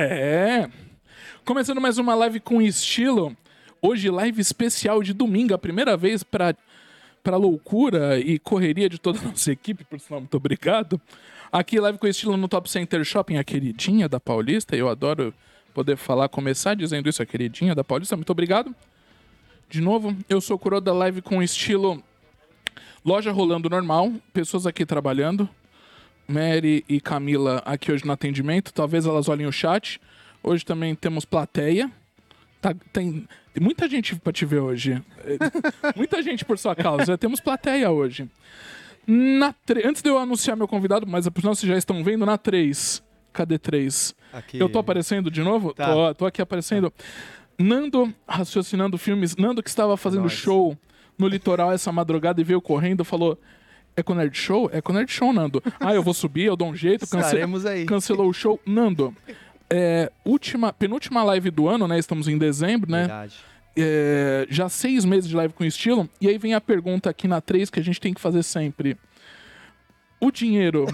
É. Começando mais uma live com estilo. Hoje, live especial de domingo, a primeira vez para para loucura e correria de toda a nossa equipe, por sinal, muito obrigado. Aqui, live com estilo no Top Center Shopping, a queridinha da Paulista. Eu adoro poder falar, começar dizendo isso, a queridinha da Paulista. Muito obrigado. De novo, eu sou o Curo da live com estilo loja rolando normal, pessoas aqui trabalhando. Mary e Camila aqui hoje no atendimento. Talvez elas olhem o chat. Hoje também temos plateia. Tá, tem, tem muita gente pra te ver hoje. muita gente por sua causa. Temos plateia hoje. Na tre- Antes de eu anunciar meu convidado, mas sinal vocês já estão vendo, na 3. Cadê 3? Aqui. Eu tô aparecendo de novo? Tá. Tô, tô aqui aparecendo. Nando raciocinando filmes. Nando que estava fazendo Nós. show no litoral essa madrugada e veio correndo, falou: É com Nerd Show? É com Nerd Show, Nando. Ah, eu vou subir, eu dou um jeito. Cance... Aí. Cancelou o show. Nando, é, última, penúltima live do ano, né? Estamos em dezembro, né? Verdade. É, já seis meses de live com estilo. E aí vem a pergunta aqui na 3 que a gente tem que fazer sempre. O dinheiro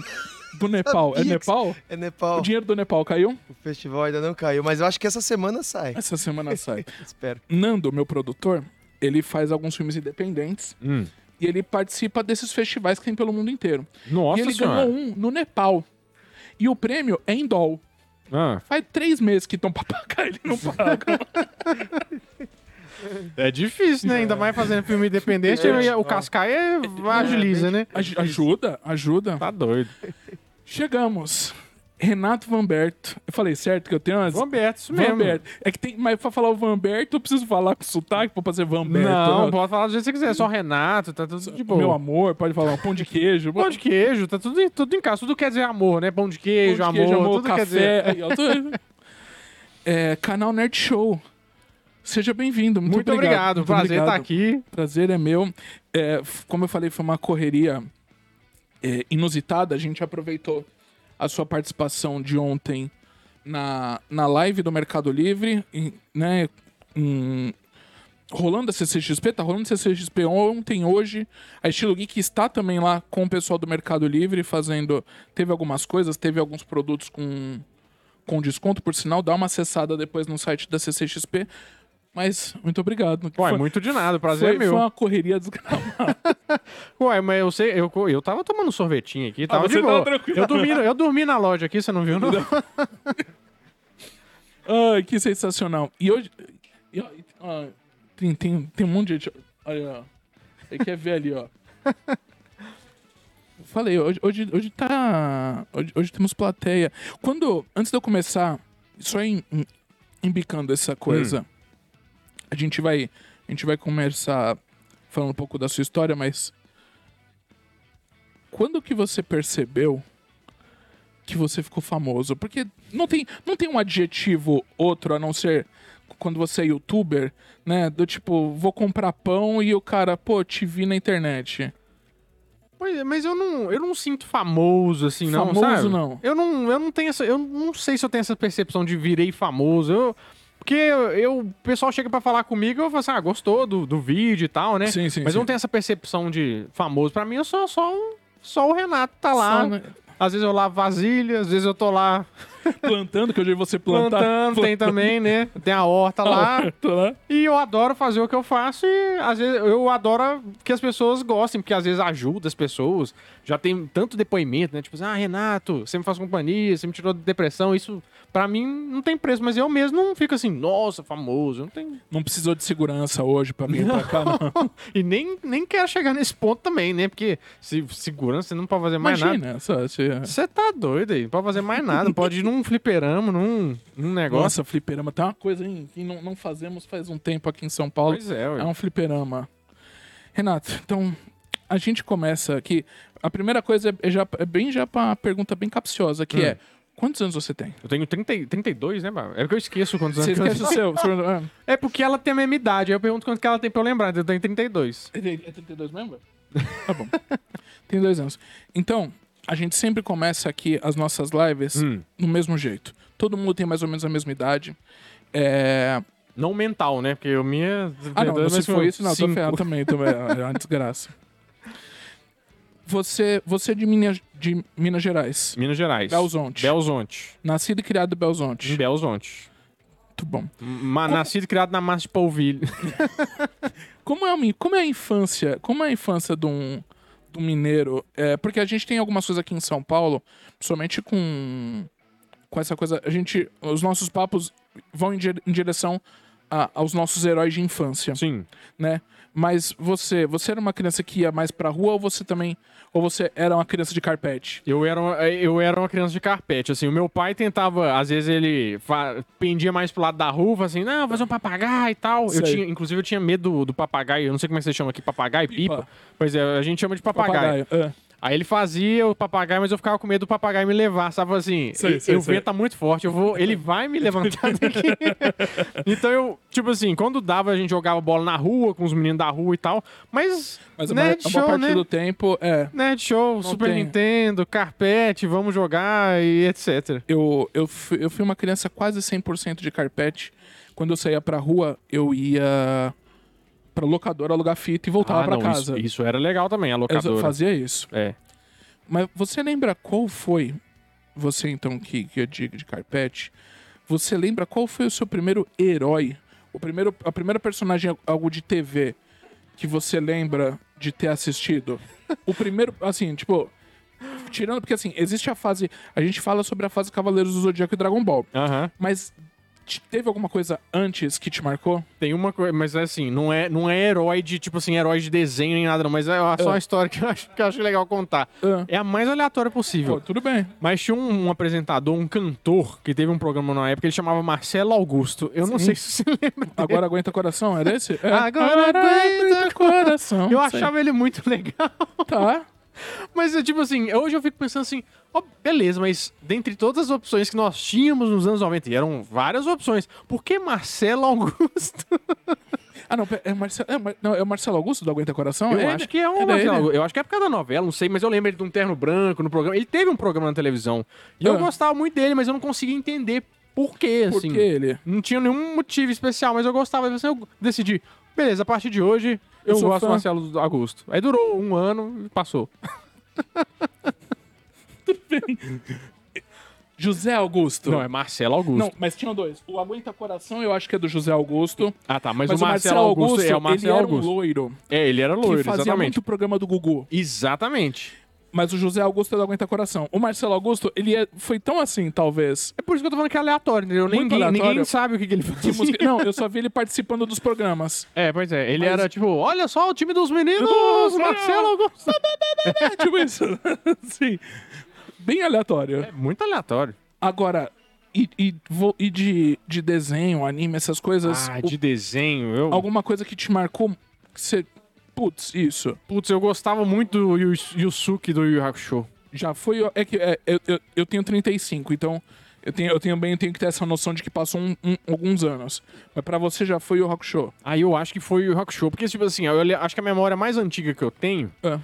do Nepal é Nepal? É Nepal. O dinheiro do Nepal caiu? O festival ainda não caiu, mas eu acho que essa semana sai. Essa semana sai. Espero. Nando, meu produtor, ele faz alguns filmes independentes Hum. E ele participa desses festivais que tem pelo mundo inteiro. Nossa e ele senhora. ganhou um no Nepal. E o prêmio é em dólar. Ah, Faz três meses que estão pra pagar, ele não paga. é difícil, né? Ainda mais fazendo filme independente. É. o Cascai é- agiliza, né? Aj- ajuda, ajuda. Tá doido. Chegamos. Renato Vanberto. Eu falei certo que eu tenho umas. Vamberto, isso mesmo. Vanberto. É que tem. Mas pra falar o Vanberto, eu preciso falar com sotaque pra fazer Vanberto. Não, né? pode falar do jeito que você quiser. Só Renato, tá tudo de boa. Meu amor, pode falar um pão de queijo. Pão de queijo, tá tudo, em- tudo em casa. Tudo quer dizer amor, né? Pão de queijo, Pão de amor, queijo, tudo café. quer dizer. Tô- É, canal Nerd Show. Seja bem-vindo. Muito, Muito obrigado, Muito prazer obrigado. estar aqui. Prazer é meu. É, como eu falei, foi uma correria é, inusitada. A gente aproveitou a sua participação de ontem na, na live do Mercado Livre, em- né? em- rolando a CCXP, tá rolando a CCXP ontem, hoje. A Estilo Geek está também lá com o pessoal do Mercado Livre fazendo. Teve algumas coisas, teve alguns produtos com, com desconto, por sinal. Dá uma acessada depois no site da CCXP. Mas, muito obrigado. Ué, Foi- muito de nada, prazer foi, é meu. foi uma correria desgramada. Ué, mas eu sei, eu, eu tava tomando sorvetinho aqui, tava Ah, de boa. tava eu, dormi, eu dormi na loja aqui, você não viu, não? Ai, que sensacional. E hoje. tem, tem, tem um monte de gente. Olha, ó. Você quer ver ali, ó. Falei, hoje, hoje, hoje tá. Hoje, hoje temos plateia. Quando. Antes de eu começar, só em, em- embicando essa coisa, a gente vai. A gente vai começar falando um pouco da sua história, mas. Quando que você percebeu que você ficou famoso? Porque não tem, não tem um adjetivo outro a não ser quando você é youtuber, né? Do tipo, vou comprar pão e o cara, pô, te vi na internet. Pois é, mas eu não, eu não sinto famoso assim, não, Famoso, sabe? não. Eu não, eu não tenho essa, eu não sei se eu tenho essa percepção de virei famoso. Eu, porque eu, o pessoal chega pra falar comigo, eu falo assim, ah, gostou do, do vídeo e tal, né? Sim, sim, mas sim. não tenho essa percepção de famoso. Pra mim, eu sou só um- só o Renato tá lá. Só, né? Às vezes eu lavo vasilha, às vezes eu tô lá Plantando, que vi você plantar. plantando, tem também, né? Tem a horta lá. Tô lá. E eu adoro fazer o que eu faço e às vezes eu adoro que as pessoas gostem, porque às vezes ajuda as pessoas. Já tem tanto depoimento, né? Tipo assim, ah, Renato, você me faz companhia, você me tirou da depressão. Isso, pra mim, não tem preço. Mas eu mesmo não fico assim, nossa, famoso. Não tem... Não precisou de segurança hoje pra vir pra cá, não. E nem, nem quero chegar nesse ponto também, né? Porque se segurança, você não pode fazer mais nada. Imagina, só, se- Você tá doido aí, não pode fazer mais nada. Pode ir num fliperama, num, num negócio. Nossa, fliperama. Tem uma coisa hein, que não, não fazemos faz um tempo aqui em São Paulo. Pois é, ué. É um fliperama. Renato, então a gente começa aqui. A primeira coisa é, já, é bem já pra uma pergunta bem capciosa, que Hum. é: quantos anos você tem? Eu tenho 30, e- 32, né, Bárbara? É porque eu esqueço quantos anos Você que eu esquece o seu? ah, É porque ela tem a mesma idade. Aí eu pergunto quanto que ela tem pra eu lembrar. Eu tenho 32. é 32 mesmo? Tá bom. tem dois anos. Então, a gente sempre começa aqui as nossas lives Hum. no mesmo jeito. Todo mundo tem mais ou menos a mesma idade. É... Não mental, né? Porque o minha. Ah, não, se for isso, não, tô cinco. ferrado também. também é uma desgraça. Você, você é de, Minas, de Minas Gerais. Minas Gerais. Belzonte. Belzonte. Nascido e criado em Em Belzonte. Belzonte. Muito bom. Ma- Nascido e criado na massa de polvilho. Como é, como é a infância? Como é a infância de um, um mineiro? É, porque a gente tem algumas coisas aqui em São Paulo, somente com, com essa coisa. A gente. Os nossos papos vão em, dire- em direção a- aos nossos heróis de infância, Sim. né? Mas você, você era uma criança que ia mais pra rua ou você também. Ou você era uma criança de carpete? Eu era, uma, eu era uma criança de carpete, assim. O meu pai tentava, às vezes ele pendia mais pro lado da rua, assim, não, fazer um papagaio e tal. Eu tinha, inclusive, eu tinha medo do, do papagaio. Eu não sei como é que você chama aqui, papagaio, pipa. Pipa. Pois é, a gente chama de papagaio. é. Aí ele fazia o papagaio, mas eu ficava com medo do papagaio me levar, sabe assim? Sei, sei, o sei. vento tá muito forte, eu vou, ele vai me levantar daqui. então eu, tipo assim, quando dava a gente jogava bola na rua com os meninos da rua e tal, mas Mas a, nerd ma- a maior show, parte né? do tempo é. Nerd show, Super tem. Nintendo, carpete, vamos jogar e etc. Eu, eu, fui, eu fui uma criança quase 100% de carpete. Quando eu saía pra rua, eu ia pra locadora alugar fita e voltava Ah, pra não, casa. Isso, isso era legal também, a eu locadora. fazia isso. É. Mas você lembra qual foi, você então que, que é de, de carpete, você lembra qual foi o seu primeiro herói? O primeiro, a primeira personagem algo de TV que você lembra de ter assistido? O primeiro, assim, tipo, tirando, porque assim, existe a fase, a gente fala sobre a fase Cavaleiros do Zodíaco e Dragon Ball, Aham. mas teve alguma coisa antes que te marcou? Tem uma coisa, mas é assim, não é, não é herói de, tipo assim, herói de desenho nem nada, não. Mas é só Ah. uma história que eu acho, que eu acho legal contar. Ah. É a mais aleatória possível. Pô, tudo bem. Mas tinha um, um apresentador, um cantor, que teve um programa na época, ele chamava Marcelo Augusto. Eu não Sim. sei se você lembra. Agora aguenta coração, era esse? É. Agora aguenta coração. Eu achava ele muito legal. Tá. Mas, é tipo assim, hoje eu fico pensando assim, ó, beleza, mas dentre todas as opções que nós tínhamos nos anos 90, e eram várias opções, por que Marcelo Augusto? Ah, não, é Marcelo, é, Mar- não, é o Marcelo Augusto do Aguenta Coração? Eu É acho ele? que é um É Marcelo. Eu acho que é por causa da novela, não sei, mas eu lembro ele de um terno branco no programa. Ele teve um programa na televisão. E eu Ah. gostava muito dele, mas eu não conseguia entender por quê, Por assim. que ele? Não tinha nenhum motivo especial, mas eu gostava. Assim, eu decidi, beleza, a partir de hoje eu, Eu gosto fã. do Marcelo Augusto. Aí durou um ano e passou. José Augusto. Não, é Marcelo Augusto. Não, mas tinham dois. O Aguenta Coração eu acho que é do José Augusto. Ah, tá, mas, Mas, o Marcelo, Augusto, é o Marcelo ele era Augusto. um loiro É, ele era que loiro, fazia exatamente. muito programa do Gugu. Exatamente. Mas o José Augusto é do Aguenta Coração. O Marcelo Augusto, ele é- foi tão assim, talvez. É por isso que eu tô falando que é aleatório, entendeu? Muito Ninguém, aleatório. ninguém sabe o que, que ele Que faz. música- Não, eu só vi ele participando dos programas. É, pois é. Ele Mas- era tipo, olha só o time dos meninos, Marcelo Augusto. Tipo isso. Sim. Bem aleatório. É muito aleatório. Agora, e, e, e de, de desenho, anime, essas coisas. Ah, o- de desenho, eu... alguma coisa que te marcou. Que você. Putz, isso. Putz, eu gostava muito do Yu- Yusuke do Yu Hakusho. Já foi. É que é, eu, eu, eu tenho 35, então. Eu, tenho, eu tenho bem tenho que ter essa noção de que passou um- um- alguns anos. Mas pra você já foi o Rock Show. Aí eu acho que foi o Yu Yu Hakusho. Porque, tipo assim, eu acho que a memória mais antiga que eu tenho É.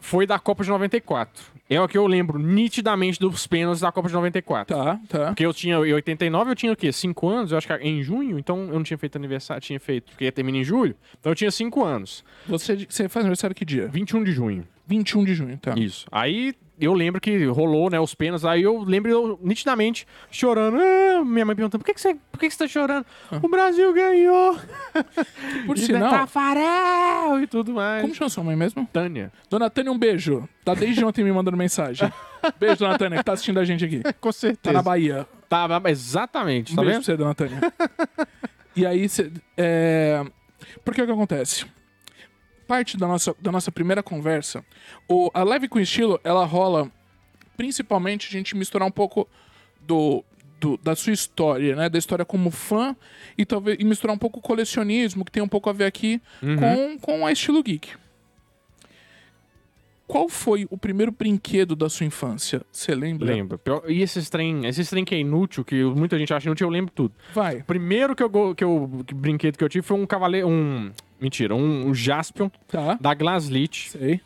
foi da Copa de 94. É o que eu lembro nitidamente dos pênaltis da Copa de 94. Tá, tá. Porque eu tinha, em 89 eu tinha o quê? 5 anos? Eu acho que em junho, então eu não tinha feito aniversário, tinha feito, porque termina em julho. Então eu tinha 5 anos. Você, você faz aniversário que dia? 21 de junho. 21 de junho, tá. Isso. Aí eu lembro que rolou, né, os pênaltis. Aí eu lembro eu, nitidamente chorando. Ah, minha mãe perguntando: por que, que, você, por que, que você tá chorando? O Brasil ganhou! Por E sinal, Tafarel e tudo mais. como chama sua mãe mesmo? Tânia. Dona Tânia, um beijo. Tá desde ontem me mandando mensagem. Beijo, Dona Tânia, que tá assistindo a gente aqui. Com certeza. Tá na Bahia. Tá, exatamente, Um tá beijo vendo? pra você, Dona Tânia. e aí, cê, é... por que que acontece? Parte da nossa, da nossa primeira conversa, o, a live com estilo, ela rola principalmente a gente misturar um pouco do, do- da sua história, né? Da história como fã e talvez e misturar um pouco o colecionismo, que tem um pouco a ver aqui com, com a estilo geek. Qual foi o primeiro brinquedo da sua infância? Você lembra? Lembro. E esses trem, esses trem que é inútil, que muita gente acha inútil, eu lembro tudo. Vai. Primeiro que eu, que eu que brinquedo que eu tive foi um cavaleiro, um mentira, um, um Jaspion Tá. da Glaslit. Sei.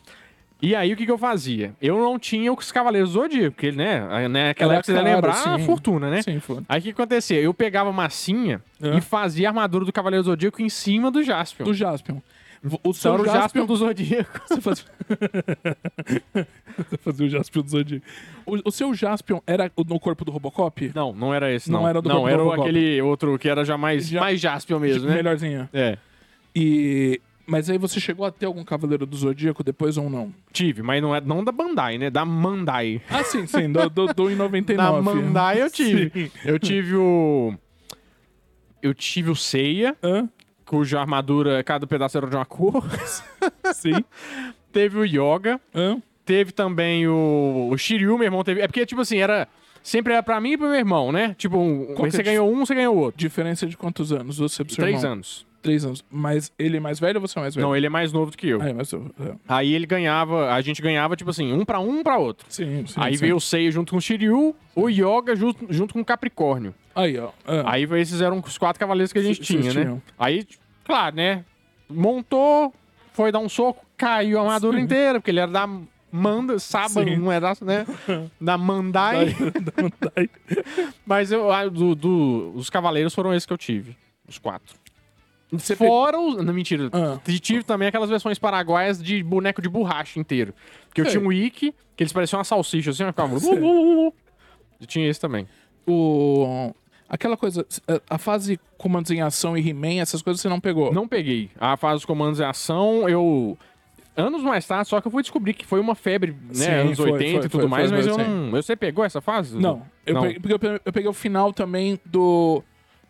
E aí o que, que eu fazia? Eu não tinha os Cavaleiros do Zodíaco, porque né, aí, né, aquela Era época você caro, lembrar a sim. fortuna, né? Sim, foi. Aí o que acontecia? Eu pegava massinha É. e fazia a armadura do Cavaleiro do Zodíaco em cima do Jaspion. Do Jaspion. O seu Então era o Jaspion... Do Zodíaco. Você fazia... Você fazia o Jaspion do Zodíaco. O, o seu Jaspion era o- no corpo do Robocop? Não, não era esse, Não não. era do Não, Robocop. era o- aquele outro que era já mais, Já- mais Jaspion mesmo, né? Melhorzinho. É. E... Mas aí você chegou a ter algum Cavaleiro do Zodíaco depois ou não? Tive, mas não é não da Bandai, né? Da Mandai. Ah, sim, sim. Do, do, do em 99. Da Mandai eu tive. Sim. Eu tive o. Eu tive o Seiya, Hã? cuja armadura, cada pedaço era de uma cor. Sim. teve o Yoga. Hã? Teve também o, o Shiryu, meu irmão teve. É porque, tipo assim, era. Sempre era pra mim e pro meu irmão, né? Tipo, um, é você a ganhou um, você ganhou o outro. Diferença de quantos anos? Você pro seu Três irmão? anos. Três anos. Mas ele é mais velho ou você é mais velho? Não, ele é mais novo do que eu. Ah, é mais. É. Aí ele ganhava, a gente ganhava, tipo assim, um pra um, um pra outro. Sim, sim. Aí sim. veio o Seiya junto com o Shiryu, o Yoga junto, junto com o Capricórnio. Aí, ó. Ah. Aí esses eram os quatro cavaleiros que a gente tinha, né? tinham. Aí, claro, né? Montou, foi dar um soco, caiu a armadura inteira, porque ele era da Manda, Saba, Sim. não era, né? Da Mandai. Daí- Mas eu, do, do- os cavaleiros foram esses que eu tive. Os quatro. Você Fora os. Não, mentira. Ah. Tive também aquelas versões paraguaias de boneco de borracha inteiro. Porque eu Sei. tinha um Ikki, que eles pareciam uma salsicha, assim, ficava. Eu tinha esse também. O... Aquela coisa, a fase comandos em ação e He-Man, essas coisas você não pegou? Não peguei. A fase dos comandos em ação, eu. Anos mais tarde, só que eu fui descobrir que foi uma febre, né? Sim, anos foi, 80 foi, e tudo foi, mais, mas eu não. Você pegou essa fase? Não. Eu, Não. Peguei, porque eu pe- eu peguei o final também do,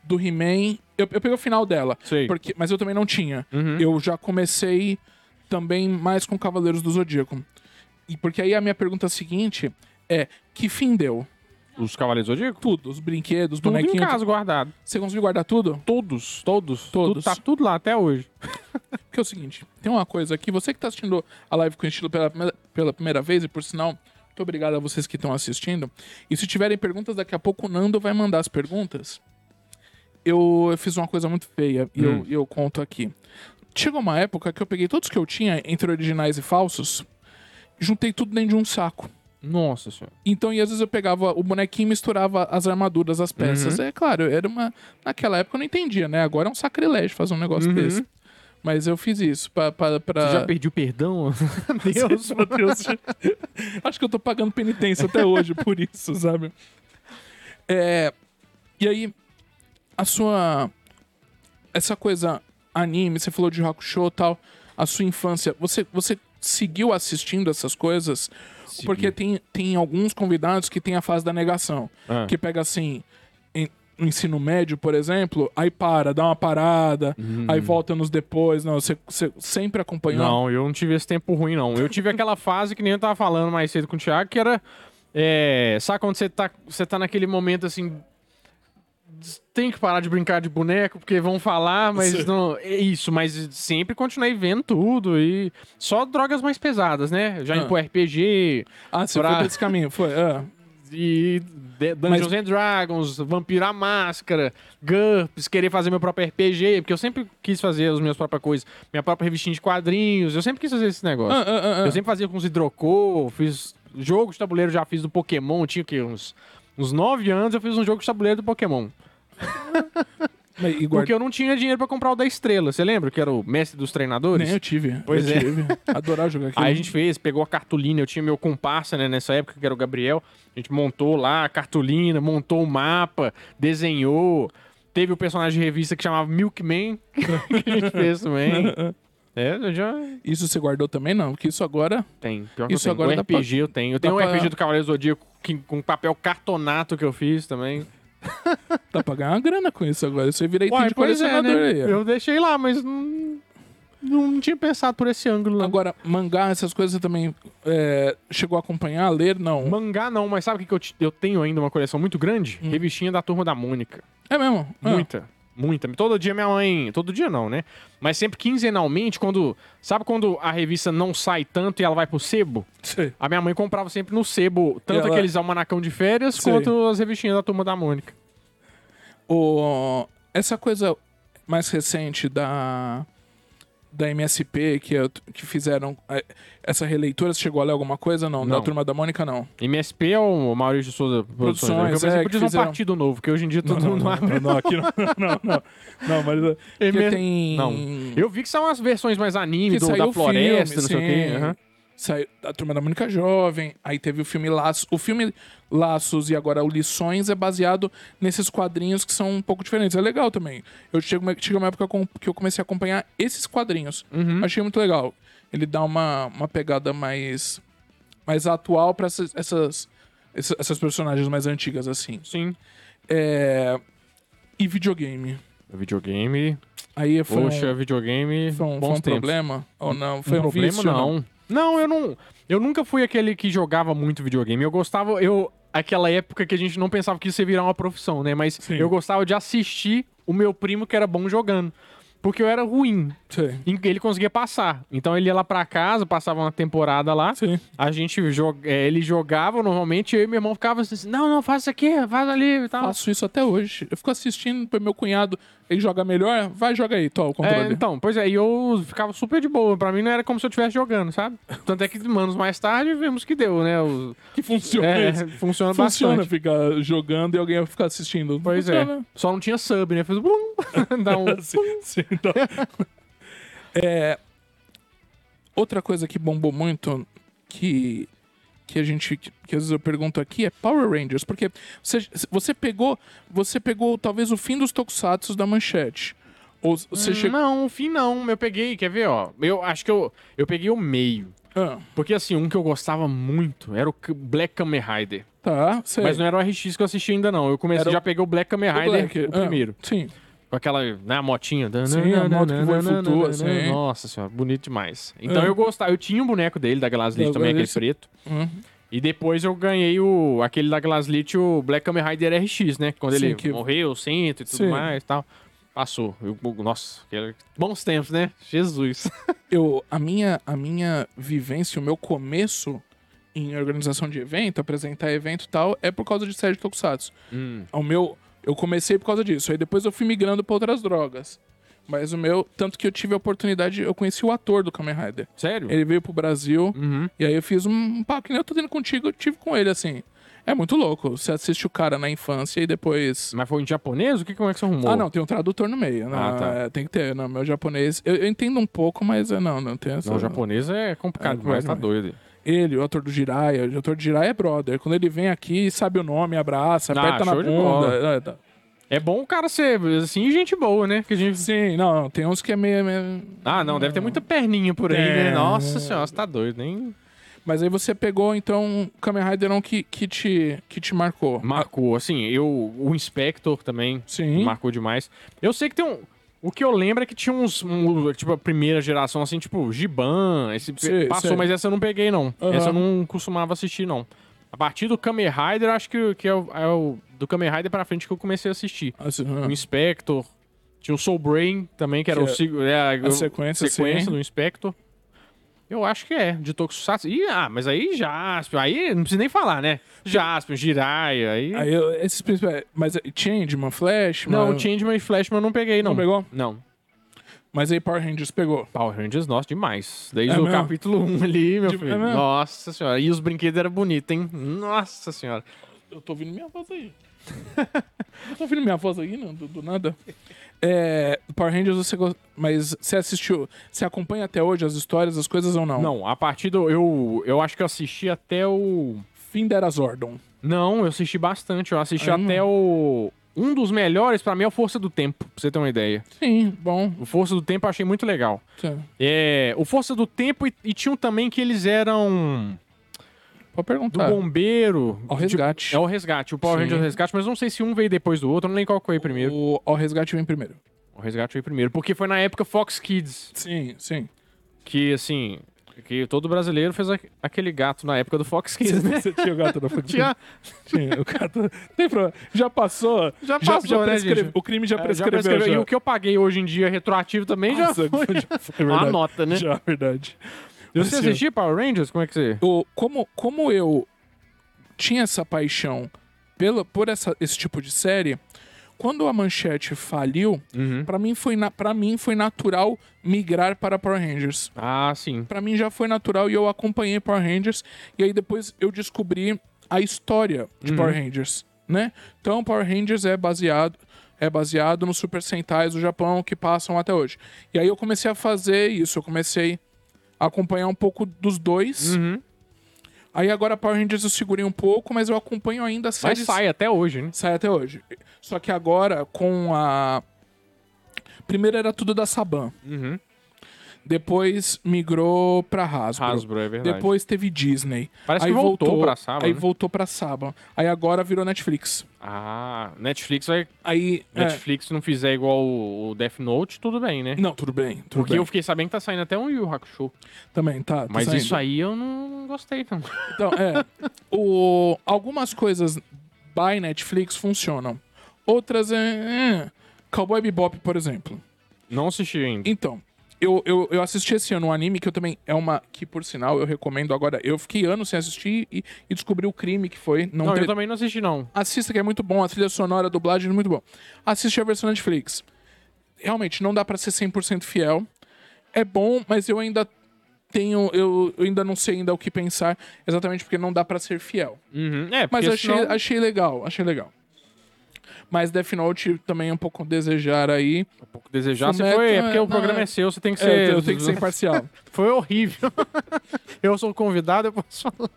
do He-Man. Eu, eu peguei o final dela. Sei. Porque, mas eu também não tinha. Uhum. Eu já comecei também mais com Cavaleiros do Zodíaco. E porque aí a minha pergunta seguinte é: que fim deu? Os Cavaleiros do Zodíaco? Tudo, os brinquedos, Tudo em bonequinhos. casa guardado. Você conseguiu guardar tudo? Todos, todos. Todos. Tudo, tá tudo lá até hoje. Porque é o seguinte, tem uma coisa aqui, você que tá assistindo a live com estilo pela, primeira- pela primeira vez, e por sinal, muito obrigado a vocês que estão assistindo. E se tiverem perguntas, daqui a pouco o Nando vai mandar as perguntas. Eu, eu fiz uma coisa muito feia e Hum. eu, eu conto aqui. Chegou uma época que eu peguei todos que eu tinha, entre originais e falsos, juntei tudo dentro de um saco. Nossa senhora. Então, e às vezes eu pegava o bonequinho e misturava as armaduras, as peças. Uhum. É claro, era uma. Naquela época eu não entendia, né? Agora é um sacrilégio fazer um negócio Uhum. desse. Mas eu fiz isso pra. pra, pra... Você já perdeu perdão? Deus. Meu Deus. Acho que eu tô pagando penitência até hoje por isso, sabe? É, e aí, a sua. Essa coisa anime, você falou de rock show e tal, a sua infância, você, você seguiu assistindo essas coisas? Porque tem, tem alguns convidados que tem a fase da negação. Ah. Que pega assim. em- no ensino médio, por exemplo, aí para, dá uma parada, aí volta nos depois. Não, você, você sempre acompanhou? Não, eu não tive esse tempo ruim, não. Eu tive aquela fase que nem eu tava falando mais cedo com o Thiago, que era. É, sabe quando você tá, você tá naquele momento assim. Tem que parar de brincar de boneco, porque vão falar, mas Sim. não. É isso, mas sempre continuei vendo tudo. E só drogas mais pesadas, né? Já Ah. indo pro RPG Ah, você Pra- foi pra esse caminho, foi. ah. e Dungeons and Dragons, Vampiro à Máscara, GURPS, querer fazer meu próprio RPG, porque eu sempre quis fazer as minhas próprias coisas, minha própria revistinha de quadrinhos, eu sempre quis fazer esse negócio. Ah, ah, ah, ah. Eu sempre fazia com os hidrocor, fiz jogo de tabuleiro, já fiz do Pokémon, tinha o quê? Uns, uns 9 anos eu fiz um jogo de tabuleiro do Pokémon. Mas, e guarda... Porque eu não tinha dinheiro pra comprar o da Estrela, você lembra? Que era o mestre dos treinadores? Nem eu tive. Pois eu é. tive. Adorar jogar aquilo. Aí a gente fez, pegou a cartolina, eu tinha meu comparsa, né, nessa época, que era o Gabriel. A gente montou lá a cartolina, montou o mapa, desenhou. Teve o personagem de revista que chamava Milkman, que a gente fez também. É, eu já Isso você guardou também? Não, porque isso agora... tem. Pior que Isso eu tenho. agora o dá pra- RPG eu tenho. Eu dá tenho um pra- RPG do Cavaleiro Zodíaco que- com papel cartonato que eu fiz também. Dá pra ganhar uma grana com isso agora. Isso aí vira item Uai, de pois é, colecionador né? aí. ó. Eu deixei lá, mas não, não tinha pensado por esse ângulo. Não. Agora, mangá, essas coisas você também é, chegou a acompanhar, a ler? Não. Mangá não, mas sabe o que, que eu, te- eu tenho ainda uma coleção muito grande? Hum. Revistinha da Turma da Mônica. É mesmo? Ah, Muita. Muita. Todo dia minha mãe. Todo dia não, né? Mas sempre quinzenalmente, quando. Sabe quando a revista não sai tanto e ela vai pro sebo? sei. A minha mãe comprava sempre no sebo, tanto ela- aqueles almanacão de férias, Sei. quanto as revistinhas da turma da Mônica. O, essa coisa mais recente da da MSP que, eu- que fizeram é, essa releitura. Você chegou a ler alguma coisa? Não. Da Não. Turma da Mônica, não. MSP é o Maurício de Souza Produções. né? Produções, Eu é, que que podia ser um fizeram- partido novo, que hoje em dia todo não, mundo não, abre. não, aqui não, não, não. Não, mas é, porque MS tem... Não. Eu vi que são as versões mais anime, do, da floresta, filme, não sei o quê. sim. Saiu a Turma da Mônica Jovem, aí teve o filme Laços. O filme Laços e agora o Lições é baseado nesses quadrinhos que são um pouco diferentes. É legal também. Eu chego, chega uma época com- que eu comecei a acompanhar esses quadrinhos. Uhum. Achei muito legal. Ele dá uma, uma pegada mais, mais atual pra essas, essas, essas essas personagens mais antigas, assim. Sim. É... E videogame. Videogame. Aí foi Poxa, um, videogame. foi um, foi um problema? Ou não? Foi um, problema, vício, não. não. Eu não. Eu nunca fui aquele que jogava muito videogame. Eu gostava. Eu. Aquela época que a gente não pensava que isso ia virar uma profissão, né? Mas Sim. eu gostava de assistir o meu primo que era bom jogando. Porque eu era ruim. Sei. E Ele conseguia passar. Então ele ia lá pra casa, passava uma temporada lá. Sim. A gente joga, é, ele jogava normalmente, eu e meu irmão ficava assim, não, não, faz isso aqui, faz ali e tal. Faço isso até hoje. Eu fico assistindo pro meu cunhado, ele joga melhor, vai, joga aí, tó, o É, controle. então, pois é, e eu ficava super de boa. Pra mim não era como se eu estivesse jogando, sabe? Tanto é que anos mais tarde vimos que deu, né? O- que funciona é, funciona, Funciona bastante. ficar jogando e alguém vai ficar assistindo. Pois funciona. é. Só não tinha sub, né? Fez blum, dá um... sim, sim, então. É, outra coisa que bombou muito, que, que a gente. Que, às vezes eu pergunto aqui, é Power Rangers. Porque você, você pegou. Você pegou talvez o fim dos tokusatsu da manchete. Ou você Hum, chegou. Não, o fim não. Eu peguei, quer ver, ó. Eu acho que eu, eu peguei o meio. Ah, Porque assim, um que eu gostava muito era o Black Kamen Rider. tá, sei. Mas não era o RX que eu assisti ainda, não. Eu comecei, Era o- já peguei o Black Kamen O Rider, Black, o ah, primeiro. sim. Com aquela, né, a motinha. Sim, a moto que voa e flutua, assim. Nossa senhora, bonito demais. Então É. eu gostava, eu tinha um boneco dele, da Glaslit também, aquele preto. Uhum. E depois eu ganhei o, aquele da Glaslit, o Black Kamen Rider RX, né? Quando Sim, ele que- morreu, centro e tudo Sim. mais e tal. Passou. Eu- nossa, bons tempos, né? Jesus. eu, a, minha, a minha vivência, o meu começo em organização de evento, apresentar evento e tal, é por causa de série de Tokusatsu. Hum. O meu, eu comecei por causa disso. Aí depois eu fui migrando pra outras drogas. Mas o meu, tanto que eu tive a oportunidade, eu conheci o ator do Kamen Rider. Sério? Ele veio pro Brasil, Uhum. e aí eu fiz um papo que nem eu tô tendo contigo, eu tive com ele, assim. É muito louco. Você assiste o cara na infância e depois. Mas foi em japonês? O que, como é que você arrumou? Ah, não, tem um tradutor no meio. Não, Ah, tá. é, tem que ter. Não, meu japonês. Eu, eu entendo um pouco, mas é, não, não tem essa. Não, japonês é complicado É, demais, tá doido. Ele, o ator do Jiraiya, o ator do Jiraiya é brother. Quando ele vem aqui, sabe o nome, abraça, Ah, aperta na bunda. É, tá. É bom o cara ser, assim, gente boa, né? Que a gente... Sim, não, tem uns que é meio. meio- Ah, não, deve ter muita perninha por aí, É. né? Nossa senhora, você tá doido, nem... Mas aí você pegou, então, o Kamen Rider não que, que, te, que te marcou. Marcou, assim, eu... O Inspector também Sim. marcou demais. Eu sei que tem um... O que eu lembro é que tinha uns, um, tipo, a primeira geração, assim, tipo, Giban, esse Sei, passou, sei. mas essa eu não peguei, não. Aham. Essa eu não costumava assistir, não. A partir do Kamen Rider, acho que, que é, o, é o- do Kamen Rider pra frente que eu comecei a assistir. Assim, O ah, Inspector, tinha o Soul Brain também, que era Que o, é é, a o- sequência, sequência sim. do Inspector. Eu acho que é, de Tokusatsu. Ih, ah, mas aí Jaspion, aí não precisa nem falar, né? Jaspion, Jiraiya, aí... Aí eu, esses principais. Mas é Changeman, Flash. não, Changeman e Flashman eu não peguei, não. Não pegou? Não. Mas aí Power Rangers pegou. Power Rangers, nossa, demais. Desde É o mesmo? capítulo 1 ali, meu De- filho. é nossa senhora. E os brinquedos eram bonitos, hein? Nossa senhora. Eu tô ouvindo minha voz aí. eu tô ouvindo minha voz aí, não, do, do nada. É, Power Rangers você gosta. Mas você assistiu. Você acompanha até hoje as histórias, as coisas ou não? Não, a partir do... Eu, eu acho que eu assisti até o... Fim da Era Zordon. Não, eu assisti bastante. Eu assisti Ah, até o... Um dos melhores, pra mim, é o Força do Tempo, pra você ter uma ideia. Sim, bom. O Força do Tempo eu achei muito legal. Tá. É, o Força do Tempo e, e tinham também que eles eram Pode do perguntar. bombeiro. Ao resgate. É o resgate, o Power Sim. Rangers Resgate, mas não sei se um veio depois do outro, não lembro qual que foi primeiro. O Ao Resgate vem primeiro. O resgate veio primeiro, porque foi na época Fox Kids, Sim, sim. que assim, que todo brasileiro fez a- aquele gato na época do Fox Kids, né? Você tinha o gato da Fox Tinha, Tinha, o gato. Tem problema. Já passou. Já passou, né, prescreve- gente? O crime já É, já prescreveu. prescreveu. já. E o que eu paguei hoje em dia retroativo também já Nossa, foi já foi verdade. nota, né? Já, verdade. Você Assim, assistia Power Rangers? Como é que você... o- como, como eu tinha essa paixão pela, por essa, esse tipo de série, quando a Manchete faliu, Uhum. pra mim foi para mim foi natural migrar para Power Rangers. Ah, sim. Pra mim já foi natural e eu acompanhei Power Rangers e aí depois eu descobri a história de Uhum. Power Rangers, né? Então Power Rangers é baseado é baseado nos Super Sentais do Japão que passam até hoje. E aí eu comecei a fazer isso, eu comecei acompanhar um pouco dos dois. Uhum. Aí agora Power Rangers eu segurei um pouco, mas eu acompanho ainda as Mas séries sai até hoje, né? sai até hoje. Só que agora com a Primeiro era tudo da Saban. Uhum. Depois migrou pra Hasbro. Hasbro, é verdade. Depois teve Disney. Parece aí que voltou, pra Saba. Aí né? voltou pra Saban. Aí agora virou Netflix. Ah, Netflix vai. Aí. é, Netflix não fizer igual o Death Note, tudo bem, né? Não, tudo bem. Tudo Porque bem. eu fiquei sabendo que tá saindo até um Yu Hakusho. Também, tá. tá Mas saindo. isso aí eu não gostei, não. Então, é. o... Algumas coisas by Netflix funcionam. Outras é. é. Cowboy Bebop, por exemplo. Não assisti ainda. Então, eu, eu, eu assisti esse ano um anime que eu também. É uma. Que por sinal eu recomendo agora. Eu fiquei anos sem assistir e, e descobri o crime que foi. Não, Não, eu também não assisti, não. Assista que é muito bom, a trilha sonora, a dublagem é muito bom. Assiste a versão Netflix. Realmente, não dá pra ser 100% fiel. É bom, mas eu ainda tenho... Eu, eu ainda não sei ainda o que pensar, exatamente porque não dá pra ser fiel. Uhum. É, Mas achei, senão- achei legal, achei legal. Mas Death Note também é um pouco desejar aí. Um pouco desejar, você foi. É porque é- o programa não, é seu, você tem que É, ser. eu tenho que ser imparcial. Foi horrível. eu sou convidado, eu posso falar.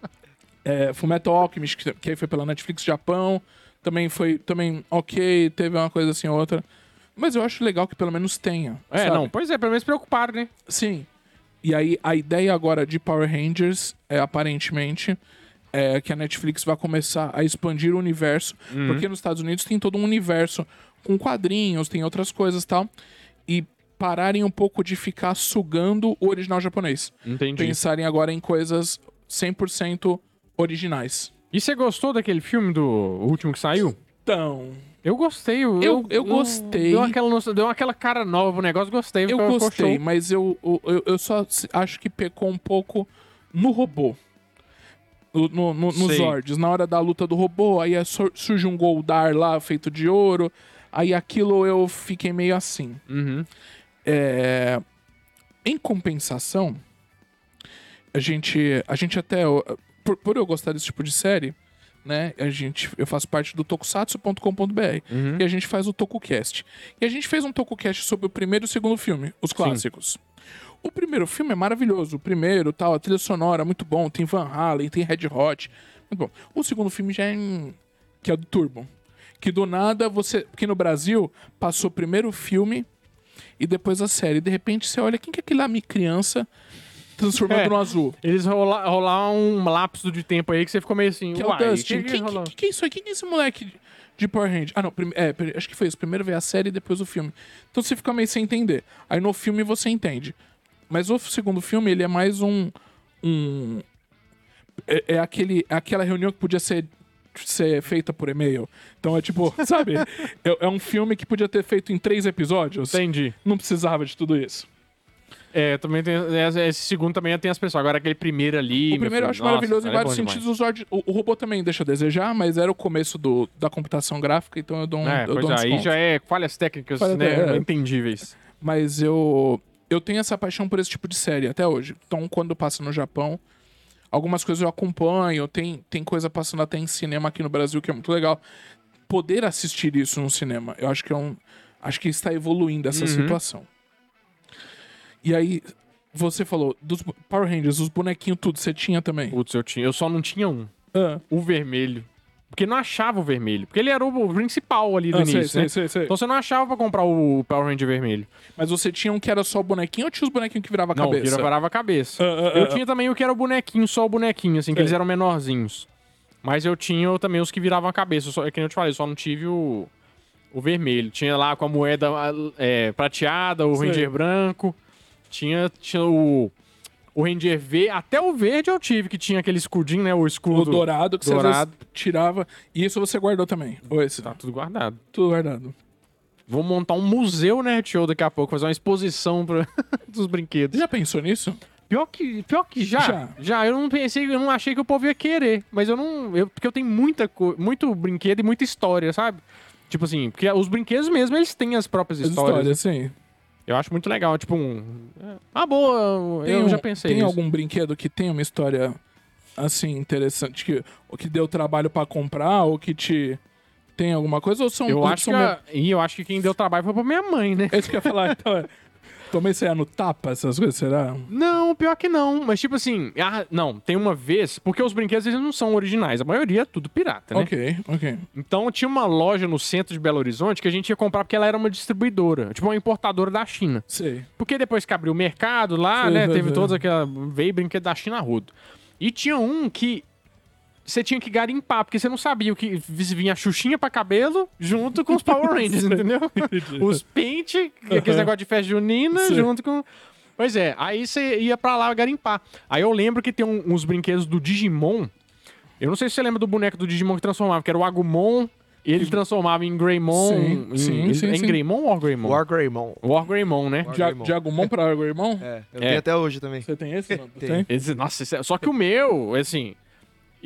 É, Fullmetal Alchemist, que, aí foi pela Netflix Japão, também foi também ok, teve uma coisa assim ou outra. Mas eu acho legal que pelo menos tenha. É, sabe? não, pois é, pelo menos se preocuparam, né? Sim. E aí, a ideia agora de Power Rangers é aparentemente é que a Netflix vai começar a expandir o universo, Uhum. porque nos Estados Unidos tem todo um universo com quadrinhos, tem outras coisas e tal, e pararem um pouco de ficar sugando o original japonês. Entendi. Pensarem agora em coisas 100% originais. E você gostou daquele filme do último que saiu? Então, Eu gostei. Eu, Eu- eu gostei. Deu aquela, deu aquela cara nova pro negócio, gostei. eu gostei, mas eu, eu, eu só acho que pecou um pouco no robô. No, no, no, nos. Zords. Na hora da luta do robô, aí é sur- surge um Goldar lá feito de ouro. Aí aquilo eu fiquei meio assim. Uhum. É, Em compensação, a gente, a gente até. Por, por eu gostar desse tipo de série, né? A gente, eu faço parte do tokusatsu.com.br Uhum. e a gente faz o TokuCast. E a gente fez um TokuCast sobre o primeiro e o segundo filme, os clássicos. O primeiro filme é maravilhoso, o primeiro, tal, a trilha sonora é muito bom, tem Van Halen, tem Red Hot, muito bom. O segundo filme já é hum, que é o do Turbo, que do nada você, porque no Brasil passou primeiro o filme e depois a série. De repente você olha quem que é aquele lá, minha criança transformando É. no azul. Eles rola, rolar um lapso de tempo aí que você ficou meio assim. Que é o Dustin. que que que, que é isso aí? Quem que é esse moleque de- Power Rangers? Ah, não. é, acho que foi isso. Primeiro veio a série e depois o filme. Então você fica meio sem entender. Aí no filme você entende. Mas o segundo filme, ele é mais um. um é, é aquele, é aquela reunião que podia ser, ser feita por e-mail. Então é tipo, sabe? É, é um filme que podia ter feito em três episódios. Entendi. Não precisava de tudo isso. É, também tem. Esse segundo também tem as pessoas. Agora aquele primeiro ali. O primeiro eu acho nossa, maravilhoso em é vários demais. sentidos. O, o, robô também deixa a desejar, mas era o começo do, da computação gráfica, então eu dou um, É, eu dou um é, aí já é falhas técnicas, Falha- né? é. Entendíveis. Mas eu, eu tenho essa paixão por esse tipo de série até hoje. Então, quando passa no Japão, algumas coisas eu acompanho. Tem, tem coisa passando até em cinema aqui no Brasil que é muito legal. Poder assistir isso no cinema, eu acho que é um. Acho que está evoluindo essa Uhum. situação. E aí, você falou dos Power Rangers, os bonequinhos, tudo, você tinha também. Putz, eu, tinha, eu só não tinha um. Ah, O vermelho. Porque não achava o vermelho. Porque ele era o principal ali do ah, início, sei, né? sei, sei. Então você não achava pra comprar o Power Ranger vermelho. Mas você tinha um que era só o bonequinho ou tinha os bonequinhos que virava a não, cabeça? que varava a cabeça. Ah, ah, eu ah, tinha também o que era o bonequinho, só o bonequinho, assim, que eles eram menorzinhos. Mas eu tinha também os que viravam a cabeça. Só, é que nem eu te falei, só não tive o, o vermelho. Tinha lá com a moeda é, prateada, o. Ranger branco. Tinha, tinha o, o Ranger V. Até o verde eu tive, que tinha aquele escudinho, né? O O escudo. dourado que você Dourado. vezes tirava. E isso você guardou também. Ou esse? Tá tudo guardado. Tudo guardado. Vou montar um museu Nerd Show daqui a pouco, fazer uma exposição pra... dos brinquedos. Já pensou nisso? Pior que, pior que já, Já. já. eu não pensei, eu não achei que o povo ia querer. Mas eu não. Eu, porque eu tenho muita muito brinquedo e muita história, sabe? Tipo assim, porque os brinquedos mesmo, eles têm as próprias As histórias. histórias, sim. Eu acho muito legal, tipo um... Ah, boa, Tem eu um- já pensei Tem algum brinquedo que tem uma história assim interessante que ou que deu trabalho pra comprar ou que te tem alguma coisa ou são Eu acho que são a- E eu acho que quem deu trabalho foi pra minha mãe, né? É isso que eu ia falar, então Tomei você no tapa, essas coisas, será? Não, pior que não. Mas, tipo assim, ah, não, tem uma vez. Porque os brinquedos eles não são originais. A maioria é tudo pirata, né? Ok, ok. Então tinha uma loja no centro de Belo Horizonte que a gente ia comprar porque ela era uma distribuidora, tipo uma importadora da China. Sei. Porque depois que abriu o mercado lá, Sim, né, sim, teve sim. todas aquela. veio brinquedo da China a rodo. E tinha um que você tinha que garimpar, porque você não sabia o que vinha a Xuxinha pra cabelo junto com os Power Rangers, entendeu? os pente, aqueles negócio de festa junina, Sim. junto com. Pois é, aí você ia pra lá garimpar. Aí eu lembro que tem um- uns brinquedos do Digimon. Eu não sei se você lembra do boneco do Digimon que transformava, que era o Agumon, e ele transformava em Greymon. Sim, em, sim, em, sim, em sim. Greymon ou Greymon? War Greymon. War Greymon, né? War- Greymon. Diagomon pra Greymon? É, eu É. tenho até hoje também. Você tem esse? Não? Tem. Esse- nossa, esse- só que o meu, assim.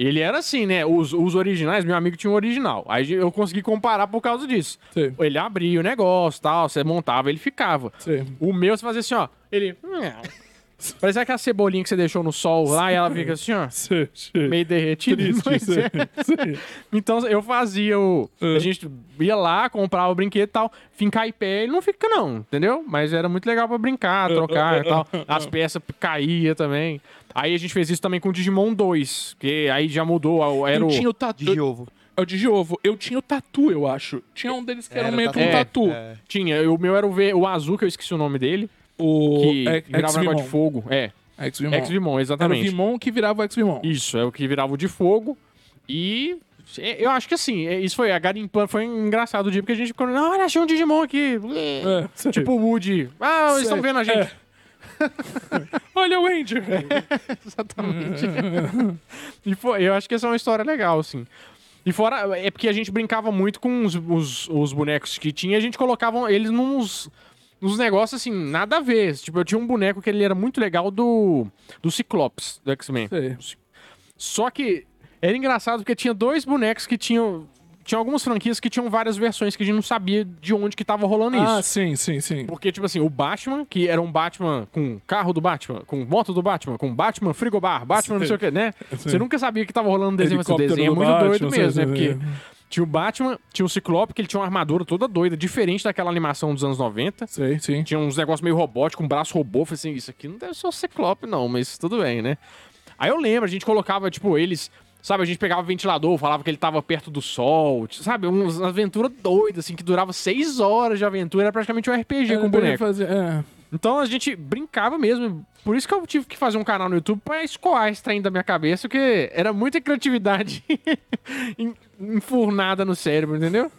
Ele era assim, né? Os, os originais, meu amigo tinha um original. Aí eu consegui comparar por causa disso. Sei, Ele abria o negócio tal, você montava, ele ficava. sei. O meu, você fazia assim, ó. Ele. Parecia aquela cebolinha que você deixou no sol lá e ela fica assim, ó. Sei, sei. Meio derretida. Triste, sei, é. sei. Então eu fazia o. É. A gente ia lá, comprava o brinquedo e tal. Fincar em pé, ele não fica, não, entendeu? Mas era muito legal pra brincar, trocar e tal. As peças caíam também. Aí a gente fez isso também com o Digimon 2, que aí já mudou. Era Eu o. tinha o tatu. De ovo. É o Digiovo. Eu tinha o tatu, eu acho. Tinha um deles que era, Era meio tatu. que um É, tatu. É. Tinha, o meu era o, V- o azul, que eu esqueci o nome dele. O Que Ex- virava um negócio de fogo. É, Ex-Vimon. Ex-Vimon, Era o exatamente. Vimon que virava o Ex-Vimon. Isso, é o que virava o de fogo. E é, eu acho que assim, é, isso foi a garimpando, foi engraçado o dia, porque a gente ficou, não, olha, achei um Digimon aqui. É. Tipo o Woody. Ah, eles estão vendo a gente. É. Olha o Angel. Exatamente. e foi, eu acho que essa é uma história legal, assim. E fora, é porque a gente brincava muito com os, os, os bonecos que tinha, a gente colocava eles nos, nos negócios assim, nada a ver. Tipo, eu tinha um boneco que ele era muito legal do, do Ciclopes, do X-Men. Só que era engraçado porque tinha dois bonecos que tinham. Tinha algumas franquias que tinham várias versões que a gente não sabia de onde que tava rolando isso. Ah, sim, sim, sim. Porque, tipo assim, o Batman, que era um Batman com carro do Batman, com moto do Batman, com Batman frigobar, Batman não sei o que, né? Você nunca sabia que tava rolando desenho, mas o desenho é muito Batman, doido mesmo, né? Porque tinha o Batman, tinha o Ciclope, que ele tinha uma armadura toda doida, diferente daquela animação dos anos 90. Sei, sim. Tinha uns negócios meio robóticos, com um braço robô. Falei assim, isso aqui não deve ser o Ciclope, não, mas tudo bem, né? Aí eu lembro, a gente colocava, tipo, eles. Sabe, a gente pegava o ventilador, falava que ele tava perto do sol, sabe? Umas uma aventura doida, assim, que durava seis horas de aventura, era praticamente um RPG com Eu boneco. Fazer, é. Então a gente brincava mesmo. Por isso que eu tive que fazer um canal no YouTube pra escoar esse trem da minha cabeça, porque era muita criatividade en- enfurnada no cérebro, entendeu?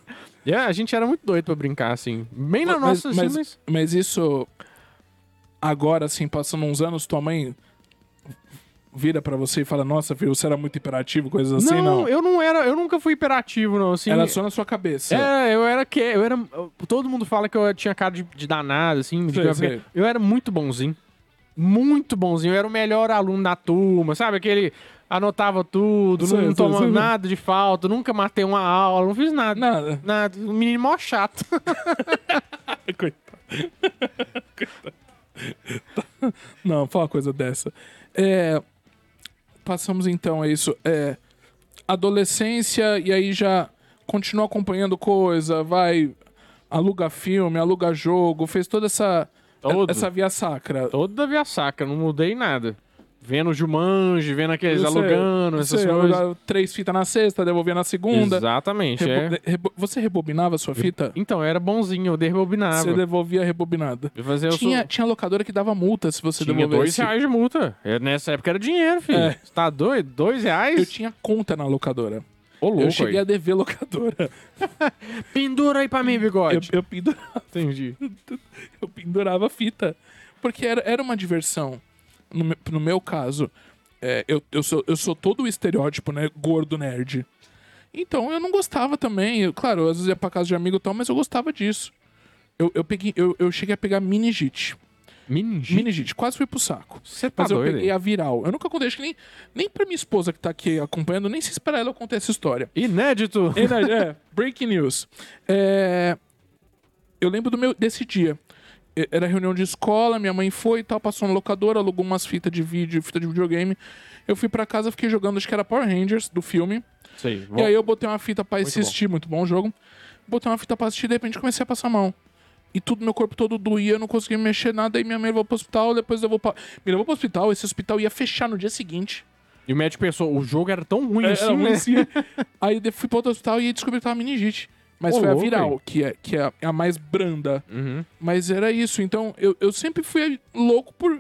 E a gente era muito doido pra brincar, assim. Bem na Mas- nossa, assim, mas, mas... mas isso, agora, assim, passando uns anos, tua mãe vira pra você e fala, nossa, filho, você era muito hiperativo, coisas assim, não. eu não era, eu nunca fui hiperativo, não, assim. Era só na sua cabeça. É, eu era que eu era. eu- todo mundo fala que eu tinha cara de, de danado, assim. de- Sei, eu, sei. eu era muito bonzinho. Muito bonzinho. Eu era o melhor aluno da turma, sabe? Aquele. Anotava tudo, Sei, não tomava nada de falta, nunca matei uma aula, não fiz nada. Nada. Nada. Um menino mó chato. Coitado. Coitado. Não, fala uma coisa dessa. É, passamos então a isso. É, adolescência, e aí já continua acompanhando coisa, vai, aluga filme, aluga jogo, fez toda essa, Todo. essa via sacra. Toda via saca, não mudei nada. Vendo Jumanji, vendo aqueles Eu alugando, eu essas sei, coisas. três fitas na sexta, devolvia na segunda. Exatamente, Rebo- é. rebo- Você rebobinava a sua fita? Então, eu era bonzinho, eu derrebobinava. Você devolvia rebobinada. Eu eu Tinha, sou- tinha locadora que dava multa se você Tinha dois devolvesse. reais de multa. É, Nessa época era dinheiro, filho. É. Você tá doido? Dois reais? Eu tinha conta na locadora. Ô, louco, eu cheguei aí. a dever locadora. Pendura aí pra mim, Eu, bigode. eu, pendurava, Entendi. eu pendurava fita. Porque era, era uma diversão. No, me- no meu caso, é, eu, eu, sou, eu sou todo o estereótipo, né? Gordo nerd. Então eu não gostava também. Eu, claro, às vezes ia pra casa de amigo e tal, mas eu gostava disso. Eu, eu, peguei, eu, eu cheguei a pegar mini JIT. Meningite? Meningite. Quase fui pro saco. Você tá Mas eu doido? peguei a viral. Eu nunca contei, acho que nem, nem pra minha esposa que tá aqui acompanhando, nem se esperar ela eu contei essa história. Inédito. Né, é, breaking news. É, eu lembro do meu, desse dia. E- Era reunião de escola, minha mãe foi e tal, passou na locadora, alugou umas fitas de vídeo, fita de videogame. Eu fui pra casa, fiquei jogando, acho que era Power Rangers, do filme. Sei. E aí eu botei uma fita pra Muito assistir, muito bom o jogo. Botei uma fita pra assistir, de repente comecei a passar mal. E tudo, meu corpo todo doía, eu não conseguia mexer nada. Aí minha mãe levou pro hospital, depois levou pra... Me levou pro hospital, esse hospital ia fechar no dia seguinte. E o médico pensou, o jogo era tão ruim Era assim, ruim né? assim. aí fui pro outro hospital e descobri que tava meningite. Mas Ô, foi a viral, hein? que é, que é a mais branda. Uhum. Mas era isso. Então, eu, eu sempre fui louco por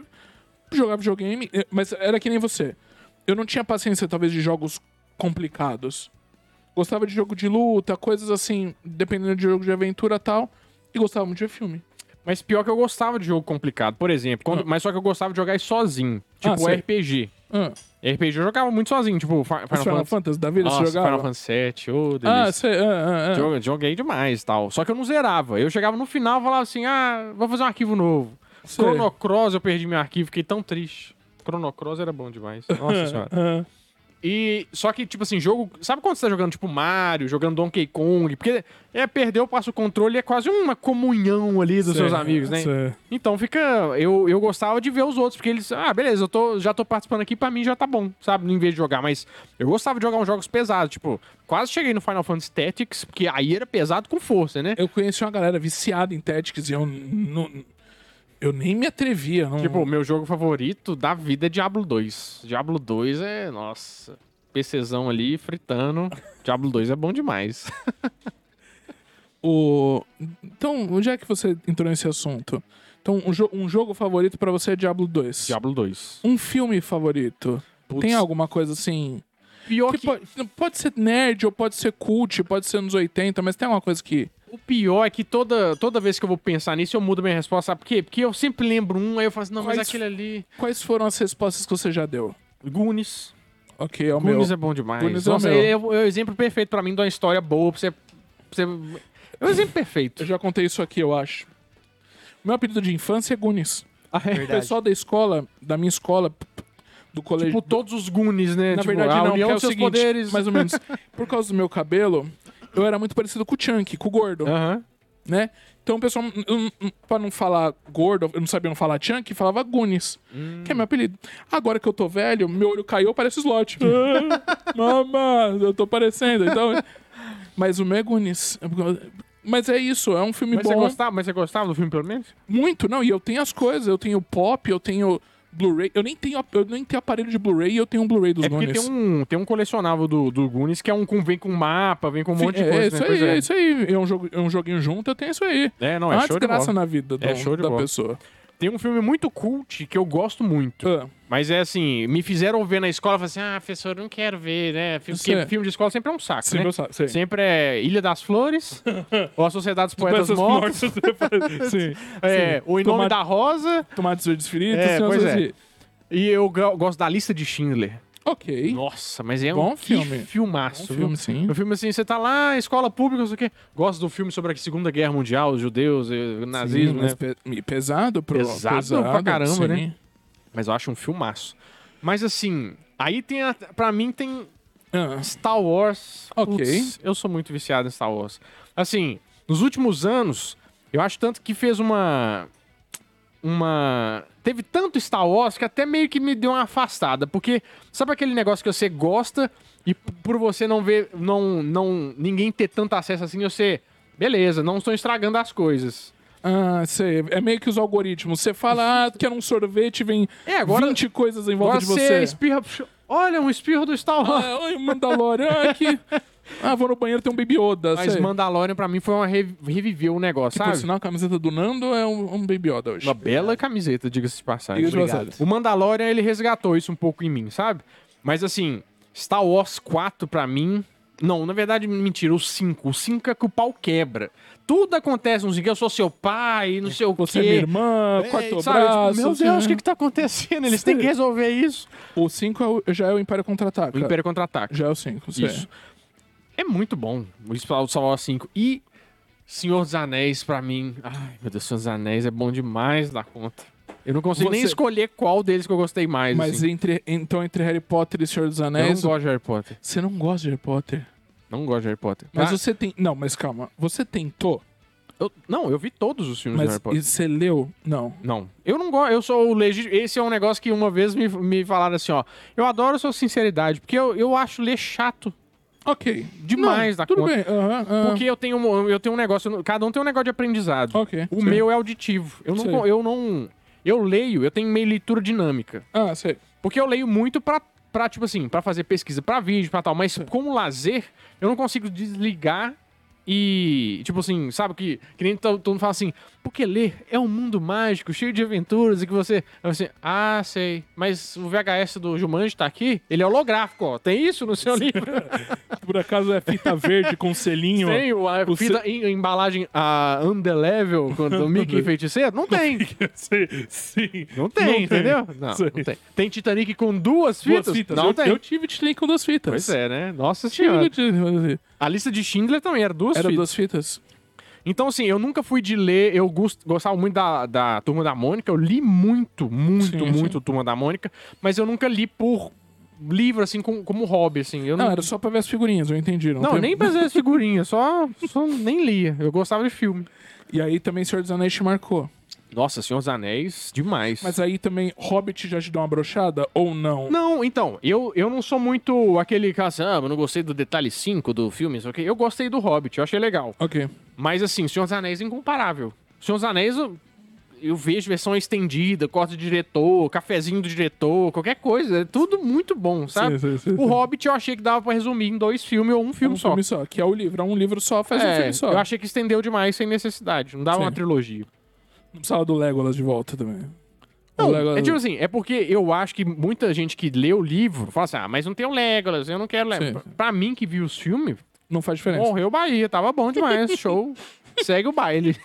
jogar videogame. eh, Mas era que nem você. Eu não tinha paciência, talvez, de jogos complicados. Gostava de jogo de luta, coisas assim, dependendo de jogo de aventura e tal. E gostava muito de filme. Mas pior que eu gostava de jogo complicado, por exemplo. quando- Ah. Mas só que eu gostava de jogar sozinho. Ah, Tipo sei. RPG. Ah, RPG eu jogava muito sozinho, tipo Fi- Final, Final, Final Fantasy. Da vida, Nossa, você jogava? Final Fantasy VII, ô, ah, delícia. sei. Ah, ah, ah. Joguei demais e tal. Só que eu não zerava. Eu chegava no final e falava assim: ah, vou fazer um arquivo novo. sei. Chrono Cross, eu perdi meu arquivo, fiquei tão triste. Chrono Cross era bom demais. Nossa senhora. E só que, tipo assim, jogo. Sabe quando você tá jogando, tipo, Mario, jogando Donkey Kong? Porque é perder o passo o controle é quase uma comunhão ali dos sei, seus amigos, né? sei. Então fica. Eu, eu gostava de ver os outros, porque eles. Ah, beleza, eu tô, já tô participando aqui, pra mim já tá bom, sabe? Em vez de jogar. Mas eu gostava de jogar uns jogos pesados. Tipo, quase cheguei no Final Fantasy Tactics, porque aí era pesado com força, né? Eu conheci uma galera viciada em Tactics e eu não. Eu nem me atrevia. Não... Tipo, meu jogo favorito da vida é Diablo 2. Diablo 2 é. Nossa. PCzão ali, fritando. Diablo 2 é bom demais. o... Então, onde é que você entrou nesse assunto? Então, um, jo- um jogo favorito pra você é Diablo 2. Diablo 2. Um filme favorito? Putz. Tem alguma coisa assim? Pior Que que, pode, pode ser nerd, ou pode ser cult, pode ser nos 80, mas tem alguma coisa que. O pior é que toda, toda vez que eu vou pensar nisso, eu mudo minha resposta. Sabe por quê? Porque eu sempre lembro um, aí eu falo assim, não, mas Quais- aquele ali. Quais foram as respostas que você já deu? Goonies. Ok, é o Goonies meu. é bom demais. Goonies é o meu. é, o- é o exemplo perfeito pra mim de uma história boa pra você. pra você... É o exemplo perfeito. Eu já contei isso aqui, eu acho. Meu apelido de infância é Gunis. Ah, é? O pessoal da escola, da minha escola, do colégio. Tipo, todos os Goonies, né? Na tipo, verdade, não, porque é o seus seguinte, poderes. mais ou menos. Por causa do meu cabelo, eu era muito parecido com o Chunk, com o gordo, né? Então o pessoal, hum, pra não falar gordo, eu não sabia não falar Chunk, falava Gunis, Hum. que é meu apelido. Agora que eu tô velho, meu olho caiu, parece slot. mama, eu tô parecendo. Então, mas o meu é Gunis. Mas é isso, é um filme Mas você, bom. gostava, mas você gostava do filme, pelo menos? Muito, não, e eu tenho as coisas, eu tenho pop, eu tenho Blu-ray, eu nem tenho, eu nem tenho aparelho de Blu-ray e eu tenho um Blu-ray dos É Goonies. tem um, tem um colecionável do, do Goonies que é um com, vem com mapa, vem com um monte de é, coisa. isso né? aí, Pois é. isso aí. É um, jogo, é um joguinho junto, eu tenho isso aí. É, não, é é uma show de desgraça bola. na vida do- É show de da bola. pessoa. Tem um filme muito cult que eu gosto muito. Ah, Mas é assim, me fizeram ver na escola falaram assim: ah, professor, não quero ver, né? É. porque filme de escola sempre é um saco, sempre né? sa- sei. Sempre é Ilha das Flores, ou a Sociedade dos Poetas Mortos, mortes, sim. é, sim. ou Em Nome Tomate- da Rosa. Tomates verdes fritos, É, assim, pois é. coisas E eu go- gosto da Lista de Schindler. Ok. Nossa, mas é Bom um filme. filmaço, Bom viu? filme, sim. O filme assim, você tá lá, escola pública, não sei o quê. Gosto do filme sobre a Segunda Guerra Mundial, os judeus, o nazismo, Sim, né? pe- pesado pro Pesado pra caramba, sim. né? Mas eu acho um filmaço. Mas assim, aí tem, a, pra mim tem Ah, Star Wars. Ok. Putz, eu sou muito viciado em Star Wars. Assim, nos últimos anos, eu acho tanto que fez uma. Uma. Teve tanto Star Wars que até meio que me deu uma afastada. Porque sabe aquele negócio que você gosta e por você não ver. Não, não, ninguém ter tanto acesso assim, você. Beleza, não estou estragando as coisas. ah, sei. É meio que os algoritmos. Você fala, ah, quer um sorvete, vem É, agora. 20 coisas em volta de você você. espirra. Olha, um espirro do Star Wars. Ah, oi, Mandalorian, ah, aqui. Ah, vou no banheiro, tem um Baby Yoda. Mas sei. Mandalorian pra mim foi uma re- reviveu o negócio, Que, por sabe? sinal, a camiseta do Nando é um, um Baby Yoda hoje. Uma bela camiseta, diga-se de passagem. Obrigado. O Mandalorian, ele resgatou isso um pouco em mim, sabe? Mas assim, Star Wars 4 pra mim... Não, na verdade, mentira, o 5. O 5 é que o pau quebra. Tudo acontece, não sei o que, eu sou seu pai, não sei o Você é quê. minha irmã, É, quarto sabe? braço. Tipo, meu assim, Deus, o né? que que tá acontecendo? Eles têm que resolver isso. O 5 é o- já é o Império Contra-Ataca. O Império Contra-Ataca. Já é o 5, sei. Isso. É muito bom o Wars 5. E Senhor dos Anéis, pra mim... Ai, meu Deus, Senhor dos Anéis é bom demais da conta. Eu não consigo nem Você- escolher qual deles que eu gostei mais. Mas assim. entre, então, entre Harry Potter e Senhor dos eu não Anéis, gosto de Harry Potter. você não gosta de Harry Potter. Não gosto de Harry Potter. Mas Ah, você tem. Não, mas calma. Você tentou, eu- não, eu vi todos os filmes de mas Harry Potter. e você leu? Não. Não. Eu não gosto. Eu sou o legítimo. Esse é um negócio que uma vez me, me falaram assim, ó. Eu adoro sua sinceridade, porque eu, eu acho ler chato Ok. demais Não, da Tudo conta. bem. aham, aham. Porque eu tenho, um- eu tenho um negócio. Cada um tem um negócio de aprendizado. Ok. O sei. meu é auditivo. Eu não, Sei. eu não. Eu leio, eu tenho meio leitura dinâmica. Ah, sei. Porque eu leio muito pra, pra tipo assim, pra fazer pesquisa, pra vídeo, pra tal. Mas como lazer, eu não consigo desligar e, tipo assim, sabe que, que nem todo, todo mundo fala assim, porque ler é um mundo mágico, cheio de aventuras e que você. Assim, ah, sei. Mas o VHS do Jumanji tá aqui, ele é holográfico, ó. Tem isso no seu livro? Por acaso é fita verde com selinho? tem o, a o fita, em- embalagem a Underlevel do Mickey Feiticeiro? Não tem. Sim. Não tem, Não tem. entendeu? Não, Sei. não tem. Tem Titanic com duas fitas? Duas fitas. Não eu, tem. eu tive Titanic com duas fitas. Pois é, né? Nossa senhora. A lista de Schindler também era duas Era fitas. duas fitas. Então, assim, eu nunca fui de ler. Eu gost- gostava muito da, da Turma da Mônica. Eu li muito, muito, Sim, muito Turma da Mônica. Mas eu nunca li por livro, assim, com- como hobby, assim. Eu Não, não, era só pra ver as figurinhas, eu entendi. Não, não, tem- nem pra ver as figurinhas. Só, só nem lia. Eu gostava de filme. E aí também Senhor dos Anéis te marcou. Nossa, Senhor dos Anéis, demais. Mas aí também Hobbit já te deu uma brochada ou não? Não, então, eu, eu não sou muito aquele cara assim, ah, eu não gostei do detalhe 5 do filme, só que eu gostei do Hobbit, eu achei legal. Ok. Mas assim, Senhor dos Anéis é incomparável. Senhor dos Anéis, eu, eu vejo versão estendida, corte de diretor, cafezinho do diretor, qualquer coisa. É tudo muito bom, sabe? Sim, sim, sim, O. Hobbit eu achei que dava pra resumir em dois filmes ou um filme um só. filme só. Que é o livro. É um livro só, faz um É, filme só. Eu achei que estendeu demais sem necessidade. Não dava uma trilogia. Não precisava do Legolas de volta também. Não, Legolas- é tipo assim, é porque eu acho que muita gente que lê o livro fala assim, ah, mas não tem o Legolas, eu não quero Legolas. Sim. Pra mim que viu os filmes, Não faz diferença. morreu o Bahia, tava bom demais, show. Segue o baile.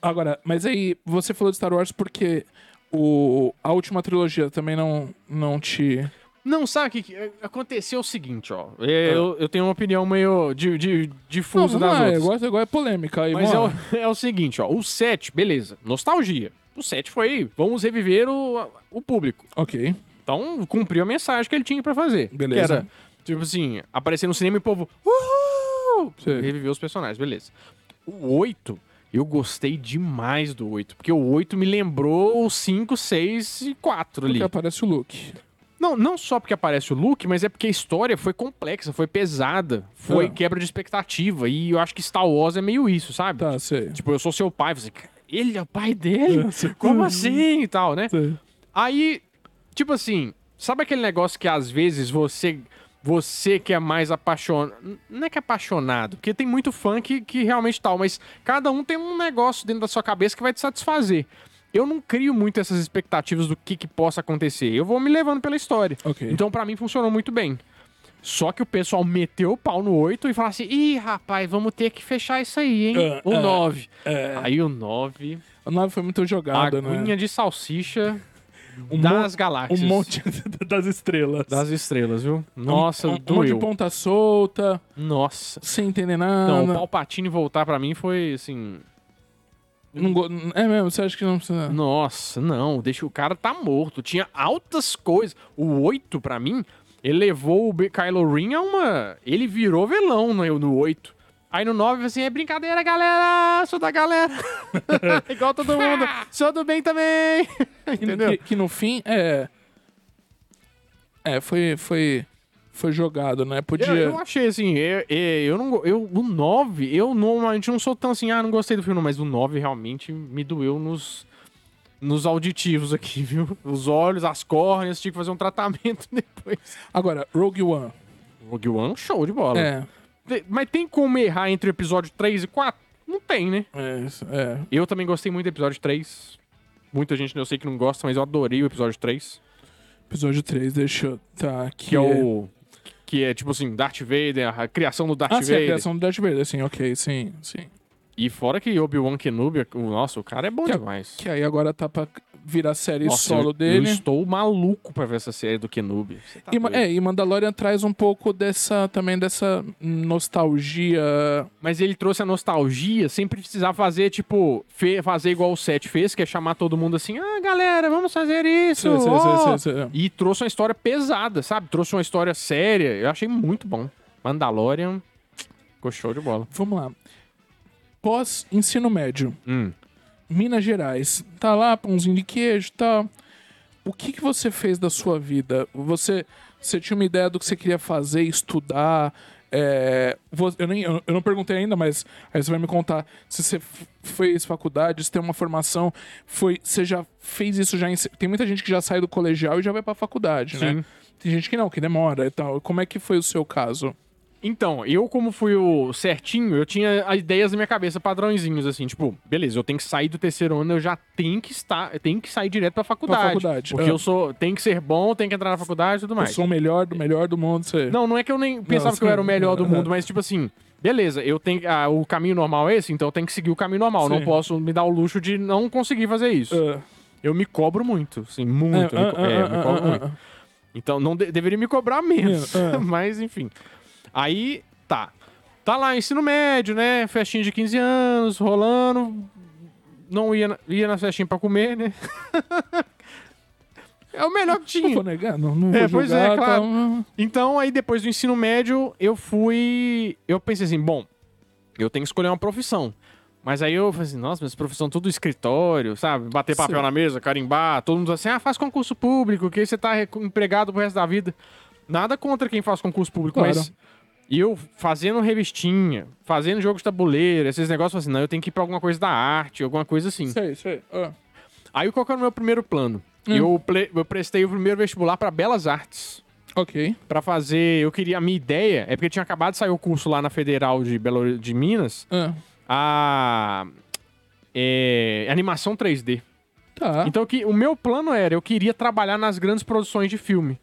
Agora, mas aí, você falou de Star Wars porque o, a última trilogia também não, não te... Não, sabe o que, que aconteceu o seguinte, ó. Eu, eu tenho uma opinião meio de, de, difusa das não, é, outras. igual, igual é polêmica. Aí, Mas é o, lá. é o seguinte, ó. O 7, beleza. Nostalgia. O 7 foi, vamos reviver o, o público. Ok. Então, cumpriu a mensagem que ele tinha pra fazer. Beleza. Que era, tipo assim, aparecer no cinema e o povo... Uhul! Sim. Reviver os personagens, beleza. O 8, eu gostei demais do 8. Porque o 8 me lembrou o 5, 6 e 4 ali. Porque aparece o Luke. Não, não só porque aparece o Luke, mas é porque a história foi complexa, foi pesada, foi Ah. quebra de expectativa. E eu acho que Star Wars é meio isso, sabe? Tá, sei. Tipo, eu sou seu pai, você, ele é o pai dele? É. Como assim e tal, né? sei. Aí, tipo assim, sabe aquele negócio que às vezes você você que é mais apaixonado, não é que é apaixonado, porque tem muito fã que, que realmente tal, mas cada um tem um negócio dentro da sua cabeça que vai te satisfazer. Eu não crio muito essas expectativas do que, que possa acontecer. Eu vou me levando pela história. Ok. Então, pra mim, funcionou muito bem. Só que o pessoal meteu o pau no 8 e falou assim: ih, rapaz, vamos ter que fechar isso aí, hein? Ah, o ah, 9. É, Aí o 9, a nave foi muito aguinha né? de salsicha Um, das galáxias. um monte das estrelas. Das estrelas, viu? Nossa, um, um monte de doeu. ponta solta, Nossa. sem entender nada. Não, o Palpatine voltar pra mim foi assim. Não go- É mesmo, você acha que não precisa... Nossa, não, deixa o cara tá morto. Tinha altas coisas. O 8, pra mim, ele levou o Kylo Ren a uma. Ele virou velão no, no 8. Aí no 9, assim, é brincadeira, galera! Sou da galera! Igual todo mundo. Sou do bem também! Entendeu? que- que no fim, é... É, foi, foi, foi jogado, né? Podia... Eu, eu achei assim, eu, eu, não. Eu, o 9, eu normalmente não sou tão assim, ah, não gostei do filme, não, mas o 9 realmente me doeu nos, nos auditivos aqui, viu? Os olhos, as córneas, tinha que fazer um tratamento depois. Agora, Rogue One. Rogue One, show de bola. É, Mas tem como errar entre o episódio 3 e 4? Não tem, né? é, isso, é. Eu também gostei muito do episódio 3. Muita gente eu sei que não gosta, mas eu adorei o episódio 3. Episódio 3, deixa eu... Tá, aqui Que é o. Que é tipo assim, Darth Vader, a criação do Darth Ah, sim, a Vader. criação do Darth Vader, sim, ok, sim, sim. E fora que Obi-Wan Kenobi, o nossa, o cara é bom Que- demais. Que aí agora tá pra virar série Nossa, solo eu, dele. Eu estou maluco pra ver essa série do Kenobi. Tá E, é, e Mandalorian traz um pouco dessa também dessa nostalgia. Mas ele trouxe a nostalgia sem precisar fazer, tipo, fazer igual o Seth fez, que é chamar todo mundo assim, ah, galera, vamos fazer isso. Sei, ó." sei, sei, sei. E trouxe uma história pesada, sabe? Trouxe uma história séria. Eu achei muito bom. Mandalorian, ficou show de bola. Vamos lá. Pós ensino médio, Hum. Minas Gerais, tá lá, pãozinho de queijo, e tal. O que que você fez da sua vida? Você, você tinha uma ideia do que você queria fazer, estudar? é, eu, nem, eu, não perguntei ainda, mas aí você vai me contar se você fez faculdade, se tem uma formação, foi, você já fez isso já em, tem muita gente que já sai do colegial e já vai pra faculdade, né? Sim. Tem gente que não, que demora e tal. Como é que foi o seu caso? Então, eu como fui o certinho, eu tinha as ideias na minha cabeça, padrõezinhos, assim, tipo, beleza, eu tenho que sair do terceiro ano, eu já tenho que estar, eu tenho que sair direto pra faculdade. faculdade, Porque é. eu sou, tem que ser bom, tem que entrar na faculdade e tudo Eu mais. sou o melhor do melhor do mundo, você... Não, não é que eu nem pensava Não, que eu era o melhor do Aham. mundo, mas tipo assim, beleza, eu tenho, ah, o caminho normal é esse, então eu tenho que seguir o caminho normal, não Sim. posso me dar o luxo de não conseguir fazer isso. Ah, Eu me cobro muito, assim, muito, ah, eu me, co- ah, é, eu me ah, cobro ah, muito. ah. Então não de- deveria me cobrar menos. É, é. Mas enfim. Aí, tá. Tá lá, ensino médio, né? Festinha de 15 anos, rolando. Não ia na, ia na festinha pra comer, né? é o melhor que Não tinha. vou negar, não, não É, vou pois é, julgar, claro. tá? Então, aí depois do ensino médio, eu fui. Eu pensei assim, bom, eu tenho que escolher uma profissão. Mas aí eu falei assim, nossa, mas profissão tudo escritório, sabe? Bater papel Sim. na mesa, carimbar, todo mundo assim, ah, faz concurso público, que aí você tá re- empregado pro resto da vida. Nada contra quem faz concurso público, Claro. mas. E eu fazendo revistinha, fazendo jogo de tabuleiro, esses negócios, assim, não, eu tenho que ir pra alguma coisa da arte, alguma coisa assim. Sei, sei. Ah. Aí qual que era o meu primeiro plano? Hum. Eu, eu prestei o primeiro vestibular pra Belas Artes. Ok. Pra fazer. Eu queria. A minha ideia é porque tinha acabado de sair o curso lá na Federal de Belo de Minas. Ah. A. é, animação 3D. Tá. Então que, o meu plano era, eu queria trabalhar nas grandes produções de filme.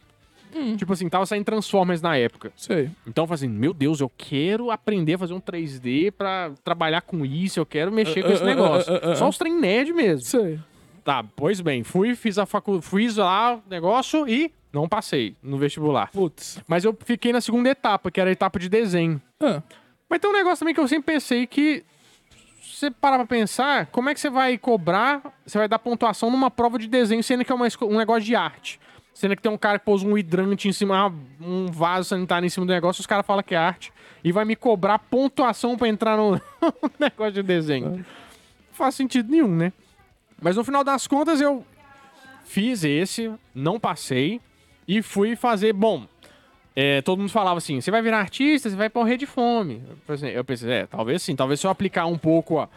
Hum. Tipo assim, tava saindo Transformers na época. Sei. Então eu falei assim, meu Deus, eu quero aprender a fazer um 3D pra trabalhar com isso, eu quero mexer com Ah, esse ah, negócio. Só os trem nerd mesmo. Sei. Tá, pois bem, fui, fiz a facu... fiz lá o negócio e não passei no vestibular. Putz. Mas eu fiquei na segunda etapa, que era a etapa de desenho. Ah. Mas tem um negócio também que eu sempre pensei que. Se você parar pra pensar, como é que você vai cobrar, você vai dar pontuação numa prova de desenho, sendo que é uma um negócio de arte? Sendo que tem um cara que pôs um hidrante em cima, um vaso sanitário em cima do negócio, os caras falam que é arte, e vai me cobrar pontuação pra entrar no negócio de desenho. Não faz sentido nenhum, né? Mas no final das contas eu fiz esse, não passei, e fui fazer. Bom, é, todo mundo falava assim: você vai virar artista, você vai morrer de fome. Eu pensei, é, talvez sim, talvez se eu aplicar um pouco,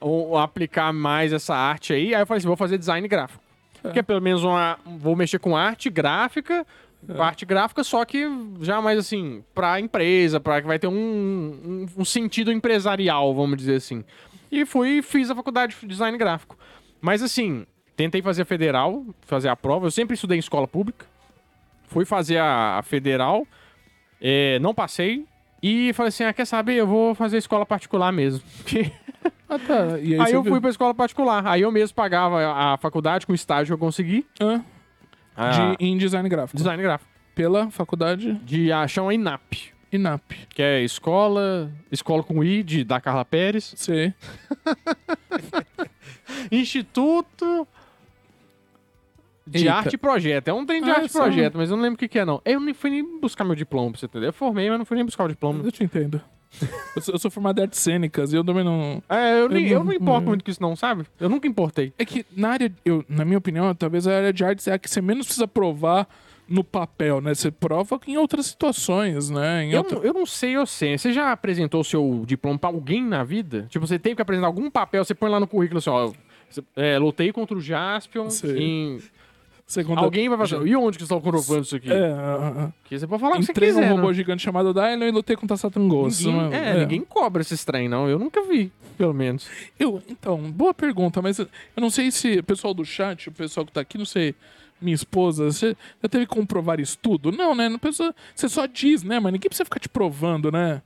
ou aplicar mais essa arte aí, aí eu falei assim: vou fazer design gráfico. Que é pelo menos uma. Vou mexer com arte gráfica, arte gráfica, só que já mais assim, pra empresa, pra que vai ter um, um, um sentido empresarial, vamos dizer assim. E fui e fiz a faculdade de design gráfico. Mas assim, tentei fazer a federal, fazer a prova. Eu sempre estudei em escola pública. Fui fazer a, a federal, é, não passei. E falei assim: ah, quer saber? Eu vou fazer escola particular mesmo. Porque Ah, tá. E aí, Aí eu viu? fui pra escola particular. Aí eu mesmo pagava a, faculdade com o estágio que eu consegui. Ah, Ah, de, em design gráfico. design gráfico. Pela faculdade De achar a INAP. INAP. Que é escola. Escola com I, de, da Carla Pérez. Sei. Instituto. De Eita. Arte e Projeto. É um trem de Ah, arte e projeto, mas eu não lembro o que, que é, não. Eu nem fui nem buscar meu diploma, pra você entender. Eu formei, mas não fui nem buscar o diploma. Eu te entendo. eu, sou, eu sou formado em artes cênicas e eu também não. É, eu, nem, Eu eu não- não importo não- muito com isso, não, sabe? Eu nunca importei. É que na área, eu, na minha opinião, talvez a área de artes é a que você menos precisa provar no papel, né? Você prova em outras situações, né? Eu, outra- não- eu não sei, eu sei. Você já apresentou o seu diploma pra alguém na vida? Tipo, você teve que apresentar algum papel, você põe lá no currículo assim, ó. é, lutei contra o Jaspion em... Segunda... Alguém vai fazer. E onde que estão comprovando isso aqui? É, Que você pode falar o que você Entrei num quiser. robô né? gigante chamado Dylan e lutei com Tassatangos. Ninguém, é, ninguém cobra esses trem, não. Eu nunca vi, pelo menos. Eu, então, boa pergunta, mas eu não sei se o pessoal do chat, o pessoal que tá aqui, não sei, minha esposa, você já teve que comprovar isso tudo? Não, né? Não precisa, você só diz, né? Mas ninguém precisa ficar te provando, né?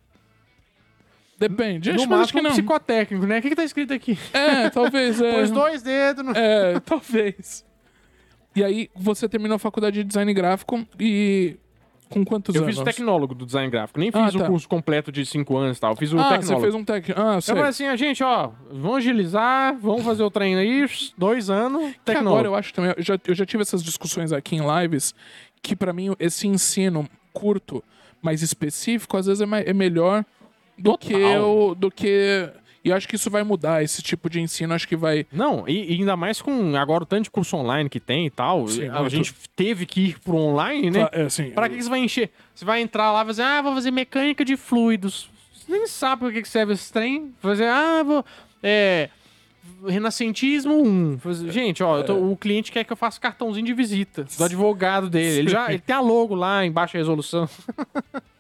Depende. No Acho, mas acho que máximo um não. psicotécnico, né? O que, que tá escrito aqui? É, talvez. É. Pôs dois dedos no... É, talvez. E aí, você terminou a faculdade de design gráfico e. Com quantos Eu anos? fiz o tecnólogo do design gráfico. Nem Ah, fiz tá. o curso completo de cinco anos e tal. Eu fiz o Ah, tecnólogo. você fez um tec... Ah, Eu sei. falei assim, a gente, ó, vamos agilizar, vamos fazer o treino aí, dois anos, Que tecnólogo. agora eu acho também, eu já, eu já tive essas discussões aqui em lives, que pra mim esse ensino curto, mais específico, às vezes é, é melhor do Total. que o. do que. E eu acho que isso vai mudar, esse tipo de ensino, acho que vai. Não, e, e ainda mais com agora o tanto de curso online que tem e tal. Sim, a muito. gente teve que ir pro online, né? É, assim, Pra que, que você vai encher? Você vai entrar lá e vai dizer, ah, vou fazer mecânica de fluidos. Você nem sabe pra que, serve esse trem. Fazer, ah, vou. É. Renascentismo 1. Fazer- Gente, ó, eu tô- o cliente quer que eu faça cartãozinho de visita do advogado dele. Ele já ele tem a logo lá em baixa resolução.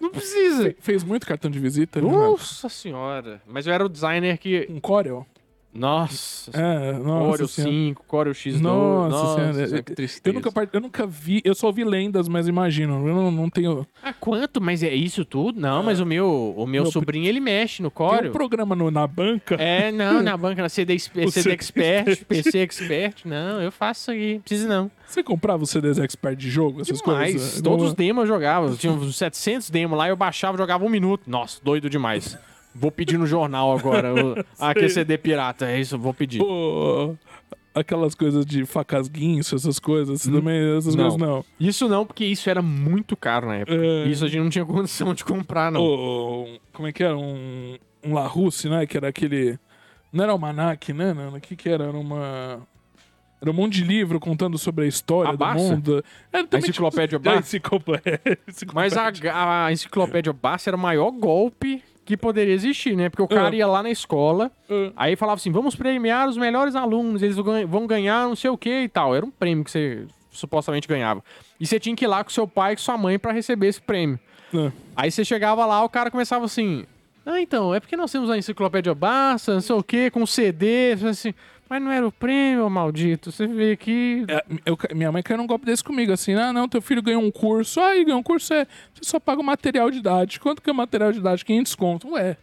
Não precisa. fe- fez muito cartão de visita. né? Nossa senhora. Mas eu era o designer que. Um Corel? Nossa. É, nossa. Corel senhora. 5, Corel X2. Nossa senhora. que Eu tristeza. nunca, part- eu nunca vi, eu só ouvi lendas, mas imagino, eu não, não tenho. Ah, quanto? Mas é isso tudo? Não, mas o meu, o meu Meu sobrinho, ele mexe no Tem um programa no- na banca. É, não, na banca, na CD, CD CD Expert, PC Expert. Não, eu faço isso aí. Não precisa não. Você comprava os CDs expert de jogo, essas Demais. coisas? Todos os demos eu jogava. Tinha uns 700 demos lá, eu baixava jogava um minuto. Nossa, doido demais. Vou pedir no jornal agora. que CD pirata. É isso, vou pedir. Pô, aquelas coisas de facas guinso, essas coisas, também, essas Não. coisas não. Isso não, porque isso era muito caro na época. É. Isso a gente não tinha condição de comprar, não. Como é que era? Um, um Larousse, né? Que era aquele. Não era almanac, né? Não, o que que era? Era uma. Era um monte de livro contando sobre a história A do Barça? mundo. Era A enciclopédia Barça? enciclopédia. Mas a, a enciclopédia Barça era o maior golpe que poderia existir, né? Porque o cara É. ia lá na escola, Ah. aí falava assim: vamos premiar os melhores alunos, eles vão ganha- vão ganhar não sei o que e tal. Era um prêmio que você supostamente ganhava. E você tinha que ir lá com seu pai e com sua mãe pra receber esse prêmio. Ah. Aí você chegava lá, o cara começava assim: Ah, então, é porque nós temos a enciclopédia Barça, não sei o que, com CD, assim. Mas não era o prêmio, maldito. Você vê aqui. É, eu minha mãe caiu num golpe desse comigo, assim, ah, não, teu filho ganhou um curso, aí ganhou um curso, é, você só paga o material didático, quanto que é o material didático? 500 conto, ué,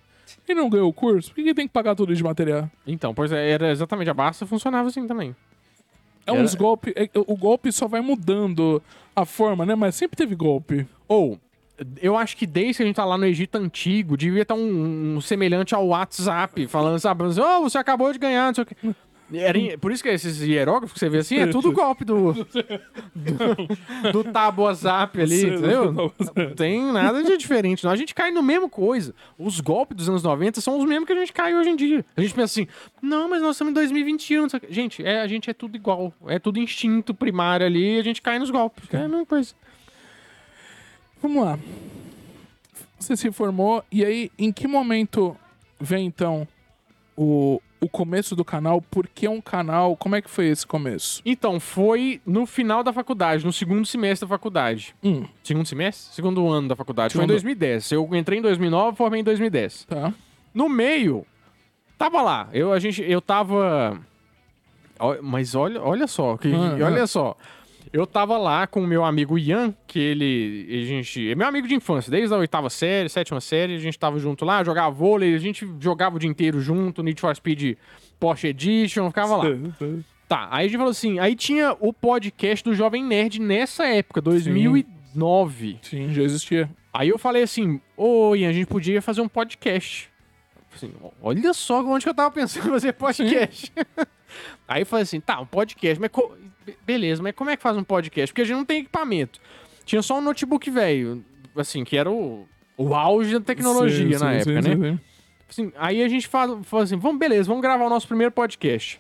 ele não ganhou o curso, por que que tem que pagar tudo de material? Então, pois é, era exatamente a Barça funcionava assim também. É Era- uns golpes, é- o golpe só vai mudando a forma, né, mas sempre teve golpe. Ou, eu acho que desde que a gente tá lá no Egito Antigo, devia estar um, um semelhante ao WhatsApp, falando, sabe, oh, você acabou de ganhar, não sei o quê. Era, por isso que esses hierógrafos que você vê assim, é tudo golpe do, do, do Tábua Zap ali, Sim, entendeu? Não tem nada de diferente. Não. A gente cai no mesmo coisa. Os golpes dos anos 90 são os mesmos que a gente cai hoje em dia. A gente pensa assim, não, mas nós estamos em 2021. não sei o quê. Gente, é, a gente é tudo igual. É tudo instinto primário ali e a gente cai nos golpes. É a mesma coisa. Vamos lá. Você se formou, e aí, em que momento vem, então, o, o começo do canal? Por que um canal? Como é que foi esse começo? Então, foi no final da faculdade, no segundo semestre da faculdade. Hum, Segundo semestre? Segundo ano da faculdade. Foi em Segundo- 2010. Eu entrei em 2009 formei em 2010. tá. No meio, tava lá. Eu, a gente, eu tava. Mas olha, olha só, que, Ah, olha só. Eu tava lá com o meu amigo Ian, que ele. A gente. É meu amigo de infância, desde a oitava série, sétima série, a gente tava junto lá, jogava vôlei, a gente jogava o dia inteiro junto, Need for Speed Porsche Edition, ficava lá. Tá, aí a gente falou assim, aí tinha o podcast do Jovem Nerd nessa época, 2009. Sim, já existia. Aí eu falei assim, ô Ian, a gente podia fazer um podcast. Assim, olha só onde que eu tava pensando em fazer podcast. Aí eu falei assim, tá, um podcast, mas be- beleza, mas como é que faz um podcast? Porque a gente não tem equipamento. Tinha só um notebook velho, assim, que era o, o auge da tecnologia Sim, na sim, época, sim, né? sim, sim. Assim, aí a gente fala assim, vamos, beleza, vamos gravar o nosso primeiro podcast.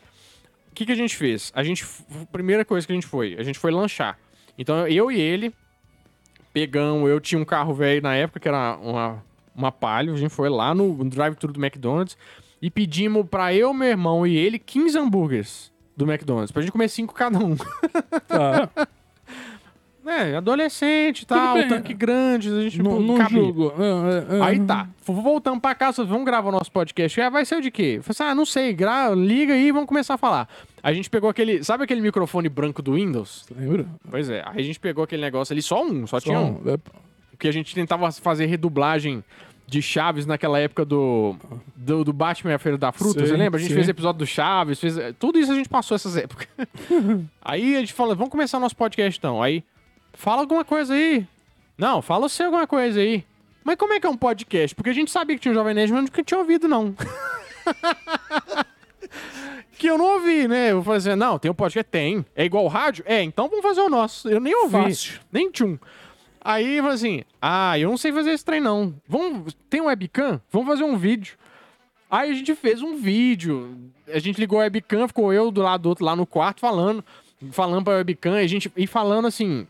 O que, que a gente fez? A gente, primeira coisa que a gente foi, a gente foi lanchar. Então eu e ele pegamos, eu tinha um carro velho na época que era uma, uma Palio, a gente foi lá no drive-thru do McDonald's e pedimos pra eu, meu irmão e ele 15 hambúrgueres do McDonald's, pra gente comer cinco cada um. Tá. É, adolescente e tal, bem. tanque grande, a gente não não julgo. Ah, ah, ah. Aí tá, voltamos pra casa, vamos gravar o nosso podcast. Ah, vai ser o de quê? Falei assim, ah, não sei, gra liga aí e vamos começar a falar. A gente pegou aquele, sabe aquele microfone branco do Windows? Lembra? Pois é, aí a gente pegou aquele negócio ali, só um, só, tinha um. Só- é, Porque a gente tentava fazer redublagem de Chaves naquela época do, do, do Batman e a Feira da Fruta, Sim, você lembra? A gente sim. fez episódio do Chaves, fez, tudo isso a gente passou essas épocas. aí a gente falou, vamos começar nosso podcast então. Aí, fala alguma coisa aí. Não, fala você alguma coisa aí. Mas como é que é um podcast? Porque a gente sabia que tinha um Jovem Nerd, mas nunca tinha ouvido, não. que eu não ouvi, né? Eu falei assim, não, tem um podcast? Tem. É igual o rádio? É, então vamos fazer o nosso. Eu nem ouvi. Fácil. Nem tchum. Aí falei assim, ah, eu não sei fazer esse trem não. Vamos, tem um webcam? Vamos fazer um vídeo. Aí a gente fez um vídeo. A gente ligou a webcam, ficou eu do lado do outro lá no quarto falando, falando pra webcam, e a gente e falando assim,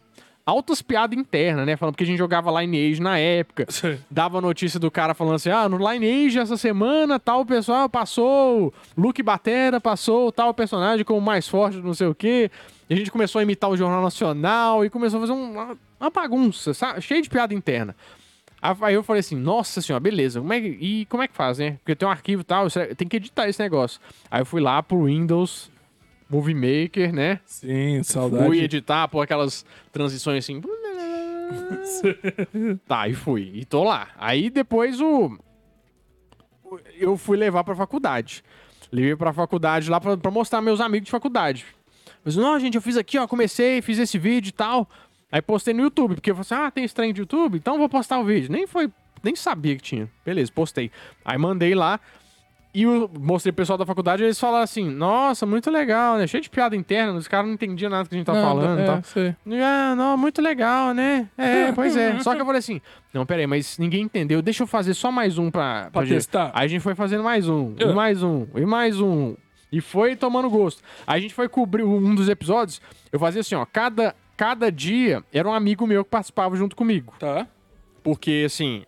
altas piadas internas, né? Falando porque a gente jogava Lineage na época. Dava notícia do cara falando assim: ah, no Lineage essa semana tal pessoal passou, Luke Batera passou tal personagem como mais forte, não sei o quê. E a gente começou a imitar o Jornal Nacional e começou a fazer um- uma, bagunça, sabe? cheio de piada interna. Aí eu falei assim, nossa senhora, beleza, como é que, e como é que faz, né? Porque tem um arquivo e tal, tem que editar esse negócio. Aí eu fui lá pro Windows Movie Maker, né? Sim, saudade. Fui editar, pôr aquelas transições assim. tá, e fui. E tô lá. Aí depois o- Eu fui levar pra faculdade. Levei pra faculdade lá pra, pra mostrar meus amigos de faculdade. Mas, não, gente, eu fiz aqui, ó, comecei, fiz esse vídeo e tal. Aí postei no YouTube, porque eu falei assim, ah, tem trem de YouTube? Então vou postar o vídeo. Nem foi, nem sabia que tinha. Beleza, postei. Aí mandei lá. E eu mostrei pro pessoal da faculdade, eles falaram assim, nossa, muito legal, né? Cheio de piada interna, os caras não entendiam nada que a gente tava Nada, falando e é, tal. sei. Ah, não, muito legal, né? É, pois é. Só que eu falei assim, não, peraí, mas ninguém entendeu. Deixa eu fazer só mais um pra... Pra gente." testar? Aí a gente foi fazendo mais um, e mais um, e mais um. E foi tomando gosto. Aí a gente foi cobrir um dos episódios, eu fazia assim, ó, cada, cada dia era um amigo meu que participava junto comigo. Tá. Porque, assim,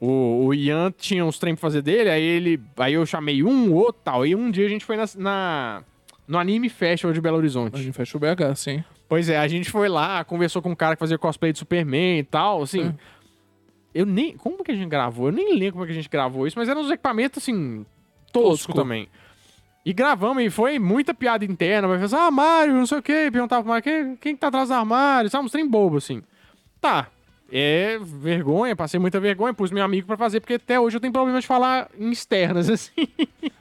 o, o Ian tinha uns trem pra fazer dele, aí ele. Aí eu chamei um, outro tal. Aí um dia a gente foi na, na- no Anime Festival de Belo A Horizonte. gente fecha o BH, sim. Pois é, a gente foi lá, conversou com um cara que fazia cosplay de Superman e tal, assim. Hum. Eu nem. Como que a gente gravou? Eu nem lembro como é que a gente gravou isso, mas eram uns equipamentos, assim, tosco, Tosco. também. E gravamos e foi muita piada interna. Mas assim, ah, Mário, não sei o quê. Perguntava pro Mário, quem, quem que tá atrás do armário? Sabe, uns trem bobo, assim. Tá. É vergonha, passei muita vergonha, pus meu amigo pra fazer, porque até hoje eu tenho problema de falar em externas, assim.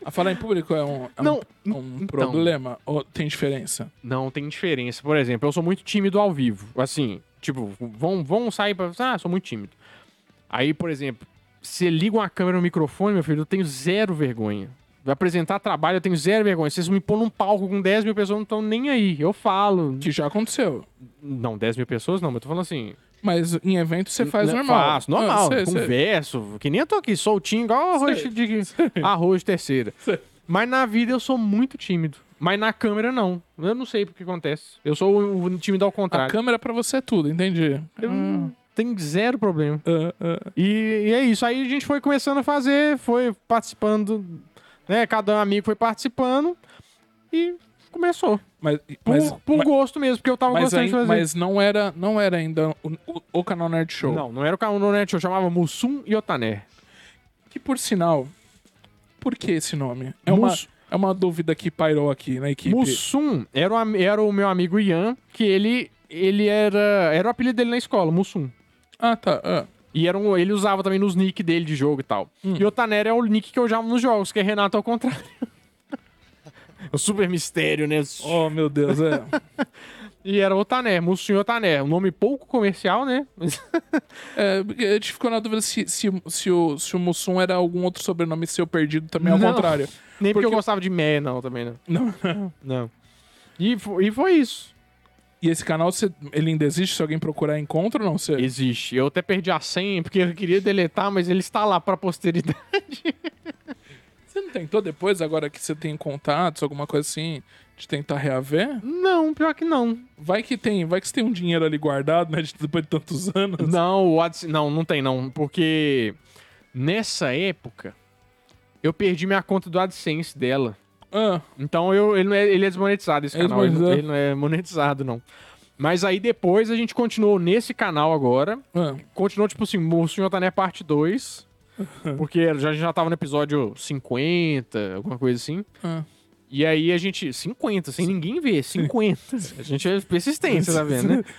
A falar em público é um, é um- Não, é um então. problema? Ou tem diferença? Não tem diferença. Por exemplo, eu sou muito tímido ao vivo. Assim, tipo, vão, vão sair pra. Ah, sou muito tímido. Aí, por exemplo, você liga uma câmera no microfone, meu filho, eu tenho zero vergonha. Vai apresentar trabalho, eu tenho zero vergonha. Vocês me pôr num palco com 10 mil pessoas, não estão nem aí. Eu falo. Que já aconteceu. Não, 10 mil pessoas não, mas eu tô falando assim. Mas em evento você faz N- normal. Faço, normal. Ah, sei, sei. converso, que nem eu tô aqui, soltinho, igual arroz Sei, de, arroz de terceira. Sei. Mas na vida eu sou muito tímido. Mas na câmera não. Eu não sei o que acontece. Eu sou o, o tímido ao A contrário. câmera pra você é tudo, entendi. Eu não tenho zero problema. Ah, ah. E, e é isso. Aí a gente foi começando a fazer, foi participando, né? Cada amigo foi participando e começou. Mas, Por, mas, por mas, gosto mesmo, porque eu tava mas, gostando aí- de fazer. mas não, era, não era ainda o, o, o canal Nerd Show. Não, não era o canal Net, eu chamava Mussum e Otané. Que por sinal, por que esse nome? É uma, é uma dúvida que pairou aqui na equipe. Mussum era o, era o meu amigo Ian, que ele, ele era. Era o apelido dele na escola, Mussum. Ah, tá. ah. E era um, ele usava também nos nick dele de jogo e tal. Hum. E Otané é o nick que eu usava nos jogos, que é Renato ao contrário. o super mistério, né? Oh, meu Deus, é. E era Otané, Mussum e Otané. Um nome pouco comercial, né? É a gente ficou na dúvida se, se, se, o, se o Mussum era algum outro sobrenome seu perdido também, ao Não. contrário. Nem porque, Porque- eu gostava de Mé, não, também não. Não, não. Não. E, e foi isso. E esse canal, ele ainda existe? Se alguém procurar, encontra ou não? Você... Existe. Eu até perdi a senha, porque eu queria deletar, mas ele está lá pra posteridade. Você não tentou depois, agora que você tem contatos, alguma coisa assim, de tentar reaver? Não, pior que não. Vai que tem, vai que você tem um dinheiro ali guardado, né? de- Depois de tantos anos. Não, o AdSense, não, não tem não, porque nessa época eu perdi minha conta do AdSense dela. Ah, Então eu, ele, é, ele é desmonetizado esse É canal, ele, ele não é monetizado não. Mas aí depois a gente continuou nesse canal agora, ah. continuou tipo assim, o Senhor Tané parte 2, porque já, a gente já tava no episódio 50, alguma coisa assim. Ah. E aí a gente. 50, sem ninguém ver, 50. A gente é persistente, você tá vendo, né?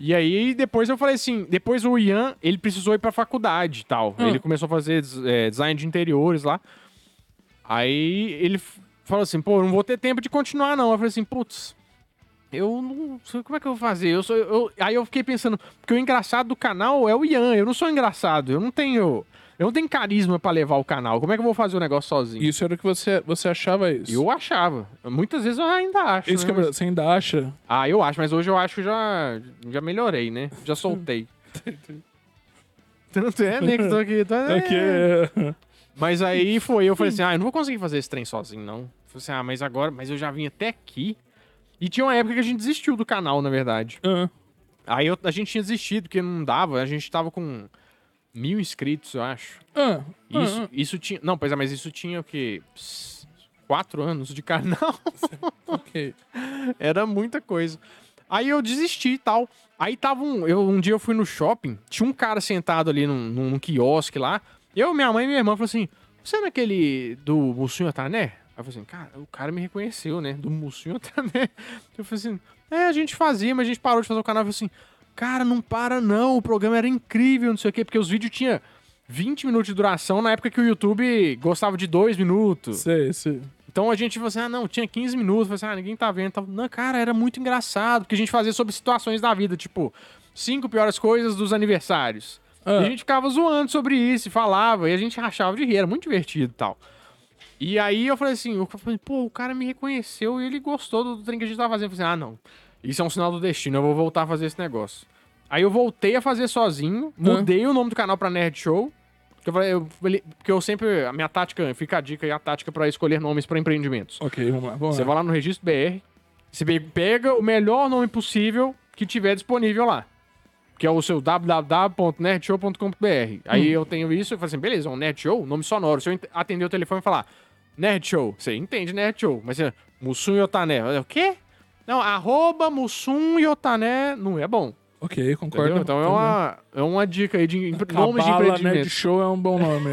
E aí, depois eu falei assim, depois o Ian, ele precisou ir pra faculdade e tal. Ah. Ele começou a fazer é, design de interiores lá. Aí ele falou assim, pô, não vou ter tempo de continuar não. Eu falei assim, putz, eu não sei como é que eu vou fazer. Eu sou, eu- aí eu fiquei pensando, porque o engraçado do canal é o Ian, eu não sou engraçado, eu não tenho... Eu não tenho carisma pra levar o canal. Como é que eu vou fazer o negócio sozinho? Isso era o que você, você achava isso. Eu achava. Muitas vezes eu ainda acho. Isso né? que é. Você ainda acha? Ah, eu acho, mas hoje eu acho que já, já melhorei, né? Já soltei. Tanto é, né, que tô aqui. Tô... É que. Mas aí foi, eu falei assim, ah, eu não vou conseguir fazer esse trem sozinho, não. Eu falei assim, ah, mas agora, mas eu já vim até aqui. E tinha uma época que a gente desistiu do canal, na verdade. Ah, Aí eu- a gente tinha desistido, porque não dava, a gente tava com mil inscritos, eu acho. ah, Isso, ah, isso tinha. Não, pois é, mas isso tinha o quê? Pss, Quatro anos de canal. ok. Era muita coisa. Aí eu desisti e tal. Aí tava um. Eu, um dia eu fui no shopping, tinha um cara sentado ali num, num, num quiosque lá. Eu, minha mãe e minha irmã falaram assim: Você é aquele do Mussunho Otané? Aí eu falei assim, cara, o cara me reconheceu, né? Do Mussunho Otané. Eu falei assim, é, a gente fazia, mas a gente parou de fazer o canal. Eu falei assim, cara, não para não, o programa era incrível, não sei o quê, porque os vídeos tinham 20 minutos de duração na época que o YouTube gostava de 2 minutos. Sei, sei. Então a gente falou assim, ah, não, tinha 15 minutos. Falei assim, ah, ninguém tá vendo. Não, cara, era muito engraçado, porque a gente fazia sobre situações da vida, tipo, cinco piores coisas dos aniversários. Ah. E a gente ficava zoando sobre isso, e falava, e a gente rachava de rir, era muito divertido e tal. E aí eu falei assim, eu falei, pô, o cara me reconheceu e ele gostou do trem que a gente tava fazendo. Eu falei assim, ah, não, isso é um sinal do destino, eu vou voltar a fazer esse negócio. Aí eu voltei a fazer sozinho, mudei o nome do canal pra Nerd Show. Porque eu, falei, eu porque eu sempre, a minha tática, fica a dica aí, a tática pra escolher nomes pra empreendimentos. Ok, vamos lá. Vamos Você lá. vai lá no registro BR, você pe- pega o melhor nome possível que tiver disponível lá. Que é o seu www.nerdshow.com.br. Aí eu tenho isso e falo assim, beleza, é um Nerd Show, nome sonoro. Se eu atender o telefone e falar Nerd Show, você entende Nerd Show. Mas você, Mussum Yotané, o quê? Não, arroba Mussum Yotané não é bom. Ok, concordo. Entendeu? Então é uma, é uma dica aí de nomes de Cabala Nerd empreendimento. Show é um bom nome.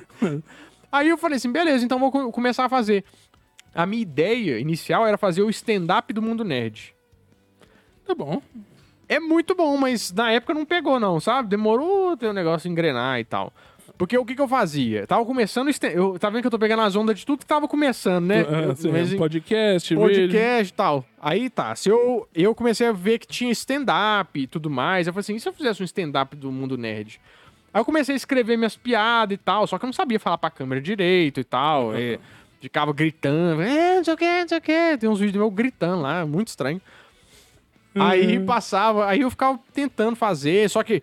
Aí eu falei assim, beleza, então vou co- começar a fazer. A minha ideia inicial era fazer o stand-up do Mundo Nerd. tá bom. É muito bom, mas na época não pegou, não, sabe? Demorou até o negócio engrenar e tal. Porque o que, que eu fazia? Tava começando. Eu, tá vendo que eu tô pegando as ondas de tudo que tava começando, né? Ah, sim, mas podcast, podcast e tal. Aí tá, se eu, eu comecei a ver que tinha stand-up e tudo mais. Eu falei assim, e se eu fizesse um stand-up do mundo nerd? Aí eu comecei a escrever minhas piadas e tal, só que eu não sabia falar pra câmera direito e tal. e ficava gritando, é, não sei o que, não sei o que. Tem uns vídeos meus gritando lá, muito estranho. Aí passava, aí eu ficava tentando fazer, só que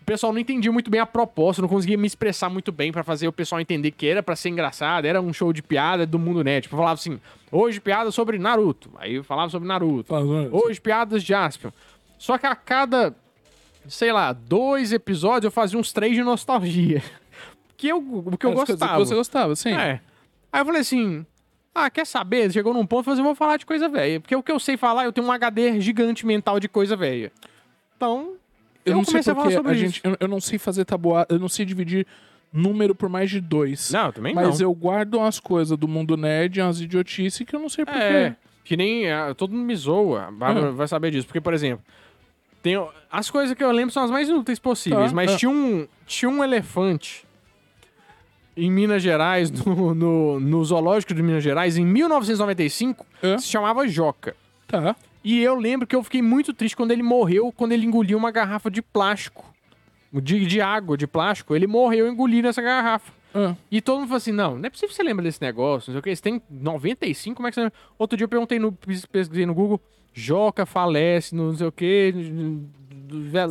o pessoal não entendia muito bem a proposta, não conseguia me expressar muito bem pra fazer o pessoal entender que era pra ser engraçado, era um show de piada do mundo net. Tipo, eu falava assim, hoje piada sobre Naruto. Aí eu falava sobre Naruto. Fala, Hoje piadas de Aspion. Só que a cada, sei lá, dois episódios eu fazia uns três de nostalgia. Que eu, o que eu As gostava. Que você gostava, sim. É. Aí eu falei assim: ah, quer saber? Chegou num ponto, eu falei assim, vou falar de coisa velha. Porque o que eu sei falar, eu tenho um HD gigante mental de coisa velha. Então, Eu, eu, não sei comecei a falar sobre a isso. gente. Eu, eu não sei fazer tabuada, eu não sei dividir número por mais de dois. Não, também mas não. eu guardo umas coisas do mundo nerd, umas idiotices que eu não sei porquê. É, que nem ah, todo mundo me zoa. Ah. vai saber disso. Porque, por exemplo, tem, as coisas que eu lembro são as mais inúteis possíveis. Tá, Mas ah. tinha, um, tinha um elefante em Minas Gerais, no, no, no zoológico de Minas Gerais, em 1995, É. se chamava Joca. Tá. E eu lembro que eu fiquei muito triste quando ele morreu, quando ele engoliu uma garrafa de plástico. De, de água, de plástico. Ele morreu engolindo essa garrafa. Ah, E todo mundo falou assim: não, não é possível que você lembra desse negócio, não sei o que. Você tem 95, como é que você lembra? Outro dia eu perguntei no. pes- pesquisei no Google, Joca falece, não sei o que,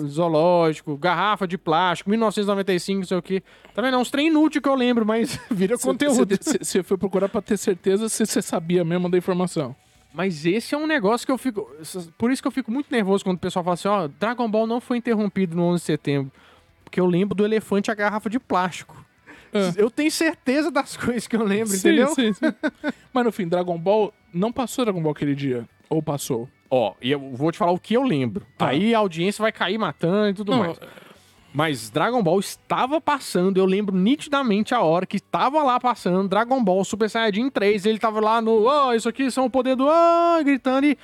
zoológico, garrafa de plástico, 1995, não sei o que. Tá vendo? É uns trem inútil que eu lembro, mas vira conteúdo. Você foi procurar pra ter certeza se você sabia mesmo da informação. Mas esse é um negócio que eu fico. Por isso que eu fico muito nervoso quando o pessoal fala assim: ó, Dragon Ball não foi interrompido no 11 de setembro. Porque eu lembro do elefante e a garrafa de plástico. Ah. Eu tenho certeza das coisas que eu lembro, Sim, entendeu? sim, sim. Mas no fim, Dragon Ball não passou Dragon Ball aquele dia. Ou passou? Ó, e eu vou te falar o que eu lembro. Tá. Aí a audiência vai cair matando e tudo Não, mais. Mas Dragon Ball estava passando, eu lembro nitidamente a hora que estava lá passando Dragon Ball Super Saiyajin 3. Ele tava lá no, ó, isso aqui são o poder do, ó, gritando e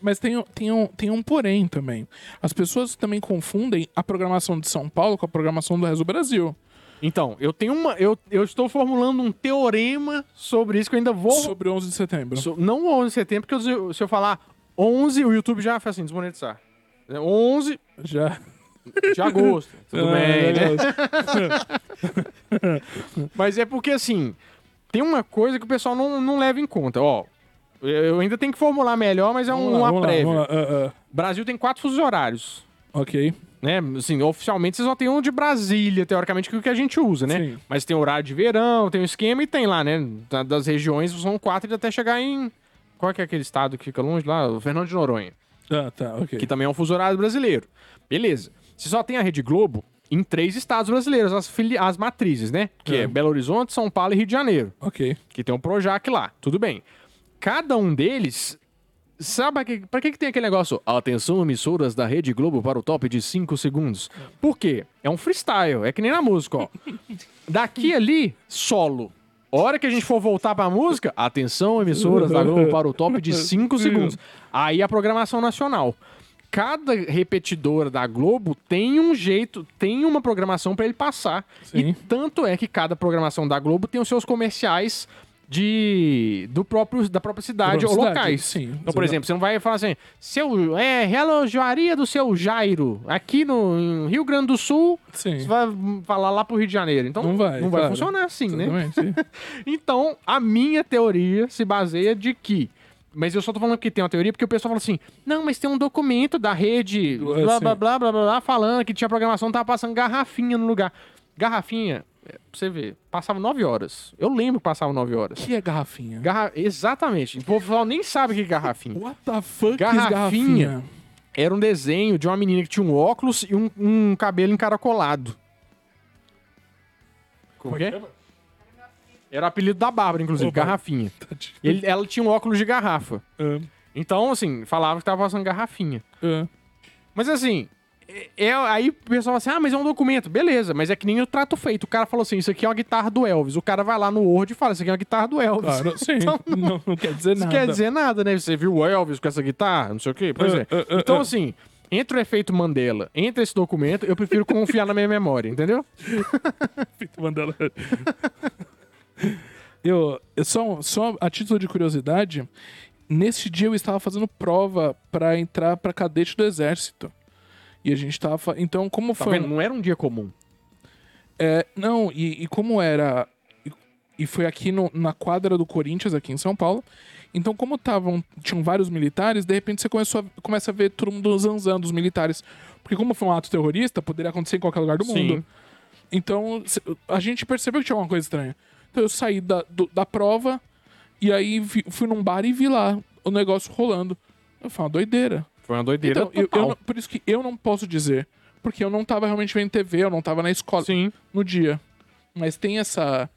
Mas tem, tem, um, tem um porém também. As pessoas também confundem a programação de São Paulo com a programação do resto do Brasil. Então, eu tenho uma. Eu, eu estou formulando um teorema sobre isso que eu ainda vou. Sobre 11 de setembro. so- não 11 de setembro, porque eu- se eu falar 11, o YouTube já faz assim, desmonetizar. É 11 Já. de agosto. Tudo Ah, bem, né? beleza. Mas é porque, assim, tem uma coisa que o pessoal não, não leva em conta. Ó, eu ainda tenho que formular melhor, mas é um, lá, uma vamos lá, prévia. lá. Ah, ah. Brasil tem quatro fusos horários. Ok. Né? Assim, oficialmente você só tem um de Brasília, teoricamente, que é o que a gente usa, né? Sim. Mas tem horário de verão, tem um esquema e tem lá, né? Da- Das regiões são quatro e até chegar em. Qual que é aquele estado que fica longe lá? O Fernando de Noronha. Ah, tá, ok. Que também é um fuso horário brasileiro. Beleza. Você só tem a Rede Globo em três estados brasileiros, as, fili- as matrizes, né? Que é. É. Belo Horizonte, São Paulo e Rio de Janeiro. Ok. Que tem um Projac lá. Tudo bem. Cada um deles. Sabe pra que, pra que, que tem aquele negócio? Atenção, emissoras da Rede Globo para o top de 5 segundos. Por quê? É um freestyle. É que nem na música, ó. Daqui ali, solo. Hora que a gente for voltar pra música, atenção, emissoras da Globo para o top de 5 segundos. Aí a programação nacional. Cada repetidora da Globo tem um jeito, tem uma programação pra ele passar. Sim. E tanto é que cada programação da Globo tem os seus comerciais de do próprio da própria cidade Da ou própria cidade, locais. sim. Então, por exemplo, você não vai falar assim, seu é relojoaria do seu Jairo, aqui no Rio Grande do Sul, Sim. você vai falar lá pro Rio de Janeiro. Então Não vai, não vai claro. funcionar assim, né? Exatamente, sim. Então, a minha teoria se baseia de que. Mas eu só tô falando que tem uma teoria porque o pessoal fala assim: não, mas tem um documento da rede, blá É, blá sim. blá blá blá, blá falando que tinha programação, tava passando garrafinha no lugar. Garrafinha, pra você ver, passava 9 horas. Eu lembro que passava 9 horas. que é garrafinha? Garra... Exatamente. O pessoal nem sabe o que é garrafinha. What the fuck Garrafinha. is garrafinha? Era um desenho de uma menina que tinha um óculos e um, um cabelo encaracolado. Como é? Era o apelido da Bárbara, inclusive, Oba. garrafinha. Ele- ela tinha um óculos de garrafa. Ah, Então, assim, falava que tava passando garrafinha. ah. Mas assim, é, é- aí o pessoal fala assim: ah, mas é um documento. Beleza, mas é que nem o trato feito. O cara falou assim: isso aqui é uma guitarra do Elvis. O cara vai lá no Word e fala: isso aqui é uma guitarra do Elvis. Claro, sim. Então, não, não quer dizer Isso nada. quer dizer nada, né? Você viu o Elvis com essa guitarra, não sei o quê. Pois Ah, é. ah, ah, Então, ah. assim, entre o efeito Mandela, entre esse documento, eu prefiro confiar na minha memória, entendeu? Fita Mandela. eu, eu só, só a título de curiosidade, nesse dia eu estava fazendo prova pra entrar pra cadete do exército. E a gente tava. Então, como Tá foi. vendo? Não era um dia comum. É, não, e, e como era. E, e foi aqui no- na quadra do Corinthians, aqui em São Paulo. Então, como tavam, tinham vários militares, de repente você começou a, começa a ver todo mundo zanzando os militares. Porque, como foi um ato terrorista, poderia acontecer em qualquer lugar do Sim. mundo. Então, a gente percebeu que tinha alguma coisa estranha. Então, eu saí da, do- da prova e aí vi- fui num bar e vi lá o negócio rolando. Eu falei, uma doideira. Foi uma doideira Então, eu- eu não- por isso que eu não posso dizer. Porque eu não tava realmente vendo TV, eu não tava na escola Sim. no dia. Mas tem essa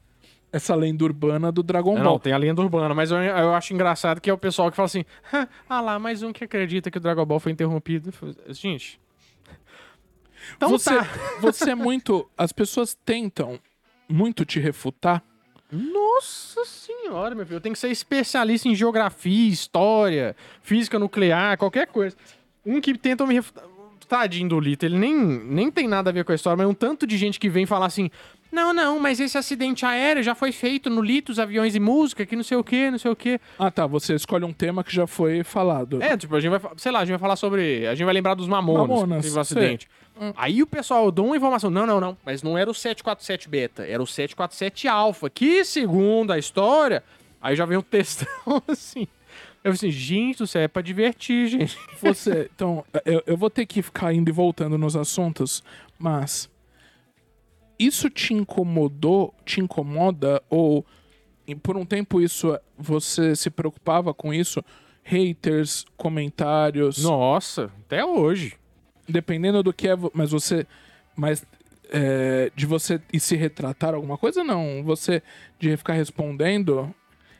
essa lenda urbana do Dragon Ball. não, tem a lenda urbana, mas eu, eu acho engraçado que é o pessoal que fala assim: ah lá, mais um que acredita que o Dragon Ball foi interrompido. Gente. Então você, tá. você é muito. As pessoas tentam muito te refutar. Nossa senhora, meu filho. Eu tenho que ser especialista em geografia, história, física nuclear, qualquer coisa. Um que tenta me refutar. Tadinho do Lito, ele nem, nem tem nada a ver com a história, mas um tanto de gente que vem falar assim: não, não, mas esse acidente aéreo já foi feito no Litos, aviões e música, que não sei o que, não sei o que. Ah, tá. Você escolhe um tema que já foi falado. É, tipo, a gente vai, sei lá, a gente vai falar sobre. A gente vai lembrar dos Mamonas, Mamonas, teve um acidente. Aí o pessoal dá uma informação. Não, não, não. Mas não era o 747 beta, era o 747 alfa, que segundo a história, aí já vem um textão assim. Eu falei assim, gente do céu, é pra divertir, gente. Você. Então, eu, eu vou ter que ficar indo e voltando nos assuntos, mas. Isso te incomodou, te incomoda? Ou e por um tempo isso você se preocupava com isso? Haters, comentários. Nossa, até hoje. Dependendo do que é. Mas você. Mas. é, de você ir se retratar alguma coisa? Não. Você de ficar respondendo.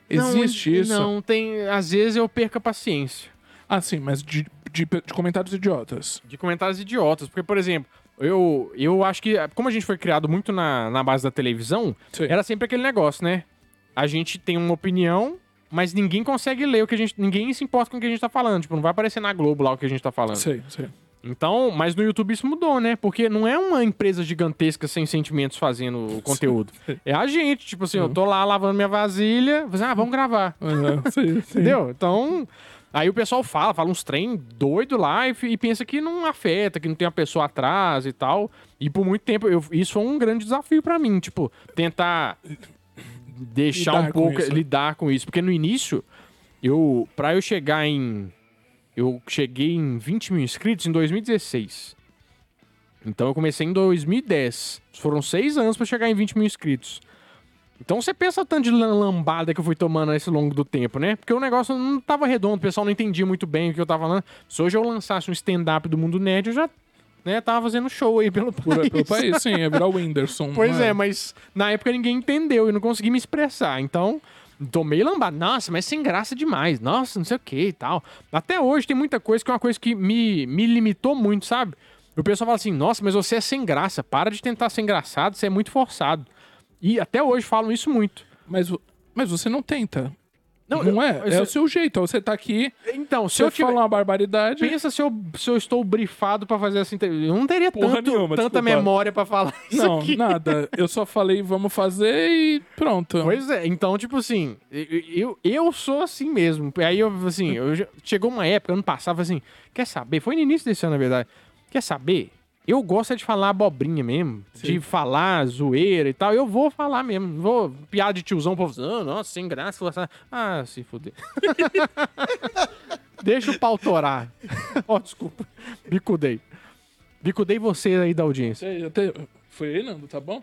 Existe não, isso? Não, tem. Às vezes eu perco a paciência. Ah, sim, mas de, de, de comentários idiotas. de comentários idiotas. Porque, por exemplo, eu, eu acho que, como a gente foi criado muito na, na base da televisão, Sim. era sempre aquele negócio, né? A gente tem uma opinião mas ninguém consegue ler o que a gente. Ninguém se importa com o que a gente tá falando. Tipo, não vai aparecer na Globo lá o que a gente tá falando. Sei, sei. Então, mas no YouTube isso mudou, né? Porque não é uma empresa gigantesca sem sentimentos fazendo o conteúdo. É a gente, tipo assim, eu tô lá lavando minha vasilha, assim, ah, vamos gravar. Aham, sim, sim. Entendeu? Então, aí o pessoal fala, fala uns trem doido lá e, e pensa que não afeta, que não tem a pessoa atrás e tal. E por muito tempo, eu- isso foi um grande desafio pra mim, tipo, tentar deixar Lidar um com pouco, isso. lidar com isso. Porque no início, eu, pra eu chegar em. Eu cheguei em 20 mil inscritos em 2016. Então eu comecei em 2010. Foram seis anos pra chegar em 20 mil inscritos. Então você pensa tanto de lam- lambada que eu fui tomando nesse longo do tempo, né? Porque o negócio não tava redondo, o pessoal não entendia muito bem o que eu tava falando. Se hoje eu lançasse um stand-up do mundo nerd, eu já né, tava fazendo show aí pelo Por, país. pelo país, sim, é virar o Whindersson. Pois não é, mas na época ninguém entendeu e não consegui me expressar. Então, tomei lambada. Nossa, mas sem graça demais. Nossa, não sei o que e tal. Até hoje tem muita coisa que é uma coisa que me, me limitou muito, sabe? O pessoal fala assim, nossa, mas você é sem graça. Para de tentar ser engraçado, você é muito forçado. E até hoje falam isso muito. Mas, mas você não tenta. Não, Não, é? eu- é o seu jeito. Você tá aqui, Então, se se eu eu tiver... falar uma barbaridade. Pensa se eu, se eu estou brifado pra fazer essa entrevista. Eu não teria tanto, nenhuma, tanta desculpa. memória pra falar isso Não, aqui. nada. Eu só falei, vamos fazer e pronto. Pois é, então, tipo assim, eu, eu, eu sou assim mesmo. Aí eu, assim, eu já- chegou uma época, ano passado, eu assim, quer saber? Foi no início desse ano, na verdade. Quer saber? Eu gosto é de falar abobrinha mesmo, de falar zoeira e tal. Eu vou falar mesmo. Vou, piada de tiozão, povo "Ah, nossa, sem graça. Ah, se fuder. Deixa o pau torar. Ó, desculpa. Bicudei. Bicudei você aí da audiência. Sei, até- Foi aí, Nando, tá bom?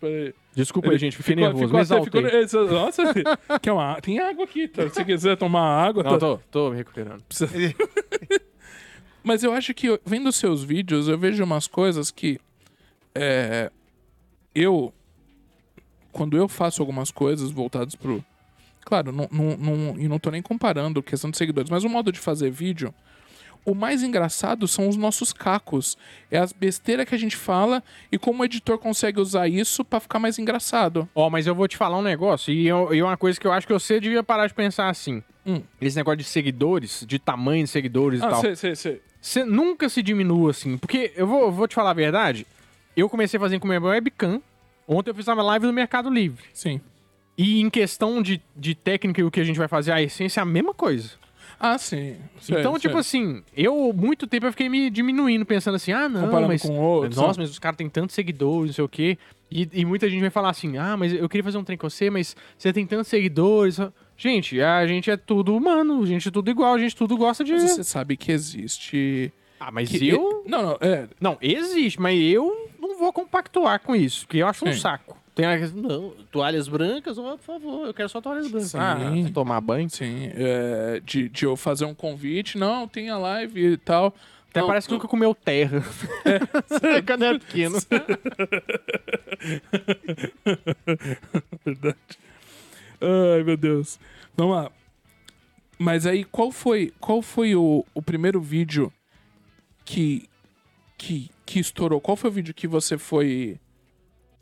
Peraí. Desculpa aí, gente, fiquei Ficou- nervoso, ficou me até- exaltei. ficou- Nossa, quer uma, tem água aqui, tá? Se quiser tomar água, Não, tá? tô, tô me recuperando. Mas eu acho que, vendo seus vídeos, eu vejo umas coisas que. é, eu. Quando eu faço algumas coisas voltadas pro. Claro, não, não, não, e não tô nem comparando questão de seguidores, mas o modo de fazer vídeo. O mais engraçado são os nossos cacos. É as besteiras que a gente fala e como o editor consegue usar isso pra ficar mais engraçado. Ó, mas eu vou te falar um negócio, e, eu- e uma coisa que eu acho que você devia parar de pensar assim. Hum. Esse negócio de seguidores, de tamanho de seguidores e Ah, tal. sei, sei, sei. Você nunca se diminua assim. Porque eu vou, vou te falar a verdade. Eu comecei fazendo com minha webcam. Ontem eu fiz uma live no Mercado Livre. Sim. E em questão de, de técnica e o que a gente vai fazer, a essência é a mesma coisa. Ah, sim. Sei, então, sei. tipo assim, eu, muito tempo eu fiquei me diminuindo, pensando assim, ah, não, Comparando mas... com outros, Nossa, né? mas os caras têm tantos seguidores, não sei o quê. E, e muita gente vai falar assim, ah, mas eu queria fazer um trem com você, mas você tem tantos seguidores. Gente, a gente é tudo humano, a gente é tudo igual, a gente tudo gosta de... Mas você sabe que existe. Ah, mas que- eu... Não, não, é. Não, existe, mas eu não vou compactuar com isso, porque eu acho um Sim. saco. Tem a... Não, toalhas brancas, ó, por favor, eu quero só toalhas brancas. Sim. Ah, tomar banho. Sim, é, de, de eu fazer um convite, não, tem a live e tal. Até Não, parece que nunca comeu terra. É. Quando era pequeno. Verdade. Ai, meu Deus. Vamos lá. Mas aí, qual foi, qual foi o, o primeiro vídeo que, que, que estourou? Qual foi o vídeo que você foi.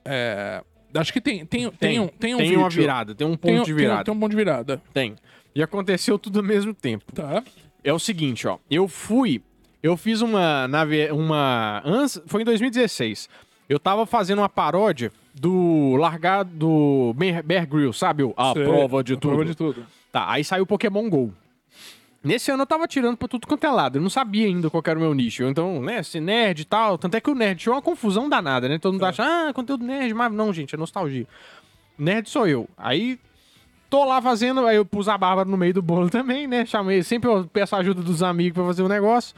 é, acho que tem, tem, tem, um, tem um tem vídeo. uma virada, tem um ponto Tem, de tem virada. Tem um ponto de virada. Tem. E aconteceu tudo ao mesmo tempo. Tá. É o seguinte, ó. Eu fui. Eu fiz uma. nave- uma foi em 2016. Eu tava fazendo uma paródia do largado do Bear Grylls, sabe? A Sei, prova de a tudo. Prova de tudo. Tá, aí saiu o Pokémon GO. Nesse ano eu tava tirando pra tudo quanto é lado. Eu não sabia ainda qual era o meu nicho. Então, né, ser nerd e tal. Tanto é que o nerd tinha uma confusão danada, né? Todo mundo acha, ah, conteúdo nerd, mas não, gente, é nostalgia. Nerd sou eu. Aí tô lá fazendo, aí eu pus a Bárbara no meio do bolo também, né? Chamei, sempre eu peço a ajuda dos amigos pra fazer o negócio.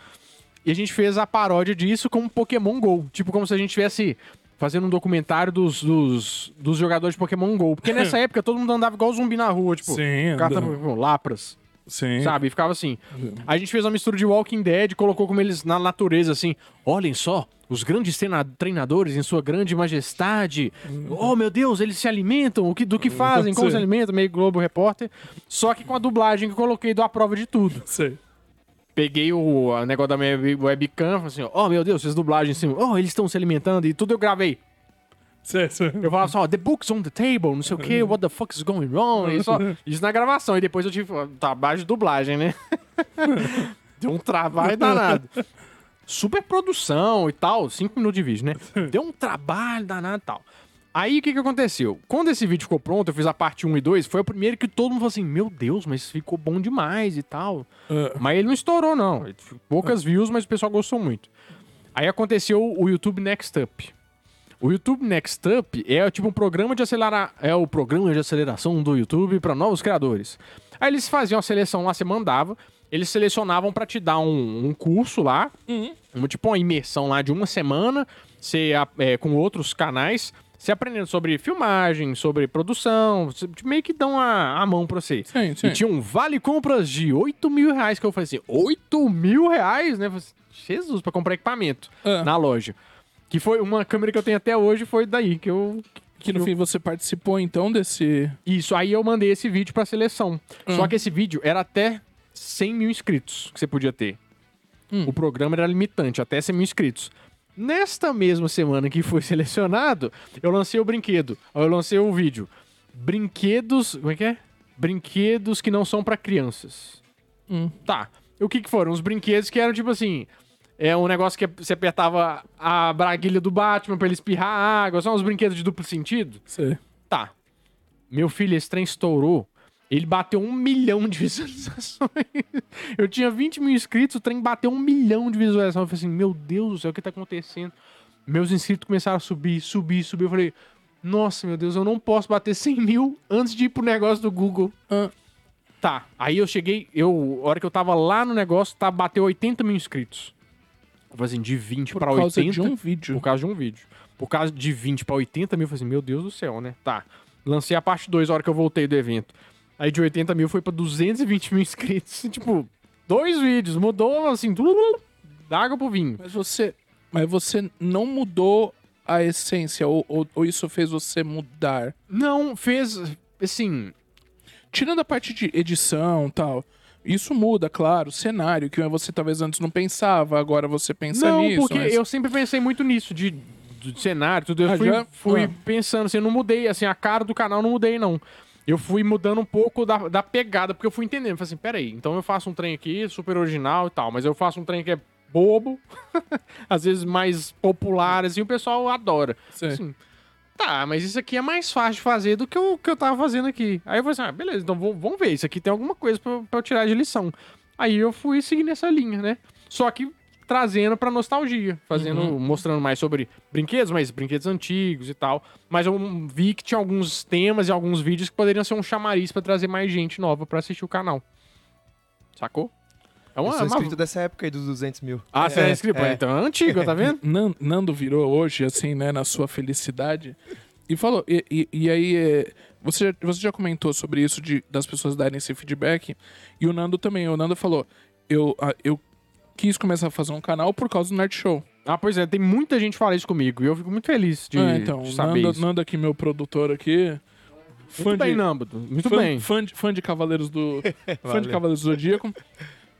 E a gente fez a paródia disso com Pokémon GO. Tipo, como se a gente tivesse fazendo um documentário dos, dos, dos jogadores de Pokémon GO. Porque nessa época todo mundo andava igual zumbi na rua, tipo, Sim, carta. Lapras, Sim. sabe? E ficava assim. A gente fez uma mistura de Walking Dead, colocou como eles na natureza, assim. Olhem só, os grandes treina- treinadores em sua grande majestade. Oh, meu Deus, eles se alimentam. O que, do que fazem? Como Sim. se alimentam? Meio Globo Repórter. Só que com a dublagem que eu coloquei do A Prova de Tudo. Sei. Peguei o a negócio da minha webcam, falei assim, oh meu Deus, essas dublagens assim, oh, eles estão se alimentando e tudo eu gravei. Cê- Eu falava só, the book's on the table, não sei o que, what the fuck is going on? E só- isso na gravação. E depois eu tive trabalho de dublagem, né? Deu um trabalho danado. Super produção e tal, cinco minutos de vídeo, né? Deu um trabalho danado e tal. Aí o que que aconteceu? Quando esse vídeo ficou pronto, eu fiz a parte 1 e 2, foi o primeiro que todo mundo falou assim: Meu Deus, mas ficou bom demais e tal. Ah, Mas ele não estourou, não. Poucas views, mas o pessoal gostou muito. Aí aconteceu o YouTube Next Up. O YouTube Next Up é tipo um programa de acelerar, é o programa de aceleração do YouTube para novos criadores. Aí eles faziam a seleção lá, você mandava, eles selecionavam para te dar um, um curso lá, uma, tipo uma imersão lá de uma semana, você, é, com outros canais, você aprendendo sobre filmagem, sobre produção, você- meio que dão a, a mão pra você. Sim, sim. E tinha um vale compras de 8 mil reais que eu falei assim, 8 mil reais, né? Eu falei assim, Jesus, pra comprar equipamento Ah. na loja. Que foi uma câmera que eu tenho até hoje, foi daí que eu. Que no fim você participou então desse. Isso, aí eu mandei esse vídeo pra seleção. Hum. Só que esse vídeo era até 100 mil inscritos que você podia ter. Hum. O programa era limitante, até 100 mil inscritos. Nesta mesma semana que foi selecionado, eu lancei o brinquedo. Eu lancei o vídeo. Brinquedos. Como é que é? Brinquedos que não são pra crianças. Hum. Tá. O que que foram? Os brinquedos que eram tipo assim. É um negócio que você apertava a braguilha do Batman pra ele espirrar água. São uns brinquedos de duplo sentido. Sei. Tá. Meu filho, esse trem estourou. Ele bateu um milhão de visualizações. Eu tinha 20 mil inscritos, o trem bateu um milhão de visualizações. Eu falei assim, meu Deus do céu, o que tá acontecendo? Meus inscritos começaram a subir, subir, subir. Eu falei, nossa, meu Deus, eu não posso bater 100 mil antes de ir pro negócio do Google. Ah, Tá. Aí eu cheguei, eu, a hora que eu tava lá no negócio, tá, bateu 80 mil inscritos. Eu falei assim, de 20 por pra causa 80. de um vídeo. Por causa de um vídeo. Por causa de 20 pra 80 mil, eu falei assim, meu Deus do céu, né? Tá. Lancei a parte 2 a hora que eu voltei do evento. Aí de 80 mil foi pra 220 mil inscritos. tipo, dois vídeos. Mudou, assim, tudo da água pro vinho. Mas você. Mas você não mudou a essência, ou, ou, ou isso fez você mudar? Não, fez, assim... Tirando a parte de edição e tal. Isso muda, claro, o cenário, que você talvez antes não pensava, agora você pensa não, nisso. porque mas- eu sempre pensei muito nisso, de, de cenário, tudo. Eu Ah, fui, já? fui Ah. pensando, assim, eu não mudei, assim, a cara do canal não mudei, não. Eu fui mudando um pouco da, da pegada, porque eu fui entendendo. Falei assim, peraí, então eu faço um trem aqui, super original e tal, mas eu faço um trem que é bobo, às vezes mais popular, assim, o pessoal adora. Assim, tá, mas isso aqui é mais fácil de fazer do que o que eu tava fazendo aqui. Aí eu falei assim, ah, beleza, então vamos vamos ver, isso aqui tem alguma coisa pra, pra eu tirar de lição. Aí eu fui seguindo essa linha, né? Só que trazendo pra nostalgia, fazendo, mostrando mais sobre brinquedos, mas brinquedos antigos e tal. Mas eu vi que tinha alguns temas e alguns vídeos que poderiam ser um chamariz pra trazer mais gente nova pra assistir o canal. Sacou? É Eu uma, sou uma- inscrito dessa época aí dos 200 mil. Ah, você é, É, inscrito? é. Então é antigo, tá vendo? Nan- Nando virou hoje, assim, né, na sua felicidade. E falou, e, e- e aí, é, você, já- você já comentou sobre isso, de, das pessoas darem esse feedback. E o Nando também. O Nando falou, eu, eu quis começar a fazer um canal por causa do Nerd Show. Ah, pois é, tem muita gente que fala isso comigo e eu fico muito feliz de, Ah, então, de saber Nando, isso. Nando aqui, meu produtor aqui. Muito bem, Nâmbito. Muito fã, bem. Fã de, fã de Cavaleiros do. fã de. Cavaleiros do Zodíaco.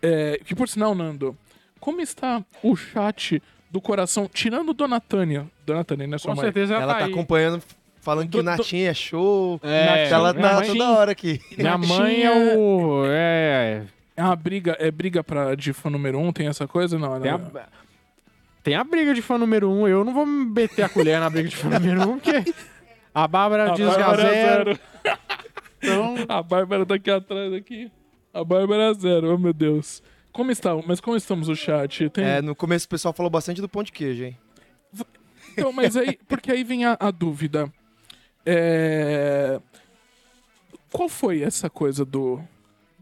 É, que por sinal, Nando, como está o chat do coração, tirando Dona Tânia? Dona Tânia, né, sua Com mãe? certeza ela, Ela tá, tá aí. acompanhando, falando que Do- do- Natinha é show. É, ela minha tá toda hora aqui. Minha mãe é o. É. É uma briga, é briga pra, de fã número um, tem essa coisa? Não, Tem não. a, tem a briga de fã número um. Eu não vou me meter a colher na briga de fã número um, porque a Bárbara A diz Bárbara a é zero. Então, A Bárbara tá aqui atrás, aqui. A Bárbara é zero, oh meu Deus. Como está? Mas como estamos o chat? Tem... É, no começo o pessoal falou bastante do pão de queijo, hein? Então, mas aí, porque aí vem a, a dúvida. É... Qual foi essa coisa do.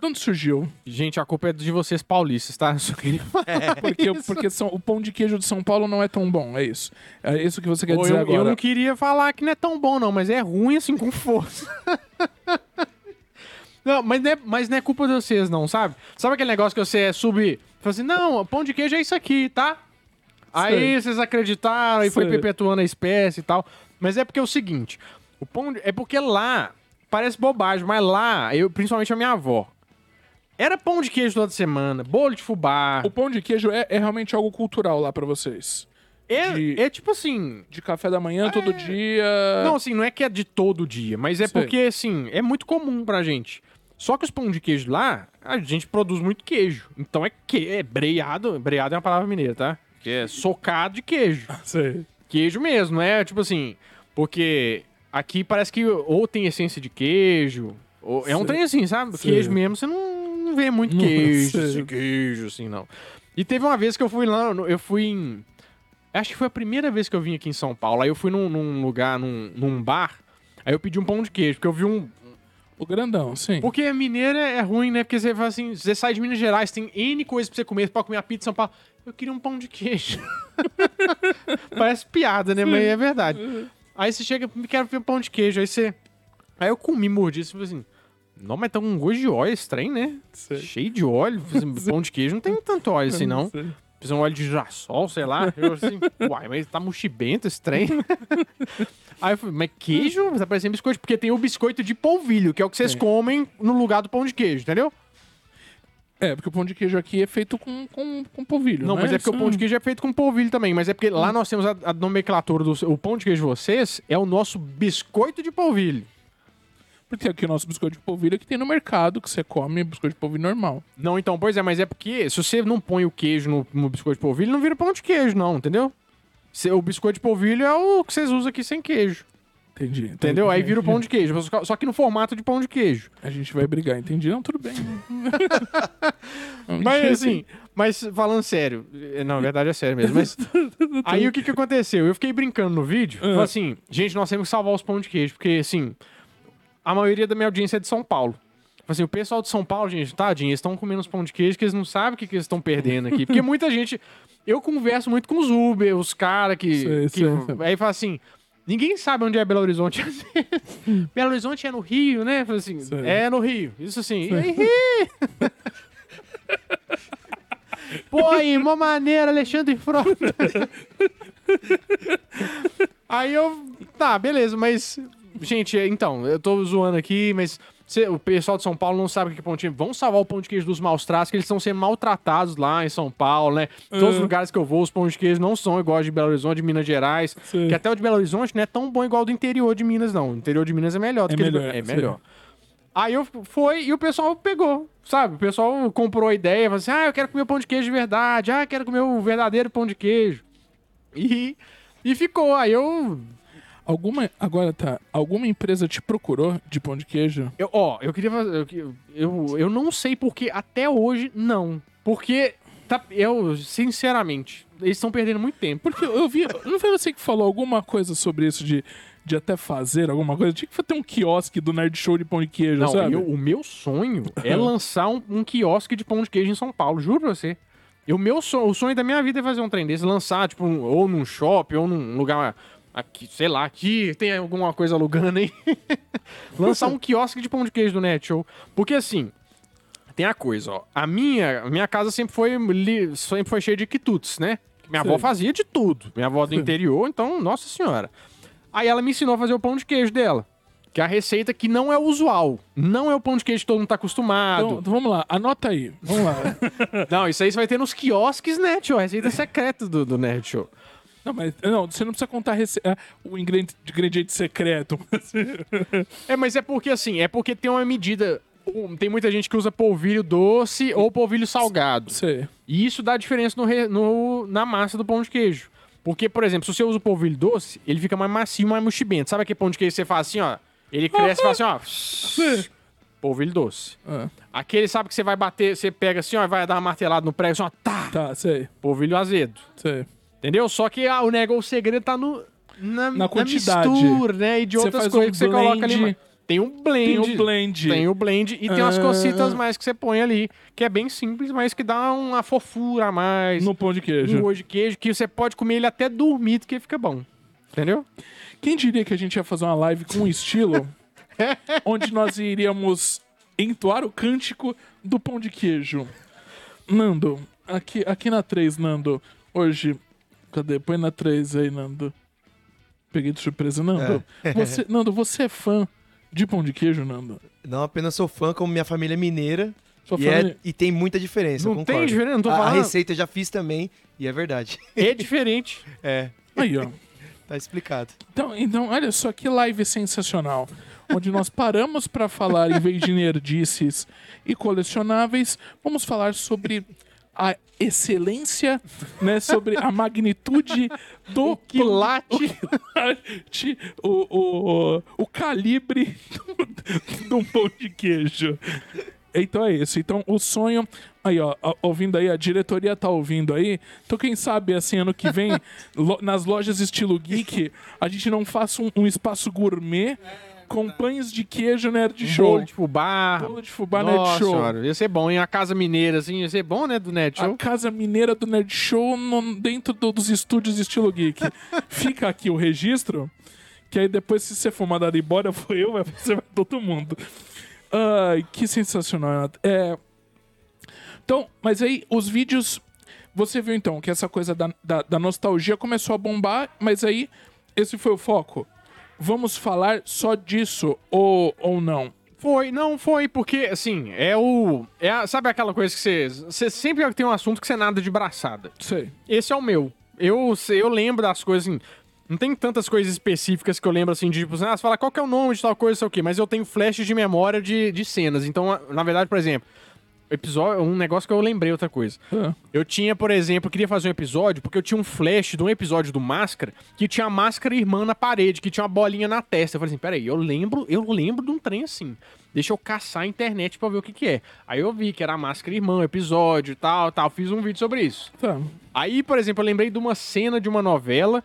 De onde surgiu? gente, a culpa é de vocês paulistas, tá? Eu só queria falar Porque, isso. porque são, o pão de queijo de São Paulo não é tão bom, é isso. É isso que você quer Ou dizer eu, agora. eu não queria falar que não é tão bom, não, mas é ruim assim com força. não, mas não, é, mas não é culpa de vocês, não, sabe? Sabe aquele negócio que você é sub. Fala assim, não, pão de queijo é isso aqui, tá? Aí vocês acreditaram e foi perpetuando a espécie e tal. Mas é porque é o seguinte: o pão de- é porque lá, parece bobagem, mas lá, eu, principalmente a minha avó, era pão de queijo toda semana, bolo de fubá. O pão de queijo é, é realmente algo cultural lá pra vocês. É, De- é tipo assim. De café da manhã todo dia. Não, assim, não é que é de todo dia, mas é Sei. porque, assim, é muito comum pra gente. Só que os pão de queijo lá, a gente produz muito queijo. Então é que é breado. Breado é uma palavra mineira, tá? Que é socado de queijo. Sei. Queijo mesmo, é tipo assim. Porque aqui parece que ou tem essência de queijo. Ou, é um trem assim, sabe? Sei. Queijo mesmo, você não, não vê muito queijo, assim, queijo, assim, não. E teve uma vez que eu fui lá, eu fui em. Acho que foi a primeira vez que eu vim aqui em São Paulo. Aí eu fui num, num lugar, num, num bar. Aí eu pedi um pão de queijo, porque eu vi um. O grandão, sim. Porque mineiro é ruim, né? Porque você fala assim, você sai de Minas Gerais, tem N coisas pra você comer, você pode comer a pizza em São Paulo. Eu queria um pão de queijo. Parece piada, né? Mas é verdade. Aí você chega, quero ver um pão de queijo. Aí você. Aí eu comi, mordi e falei assim. Não, mas tá um gosto de óleo estranho, né? Sei. Cheio de óleo. Pão de queijo não tem tanto óleo assim, não. Sei. Fiz um óleo de girassol, sei lá. Eu assim, uai, mas tá mochibento esse trem. Aí eu falei, mas queijo? Tá parecendo biscoito. Porque tem o biscoito de polvilho, que é o que vocês Tem. comem no lugar do pão de queijo, entendeu? É, porque o pão de queijo aqui é feito com, com, com polvilho. Não, né? mas é porque o pão de queijo é feito com polvilho também. Mas é porque lá nós temos a, a nomenclatura do o pão de queijo de vocês é o nosso biscoito de polvilho. Porque aqui o nosso biscoito de polvilho é que tem no mercado, que você come biscoito de polvilho normal. Não, então, pois é, mas é porque se você não põe o queijo no, no biscoito de polvilho, não vira pão de queijo, não, entendeu? Se- o biscoito de polvilho é o que vocês usam aqui sem queijo, Entendi. entendeu? Aí vira o pão de queijo, só- que no formato de pão de queijo. A gente vai brigar, entendi? Não, tudo bem. Mas assim, mas falando sério, eh, não, na verdade é sério mesmo, mas aí o que que aconteceu? Eu fiquei brincando no vídeo, falei assim, gente, nós temos que salvar os pão de queijo, porque assim, a maioria da minha audiência é de São Paulo. Falei Assim, o pessoal de São Paulo, gente, tadinho, eles estão comendo os pão de queijo que eles não sabem o que, que eles estão perdendo aqui. Porque muita gente. Eu converso muito com os Uber, os caras que. Sei, que- sei. Aí fala assim. Ninguém sabe onde é Belo Horizonte. Belo Horizonte é no Rio, né? Fala assim, Sei. é no Rio. Isso assim. Pô, aí, uma maneira, Alexandre Frota. aí eu. Tá, beleza, mas. Gente, então, eu tô zoando aqui, mas cê- o pessoal de São Paulo não sabe o que é pão de queijo. Vamos salvar o pão de queijo dos maus tratos, que eles estão sendo maltratados lá em São Paulo, né? Em todos os lugares que eu vou, os pão de queijo não são iguais de Belo Horizonte, de Minas Gerais. Sei. Que até o de Belo Horizonte não é tão bom igual o do interior de Minas, não. O interior de Minas é melhor do É que de- melhor, É melhor. Aí eu fui e o pessoal pegou, sabe? O pessoal comprou a ideia, falou assim: ah, eu quero comer pão de queijo de verdade, ah, eu quero comer o verdadeiro pão de queijo. E, e ficou. Aí eu, Alguma. Agora tá. Alguma empresa te procurou de pão de queijo? eu. Ó, eu queria fazer. Eu, eu, eu não sei porque até hoje não. Porque, tá, eu, sinceramente, eles estão perdendo muito tempo. Porque eu vi. Não foi você que falou alguma coisa sobre isso de, de até fazer alguma coisa? Tinha que ter um quiosque do Nerd Show de pão de queijo, Não, sabe? eu- o meu sonho é lançar um, um quiosque de pão de queijo em São Paulo, juro pra você. E o meu sonho, o sonho da minha vida é fazer um trem desse, lançar, tipo, um- ou num shopping, ou num lugar aqui, sei lá, aqui tem alguma coisa alugando aí. lançar um quiosque de pão de queijo do Net Show. Porque assim, tem a coisa, ó. A minha, minha casa sempre foi, li- sempre foi cheia de quitutes, né? Minha avó Sei. fazia de tudo. Minha avó do interior, então, nossa senhora. Aí ela me ensinou a fazer o pão de queijo dela. Que é a receita que não é usual. Não é o pão de queijo que todo mundo tá acostumado. Então, então vamos lá, anota aí. Vamos lá. Não, isso aí você vai ter nos quiosques, né, tio? A receita secreta do, do Nerd Show. Não, mas não, você não precisa contar rece- é, o ingrediente, ingrediente secreto. É, mas é porque assim, é porque tem uma medida. Tem muita gente que usa polvilho doce ou polvilho salgado. Sei. E isso dá diferença no, re- no- na massa do pão de queijo. Porque, por exemplo, se você usa o polvilho doce, ele fica mais macio, mais mochibento. Sabe aquele pão de queijo que você faz assim, ó? Ele cresce e faz assim, ó. Polvilho doce. Ah, Aquele, sabe que você vai bater, você pega assim, ó, e vai dar uma martelada no prego, assim, ó, tá. tá, sei. Polvilho azedo. Sei. Entendeu? Só que ah, o negócio, o segredo tá no, na, Na quantidade. mistura, né? E de Você outras coisas um que você coloca ali. Tem um blend. Tem o blend. Tem o blend e tem umas Ah. cositas mais que você põe ali, que é bem simples, mas que dá uma fofura a mais. No pão de queijo. Um hoje de queijo, que você pode comer ele até dormido, que fica bom. Entendeu? Quem diria que a gente ia fazer uma live com um estilo onde nós iríamos entoar o cântico do pão de queijo? Nando, aqui, aqui na 3, Nando, hoje. Cadê? Põe na 3 aí, Nando. Peguei de surpresa, Nando. Você, Nando, você é fã de pão de queijo, Nando? Não apenas sou fã, como minha família é mineira. Só E, falando- é- e tem muita diferença, Não tem concordo. diferença, não tô a, a falando. receita eu já fiz também, e é verdade. É diferente. É, Aí, ó. tá explicado. Então, então, olha só que live sensacional. Onde nós paramos para falar, em vez de nerdices e colecionáveis, vamos falar sobre a excelência, né? Sobre a magnitude do quilate. o, quilate, o, o, o calibre de um pão de queijo. Então é isso. Então o sonho. Aí, ó, ouvindo aí, a diretoria tá ouvindo aí. Então, quem sabe, assim, ano que vem, lo- nas lojas estilo geek, a gente não faça um, um espaço gourmet com pães de queijo Nerd Show. Bolo de fubá. Bolo de fubá Nerd Nossa Show. senhora, ia ser bom, hein? A casa mineira, assim, ia ser bom, né, do Nerd A Show. casa mineira do Nerd Show no- dentro do- dos estúdios estilo geek. Fica aqui o registro, que aí depois, se você for mandado embora, foi eu, vai você vai todo mundo. Ai, que sensacional. É... Então, mas aí os vídeos. Você viu então que essa coisa da, da, da nostalgia começou a bombar, mas aí esse foi o foco. Vamos falar só disso ou, ou não? Foi, não, foi, porque, assim, é o... É a- sabe aquela coisa que você... Você sempre tem um assunto que você nada de braçada. Sei. Esse é o meu. Eu, eu lembro das coisas, assim... Não tem tantas coisas específicas que eu lembro, assim, de tipo, assim, ah, você fala qual que é o nome de tal coisa, sei o quê, mas eu tenho flash de memória de, de cenas. Então, na verdade, por exemplo, episódio, um negócio que eu lembrei outra coisa. Ah, Eu tinha, por exemplo, eu queria fazer um episódio, porque eu tinha um flash de um episódio do Máscara, que tinha a máscara irmã na parede, que tinha uma bolinha na testa. Eu falei assim, peraí, eu lembro, eu lembro de um trem assim. Deixa eu caçar a internet pra ver o que que é. Aí eu vi que era a máscara irmã, episódio e tal, tal. Fiz um vídeo sobre isso. tá. Aí, por exemplo, eu lembrei de uma cena de uma novela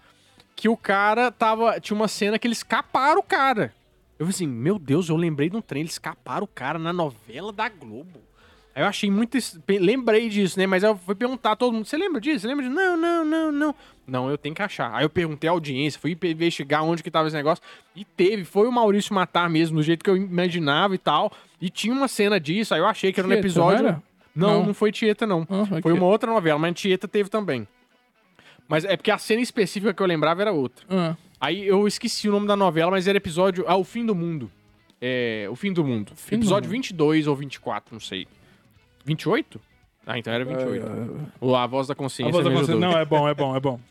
que o cara tava. Tinha uma cena que eles caparam o cara. Eu falei assim, meu Deus, eu lembrei de um trem, eles caparam o cara na novela da Globo. Aí eu achei muito. Lembrei disso, né? Mas eu fui perguntar a todo mundo: você lembra disso? Você lembra disso? Não, não, não, não. Não, eu tenho que achar. Aí eu perguntei à audiência, fui investigar onde que tava esse negócio. E teve, foi o Maurício matar mesmo, do jeito que eu imaginava e tal. E tinha uma cena disso, aí eu achei que era um episódio. não era? Não, Não. foi Tieta, não. Ah, Foi uma outra novela, mas Tieta teve também. Mas é porque a cena específica que eu lembrava era outra. Ah, Aí eu esqueci o nome da novela, mas era episódio. Ah, O Fim do Mundo. É. O Fim do Mundo. Fim do episódio Mundo. 22 ou 24, não sei. 28? Ah, então era 28. O A Voz da a Consciência. voz da consciência. ajudou. Não, é bom, é bom, é bom.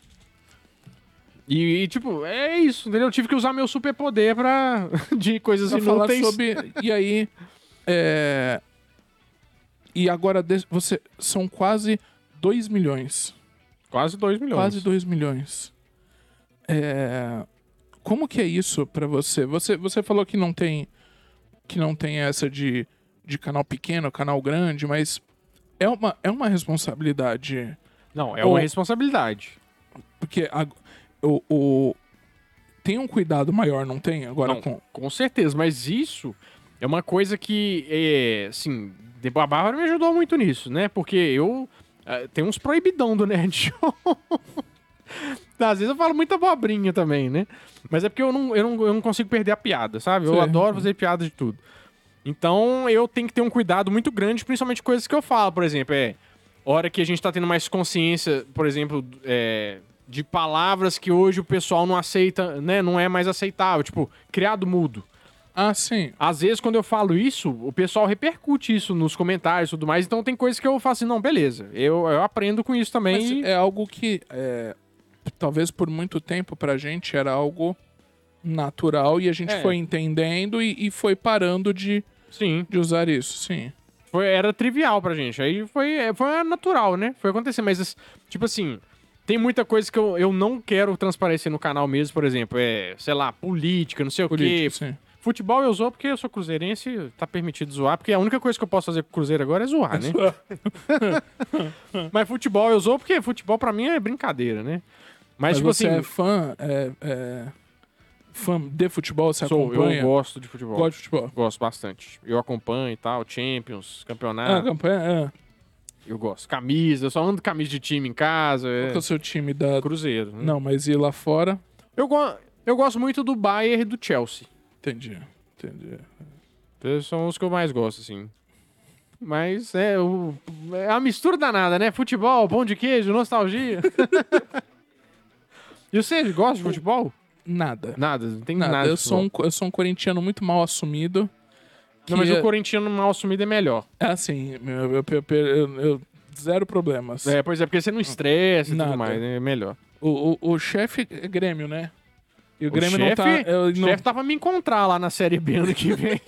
E, e, tipo, é isso, entendeu? Eu tive que usar meu superpoder pra. de coisas Pra falar inúteis. sobre. E aí. É... E agora você são quase 2 milhões. Quase 2 milhões. Quase 2 milhões. É... Como que é isso pra você? você? Você falou que não tem que não tem essa de, de canal pequeno, canal grande, mas é uma, é uma responsabilidade. Não, é Ou- uma responsabilidade. Porque a- o, o- tem um cuidado maior, não tem? Agora Não, com. Com certeza, mas isso é uma coisa que, é, assim, a Bárbara me ajudou muito nisso, né? Porque eu eh, tenho uns proibidão do Nerd Show. Às vezes eu falo muita abobrinha também, né? Mas é porque eu não, eu não, eu não consigo perder a piada, sabe? Eu Sim. adoro fazer piada de tudo. Então eu tenho que ter um cuidado muito grande, principalmente coisas que eu falo, por exemplo, é hora que a gente tá tendo mais consciência, por exemplo, é, de palavras que hoje o pessoal não aceita, né? Não é mais aceitável, tipo, criado mudo. Ah, sim. Às vezes, quando eu falo isso, o pessoal repercute isso nos comentários e tudo mais. Então, tem coisas que eu faço assim, não, beleza. Eu, eu aprendo com isso também. Mas é algo que é, talvez por muito tempo pra gente era algo natural e a gente É. foi entendendo e, e foi parando de, Sim, de usar isso, sim. foi, era trivial pra gente. Aí foi, é, foi natural, né? Foi acontecer. Mas, tipo assim, tem muita coisa que eu, eu não quero transparecer no canal mesmo, por exemplo. É, sei lá, política, não sei o Político, quê. sim. Futebol eu zoo porque eu sou cruzeirense, tá permitido zoar, porque a única coisa que eu posso fazer com o Cruzeiro agora é zoar, né? Mas futebol eu zoo porque futebol pra mim é brincadeira, né? Mas, Mas tipo você assim, é fã, é, é, fã de futebol, você sou, acompanha? eu gosto de futebol. Gosto de futebol. Gosto bastante. Eu acompanho e tal, Champions, Ah, campeonato. campanha, é. eu gosto. Camisa, eu só ando camisa de time em casa. É... Qual é o seu time da... Cruzeiro. né? Não, mas e lá fora? Eu, go... eu gosto muito do Bayern e do Chelsea. Entendi, entendi. Esses são os que eu mais gosto, assim. Mas é, o... é a mistura danada, né? Futebol, pão de queijo, nostalgia. e você gosta de futebol? Nada. Nada, não tem Nada, nada. eu, sou um, eu sou um corintiano muito mal assumido. Não, mas é, o corintiano mal assumido é melhor. é assim, eu, eu- eu- zero problemas. É, pois é, porque você não estressa e tudo mais, é melhor. O, o, o chefe é Grêmio, né? E o O Grêmio não chefe, tá. eu o não- chefe tava me encontrar lá na Série B ano que vem.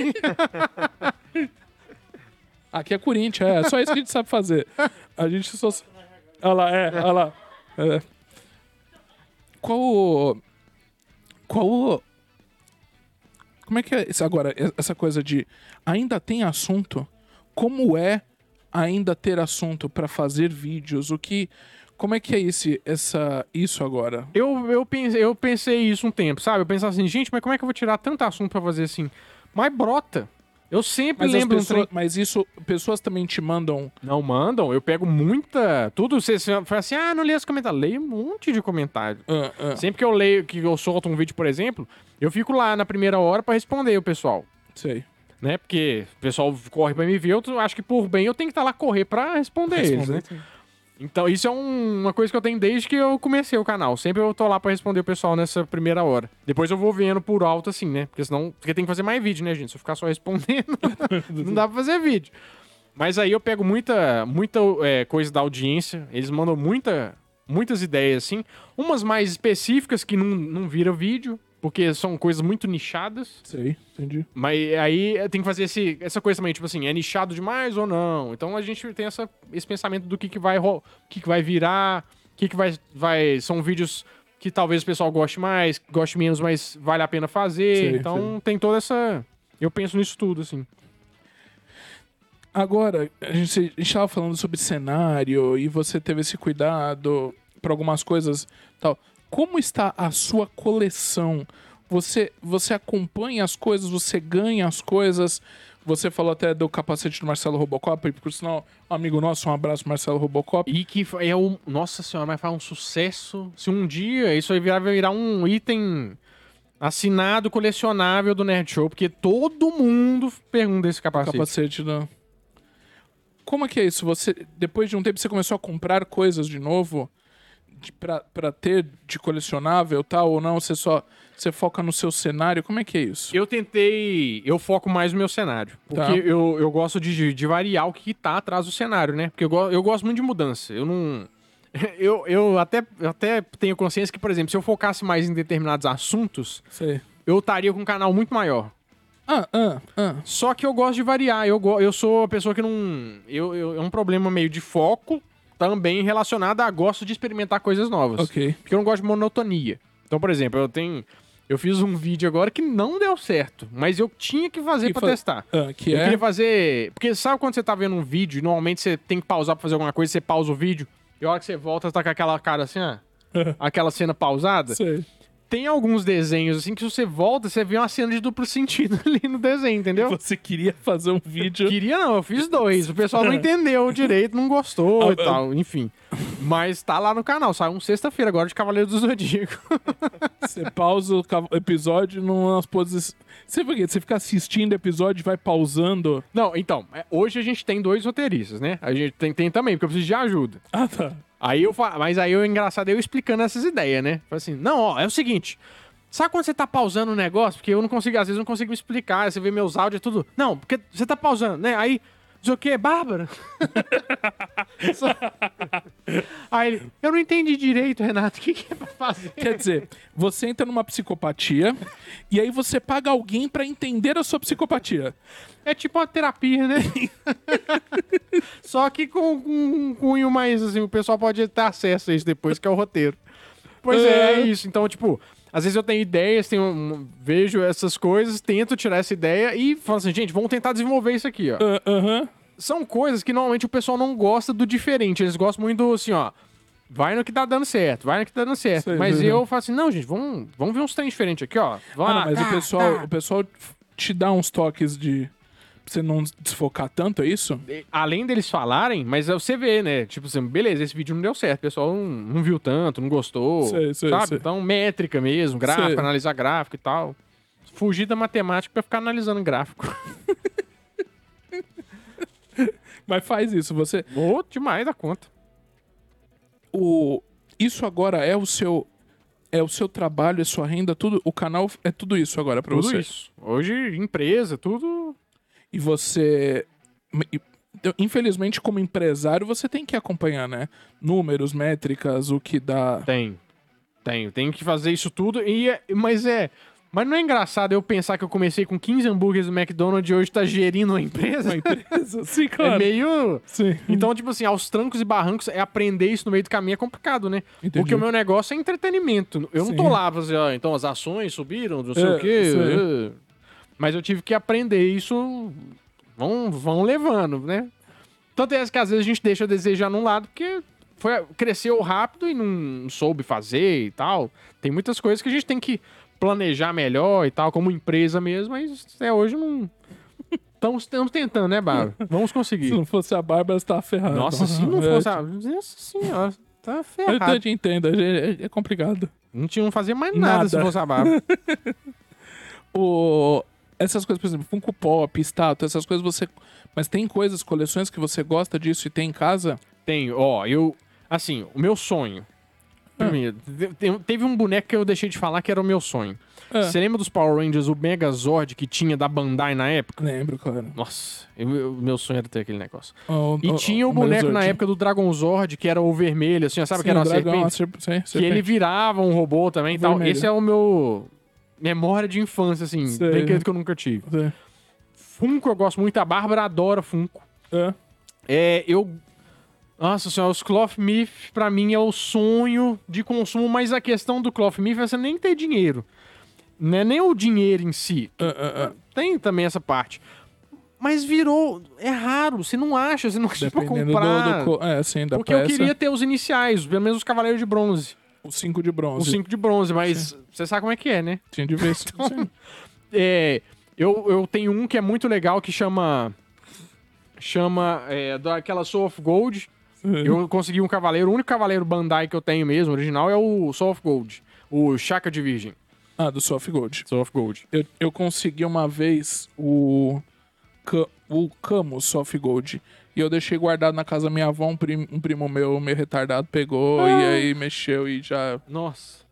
Aqui é Corinthians, é, só isso que a gente sabe fazer. A gente só. Olha lá, é, olha lá. É. Qual o. Qual. Como é que é isso agora? Essa coisa de ainda tem assunto? Como é ainda ter assunto pra fazer vídeos? O que. Como é que é esse, essa, isso agora? eu, eu, pensei, eu pensei isso um tempo, sabe? Eu pensava assim, gente, mas como é que eu vou tirar tanto assunto pra fazer assim? Mas brota. Eu sempre Mas, as lembro um pessoas, trem. mas isso, pessoas também te mandam. Não mandam, eu pego muita. Tudo, você, você fala assim, ah, não leio os comentários. Leio um monte de comentário. ah, ah, Sempre que eu leio, que eu solto um vídeo, por exemplo, eu fico lá na primeira hora pra responder o pessoal. sei. Né? Porque o pessoal corre pra me ver, eu acho que por bem eu tenho que estar lá correr pra responder, eles, né? Então, isso é um- uma coisa que eu tenho desde que eu comecei o canal. Sempre eu tô lá pra responder o pessoal nessa primeira hora. Depois eu vou vendo por alto, assim, né? Porque senão. Porque tem que fazer mais vídeo, né, gente? Se eu ficar só respondendo, não dá pra fazer vídeo. Mas aí eu pego muita, muita é, coisa da audiência. Eles mandam muita, muitas ideias, assim. Umas mais específicas que não, não viram vídeo. Porque são coisas muito nichadas. Sei, entendi. Mas aí tem que fazer esse, essa coisa também, tipo assim, é nichado demais ou não? Então a gente tem essa, esse pensamento do que, que vai o que, que vai virar, o que, que vai, vai. São vídeos que talvez o pessoal goste mais, goste menos, mas vale a pena fazer. Sei, então tem toda essa. Eu penso nisso tudo, assim. Agora, a gente, a gente tava falando sobre cenário e você teve esse cuidado para algumas coisas tal. Como está a sua coleção? Você, você acompanha as coisas, você ganha as coisas. Você falou até do capacete do Marcelo Robocop, e por sinal, um amigo nosso, um abraço, Marcelo Robocop. E que é um. Nossa senhora, mas faz um sucesso. Se um dia isso aí virar, virar um item assinado, colecionável do Nerd Show, porque todo mundo pergunta desse capacete. Capacete da. Como é que é isso? Você, depois de um tempo, você começou a comprar coisas de novo pra ter de colecionável tal, ou não? Você só você foca no seu cenário? Como é que é isso? Eu tentei. Eu foco mais no meu cenário. Porque Tá. eu, eu gosto de, de variar o que tá atrás do cenário, né? Porque eu, go- eu gosto muito de mudança. Eu não. Eu, eu, até, eu até tenho consciência que, por exemplo, se eu focasse mais em determinados assuntos, Sei. eu estaria com um canal muito maior. Ah, ah, ah. Só que eu gosto de variar. Eu, go- eu sou a pessoa que não. Eu, eu- é um problema meio de foco também relacionado a gosto de experimentar coisas novas. Ok. Porque eu não gosto de monotonia. Então, por exemplo, eu tenho. Eu fiz um vídeo agora que não deu certo, mas eu tinha que fazer pra fa- testar. Ah, que eu é. queria fazer. Porque sabe quando você tá vendo um vídeo e normalmente você tem que pausar pra fazer alguma coisa, você pausa o vídeo, e a hora que você volta, você tá com aquela cara assim, ó. aquela cena pausada. Sei. Tem alguns desenhos assim que se você volta, você vê uma cena de duplo sentido ali no desenho, entendeu? Você queria fazer um vídeo. Queria não, eu fiz dois. O pessoal não entendeu direito, não gostou Ah, e tal, enfim. Mas tá lá no canal, saiu um sexta-feira agora de Cavaleiro do Zodíaco. Você pausa o episódio numas posições. Você, você fica assistindo o episódio e vai pausando. Não, então, é, hoje a gente tem dois roteiristas, né? A gente tem, tem também, porque eu preciso de ajuda. Ah, tá. Aí eu. Mas aí o engraçado é eu explicando essas ideias, né? Falei assim, não, ó, é o seguinte. Sabe quando você tá pausando o negócio? Porque eu não consigo, às vezes não consigo me explicar. Você vê meus áudios e tudo. Não, porque você tá pausando, né? Aí, diz o quê? Bárbara? Só- Aí ele, eu não entendi direito, Renato. O que, que é pra fazer? Quer dizer, você entra numa psicopatia e aí você paga alguém pra entender a sua psicopatia. É tipo uma terapia, né? Só que com, com um cunho mais assim, o pessoal pode ter acesso a isso depois, que é o roteiro. Pois é, é isso. Então, tipo, às vezes eu tenho ideias, tenho, vejo essas coisas, tento tirar essa ideia e falo assim, gente, vamos tentar desenvolver isso aqui, ó. Ah, Aham. São coisas que normalmente o pessoal não gosta do diferente. Eles gostam muito do assim, ó. Vai no que tá dando certo, vai no que tá dando certo. Sei, Mas sei. eu falo assim, não, gente, vamos, vamos ver uns trem diferentes aqui, ó. Ah, Vamos não, lá, mas o tá, pessoal, tá. o pessoal te dá uns toques de. Você não desfocar tanto, é isso? além deles falarem, mas você vê, né? Tipo assim, beleza, esse vídeo não deu certo, o pessoal não, não viu tanto, não gostou, Sei, sei, sabe? sei. Então, métrica mesmo, gráfico, Sei. analisar gráfico e tal. Fugir da matemática pra ficar analisando gráfico. Mas faz isso, você. Ô, demais da conta. O, isso agora é o seu. É o seu trabalho, é sua renda, tudo. O canal é tudo isso agora pra Tudo você. isso. Hoje, empresa, tudo. E você. então, Infelizmente, como empresário, você tem que acompanhar, né? Números, métricas, o que dá. Tem. Tenho. Tenho que fazer isso tudo. E é- mas é. Mas não é engraçado eu pensar que eu comecei com 15 hambúrgueres do McDonald's e hoje tá gerindo uma empresa? Uma empresa. Sim, É claro. meio. Sim. Então, tipo assim, aos trancos e barrancos, é aprender isso no meio do caminho é complicado, né? Entendi. Porque o meu negócio é entretenimento. Eu não tô Sim. lá pra dizer, ó, então as ações subiram, não sei É, o quê. sei. É. Mas eu tive que aprender isso. Vão, vão levando, né? Tanto é que às vezes a gente deixa a desejar num lado porque foi, cresceu rápido e não soube fazer e tal. Tem muitas coisas que a gente tem que planejar melhor e tal, como empresa mesmo, mas até hoje não. Estamos, estamos tentando, né, Bárbara? Vamos Se conseguir. não fosse a Bárbara, você tava ferrado. Nossa, se não É, fosse. a- Nossa senhora, tá Eu ferrado. te entendo, é, é complicado. Não tinha que fazer mais nada, Nada. se fosse a Bárbara. O... Essas coisas, por exemplo, Funko Pop, estátua, essas coisas você. Mas tem coisas, coleções que você gosta disso e tem em casa? Tem, ó, eu. Assim, o meu sonho. Te- teve um boneco que eu deixei de falar que era o meu sonho. Ah. Você lembra dos Power Rangers, o Megazord que tinha da Bandai na época? Lembro, cara. Nossa, o meu sonho era ter aquele negócio. O- E o- tinha o, o boneco Megazord. na época do Dragon Zord, que era o vermelho, assim, sabe Sim, que era uma dragão, serpente? serp- sim, Que ele serpente. virava um robô também e tal. Vermelho. Esse é o meu. Memória de infância, assim, Sei. brinquedo que eu nunca tive. Sim. Funko eu gosto muito, a Bárbara adora Funko. É. É, eu. Nossa senhora, os Cloth Myth pra mim é o sonho de consumo, mas a questão do Cloth Myth é você nem ter dinheiro. Não é nem o dinheiro em si. Ah, ah, ah. Tem também essa parte. Mas virou. É raro, você não acha, você não acha pra comprar. do, do É, sim, da porque eu peça. queria ter os iniciais, pelo menos os Cavaleiros de Bronze. Os 5 de bronze. cinco de bronze, mas você sabe como é que é, né? Tinha de ver. sim. É, eu, eu tenho um que é muito legal que chama. Chama. É, daquela Soul of Gold. Eu consegui um cavaleiro. O único cavaleiro Bandai que eu tenho mesmo, original, é o Soul of Gold. O Chaka de Virgem. Ah, do Soft Gold. Soul of Gold. Eu, eu consegui uma vez o. O Camus Soft Gold. E eu deixei guardado na casa da minha avó. Um primo, um primo meu, meio retardado, pegou e aí mexeu e já. Nossa.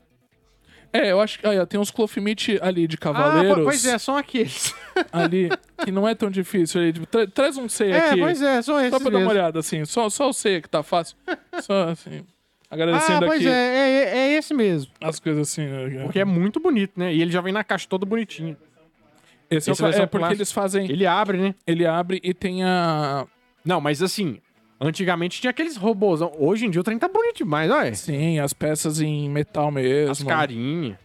É, eu acho que. Olha, tem uns Clofimite ali de Ah, cavaleiros. po- pois é, são aqueles. Ali, que não é tão difícil. Ali. Tipo, tra- traz um C É, aqui. pois é, são esses Só pra dar uma mesmo. olhada, assim. Só, só o C que tá fácil. Só assim. Ah, Agradecendo pois aqui é, é, é esse mesmo. as coisas assim. né? Porque é muito bonito, né? E ele já vem na caixa todo bonitinho. Esse, é, esse o, é o porque clássico. eles fazem. Ele abre, né? Ele abre e tem a. Não, mas assim, antigamente tinha aqueles robôzão. Hoje em dia o trem tá bonito demais, olha. Sim, as peças em metal mesmo. As carinhas.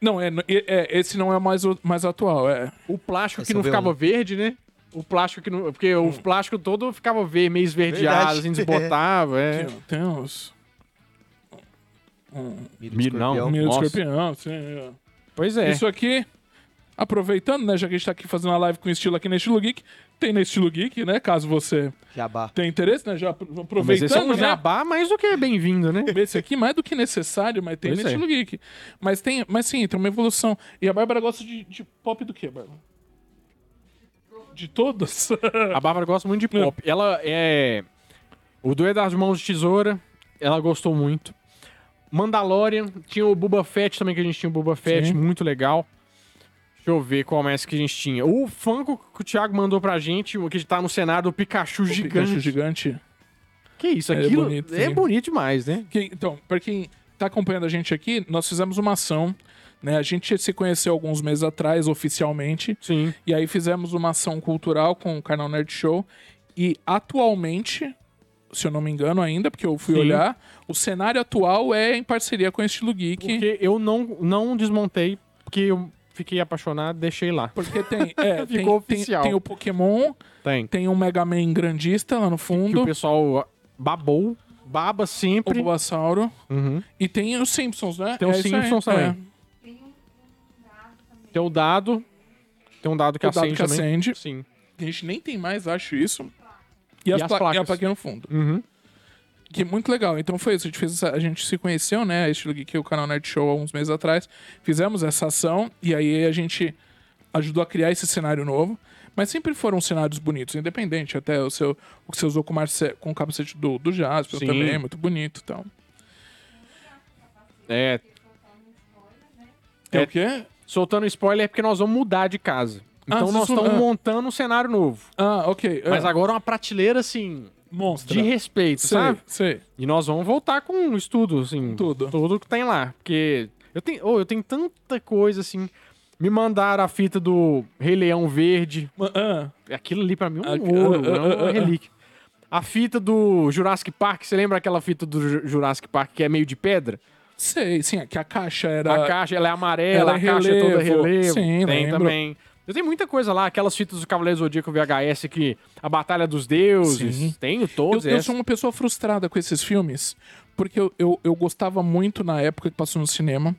Não, é, é, esse não é o mais, o mais atual, é. O plástico Esse que não ficava um. verde, né? O plástico que não. Porque o plástico todo ficava verde, meio esverdeado, assim, desbotava. É. Aqui, ó, Tem uns. Um, Miro não. Nossa. escorpião, sim. é. Pois é. Isso aqui, aproveitando, né, já que a gente tá aqui fazendo uma live com estilo aqui no Estilo Geek, tem no Estilo Geek, né, caso você Jabá. tenha interesse, né, já apro- Mas aproveitando, esse é um né, jabá mais do que bem-vindo, né? esse aqui mais do que necessário, mas tem Pois no é. Estilo Geek. Mas tem, mas sim, tem uma evolução. E a Bárbara gosta de, de pop do quê, Bárbara? De todas? A Bárbara gosta muito de pop. Ela é. O Doer das Mãos de Tesoura, ela gostou muito. Mandalorian, tinha o Boba Fett também, que a gente tinha o Boba Fett, Sim. muito legal. Deixa eu ver qual mais que a gente tinha. O Funko que o Thiago mandou pra gente, o que tá no cenário, o Pikachu O gigante. Pikachu gigante. Que isso, É aquilo bonito, é bonito demais, né? Que- então, pra quem tá acompanhando a gente aqui, nós fizemos uma ação, né? A gente se conheceu alguns meses atrás, oficialmente, Sim. e aí fizemos uma ação cultural com o canal Nerd Show. E atualmente, se eu não me engano ainda, porque eu fui Sim. olhar, o cenário atual é em parceria com o Estilo Geek. Porque eu não, não desmontei, porque eu fiquei apaixonado, deixei lá. Porque tem, é, tem, Ficou tem, oficial. tem o Pokémon, Tem. tem um Mega Man grandista lá no Que fundo, o pessoal babou, baba o sempre. Bulbasauro, Uhum. e tem os Simpsons, né? Tem os É Simpsons é. também. Tem o dado. Tem um dado que O dado acende que também. acende. Sim. A gente nem tem mais, acho isso. E, as, as pla- e a placas. plaquinha no fundo. Uhum. Que é muito legal. Então foi isso. A gente, fez essa- a gente se conheceu, né? A Estilo Geek o canal Nerd Show há uns meses atrás. Fizemos essa ação e aí a gente ajudou a criar esse cenário novo. Mas sempre foram cenários bonitos, independente. Até o seu o que você usou com, o Marce, com o capacete do, do Jasper Sim. também, é muito bonito e tal. É, É, É. o quê? soltando spoiler é porque nós vamos mudar de casa. Então Ah, nós estamos ah. montando um cenário novo. Ah, ok. Mas ah, agora uma prateleira, assim, monstra. de respeito, sei, sabe? sei. E nós vamos voltar com um estudo, assim. Tudo. Tudo que tem lá. Porque eu tenho, oh, eu tenho tanta coisa, assim. Me mandaram a fita do Rei Leão Verde. Ah, Aquilo ali pra mim é um Ah, ouro, ah, é uma ah, relíquia. A fita do Jurassic Park, você lembra aquela fita do Ju- Jurassic Park que é meio de pedra? sei, sim, que a caixa era. A caixa, ela é amarela, Ela é a caixa é toda relevo. Sim, tem lembro. também. Eu tenho muita coisa lá, aquelas fitas do Cavaleiro Zodíaco VHS que a Batalha dos Deuses, Sim. tenho Eu, todos eu esses. sou uma pessoa frustrada com esses filmes, porque eu, eu, eu gostava muito na época que passou no cinema,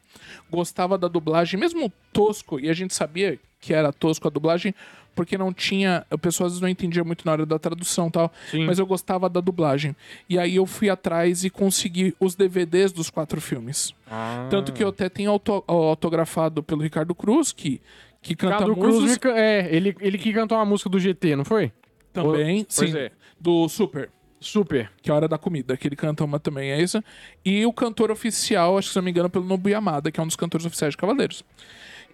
gostava da dublagem, mesmo tosco, e a gente sabia que era tosco a dublagem, porque não tinha. O pessoal às vezes não entendia muito na hora da tradução e tal, Sim. mas eu gostava da dublagem. E aí eu fui atrás e consegui os DVDs dos quatro filmes. Ah. Tanto que eu até tenho auto- autografado pelo Ricardo Cruz, que, que canta Ricardo Cruz, músicas me é, ele, ele que cantou uma música do GT, não foi? também, Pois sim, é. do Super. Super. que é a hora da comida, que ele canta uma também, é isso. E o cantor oficial, acho que se não me engano, pelo Nobu Yamada, que é um dos cantores oficiais de Cavaleiros.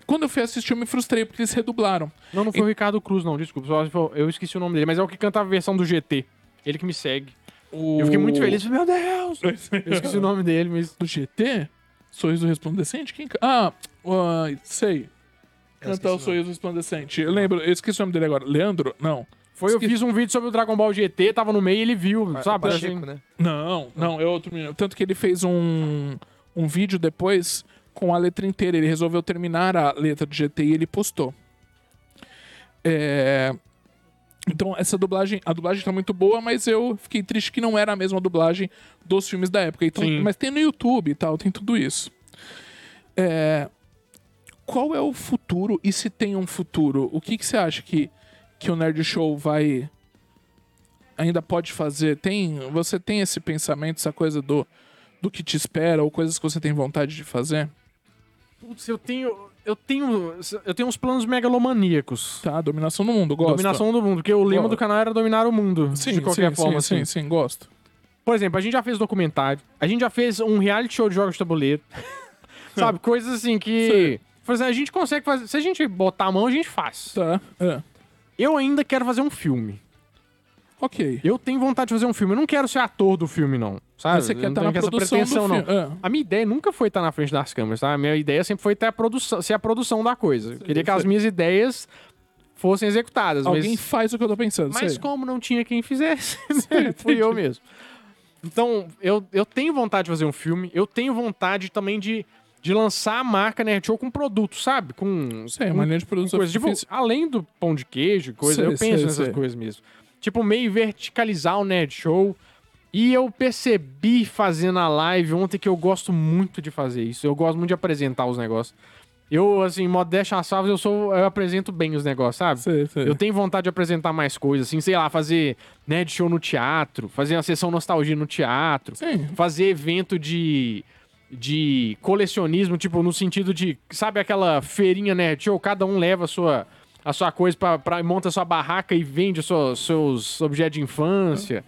Quando eu fui assistir, eu me frustrei, porque eles redublaram. Não, não foi o Ricardo Cruz, não, desculpa. Eu esqueci o nome dele, mas é o que canta a versão do GT. Ele que me segue. O... Eu fiquei muito feliz. Meu Deus! Eu esqueci o nome dele, mas. Do GT? Sorriso Resplandecente? Quem... Ah, ah, sei. Cantar o Sorriso Resplandecente. Eu lembro, eu esqueci o nome dele agora. Leandro? Não. Foi, eu fiz um vídeo sobre o Dragon Ball GT, tava no meio e ele viu, sabe? Pacheco, Assim, né? Não, não, é outro menino. Tanto que ele fez um, um vídeo depois com a letra inteira. Ele resolveu terminar a letra do GT e ele postou. É, Então, essa dublagem, a dublagem tá muito boa, mas eu fiquei triste que não era a mesma dublagem dos filmes da época. Então, Sim. mas tem no YouTube e tal, tem tudo isso. É, Qual é o futuro e se tem um futuro? O que, que você acha que, que o Nerd Show vai ainda pode fazer? Tem, você tem esse pensamento, essa coisa do, do que te espera ou coisas que você tem vontade de fazer? Putz, eu tenho. Eu tenho. Eu tenho uns planos megalomaníacos. Tá, dominação do mundo, gosto. Dominação do mundo, porque o lema do canal era dominar o mundo. sim, de qualquer sim, forma, sim, assim. sim, sim, gosto. Por exemplo, a gente já fez documentário, a gente já fez um reality show de jogos de tabuleiro. Sabe? Coisas assim que. Por exemplo, a gente consegue fazer. Se a gente botar a mão, a gente faz. Tá, é. Eu ainda quero fazer um filme. Ok. Eu tenho vontade de fazer um filme. Eu não quero ser ator do filme, não. Sabe? Mas você Eu quer não estar tenho na essa produção pretensão, não. É. A minha ideia nunca foi estar na frente das câmeras, tá? A minha ideia sempre foi ter a produção, ser a produção da coisa. Eu queria que as minhas ideias fossem executadas. Alguém mas... faz o que eu tô pensando, Mas sei. como não tinha quem fizesse, Sei, fui eu mesmo. Então, eu, eu tenho vontade de fazer um filme, eu tenho vontade também de, de lançar a marca Nerd Show com produto, sabe? Com, Sei, com uma linha de produção coisa. Tipo, além do pão de queijo, coisa, Sei, eu penso sei, nessas sei. coisas mesmo. Tipo, meio verticalizar o Nerd Show. E eu percebi fazendo a live ontem que eu gosto muito de fazer isso. Eu gosto muito de apresentar os negócios. Eu, assim, modéstia às salvas, eu sou. Eu apresento bem os negócios, sabe? Sei, sei. Eu tenho vontade de apresentar mais coisas, assim, sei lá, fazer nerd show no teatro, fazer uma sessão nostalgia no teatro, Sim. fazer evento de, de colecionismo, tipo, no sentido de, sabe aquela feirinha nerd show? Cada um leva a sua, a sua coisa pra, pra monta a sua barraca e vende seus, seus objetos de infância.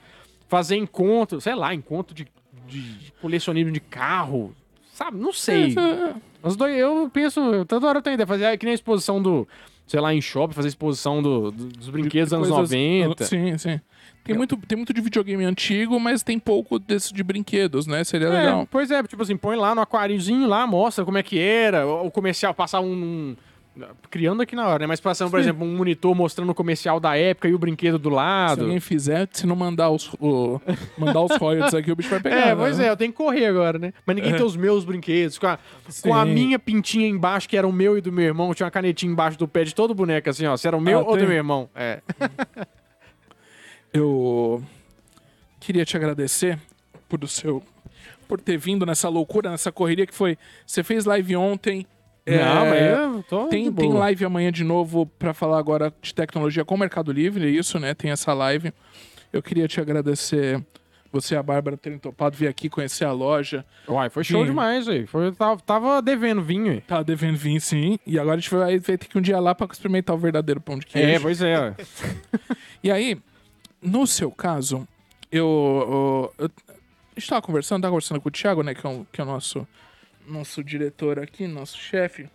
Fazer encontro, sei lá, encontro de, de colecionismo de carro, sabe? Não sei. É, Os dois, eu penso, toda hora eu tenho ideia, fazer é que nem a exposição do, sei lá, em shopping, fazer exposição do, do- dos brinquedos dos anos coisas- 90. Sim, sim. Tem muito, tem muito de videogame antigo, mas tem pouco desse de brinquedos, né? Seria É, legal. pois é, tipo assim, põe lá no aquáriozinho lá, mostra como é que era, o comercial, passar um... criando aqui na hora, né? Mas passando, por Sim. exemplo, um monitor mostrando o comercial da época e o brinquedo do Se lado. alguém fizer, se não mandar os, o- mandar os royalties aqui, o bicho vai pegar. É, pois né? é, eu tenho que correr agora, né? Mas ninguém tem os meus brinquedos. Com a, com a minha pintinha embaixo, que era o meu e do meu irmão, tinha uma canetinha embaixo do pé de todo boneco, assim, ó. Se era o meu Ah, ou do tem? meu irmão. É. Eu queria te agradecer por o seu por ter vindo nessa loucura, nessa correria que foi. Você fez live ontem. é, Não, mas eu tô tem, tem live amanhã de novo pra falar agora de tecnologia com o Mercado Livre, é isso, né? Tem essa live. Eu queria te agradecer, você e a Bárbara terem topado vir aqui conhecer a loja. Uai, foi show Sim. demais. Foi, tava, tava devendo vinho, aí. Tá devendo vir, sim. E agora a gente vai, vai ter que ir um dia lá pra experimentar o verdadeiro pão de queijo. É, pois é. E aí, no seu caso, eu. eu, eu a gente tava conversando, tava conversando com o Thiago, né? Que é, o- que é o nosso, nosso diretor aqui, nosso chefe.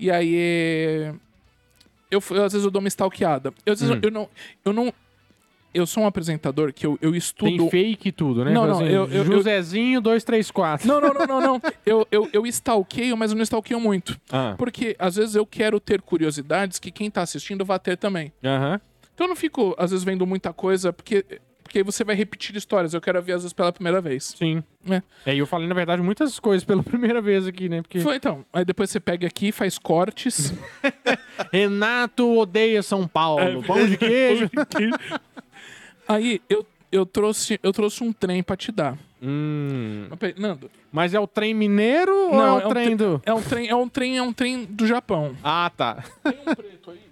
E aí. eu, eu, às vezes eu dou uma stalkeada. Eu, às vezes Hum. eu não. Eu não. Eu sou um apresentador que eu, eu estudo. Tem fake e tudo, né? Não, não, exemplo, eu- eu- eu- Josézinho 234. Não, não, não, não, não. Eu, eu, eu stalkeio, mas eu não stalkeio muito. Ah, Porque às vezes eu quero ter curiosidades que quem tá assistindo vai ter também. Aham. Então eu não fico, às vezes, vendo muita coisa, porque, porque aí você vai repetir histórias. Eu quero ver, às vezes, pela primeira vez. Sim. É. É, eu falei, na verdade, muitas coisas pela primeira vez aqui, né? Porque Foi então. Aí depois você pega aqui, faz cortes. Renato odeia São Paulo. Pão de queijo. aí eu, eu, trouxe, eu trouxe um trem pra te dar. hum. Nando, Mas é o trem mineiro ou Não, é é o um trem tre- do... é um trem, é um trem, é um trem do Japão. Ah, tá. Tem um preto aí?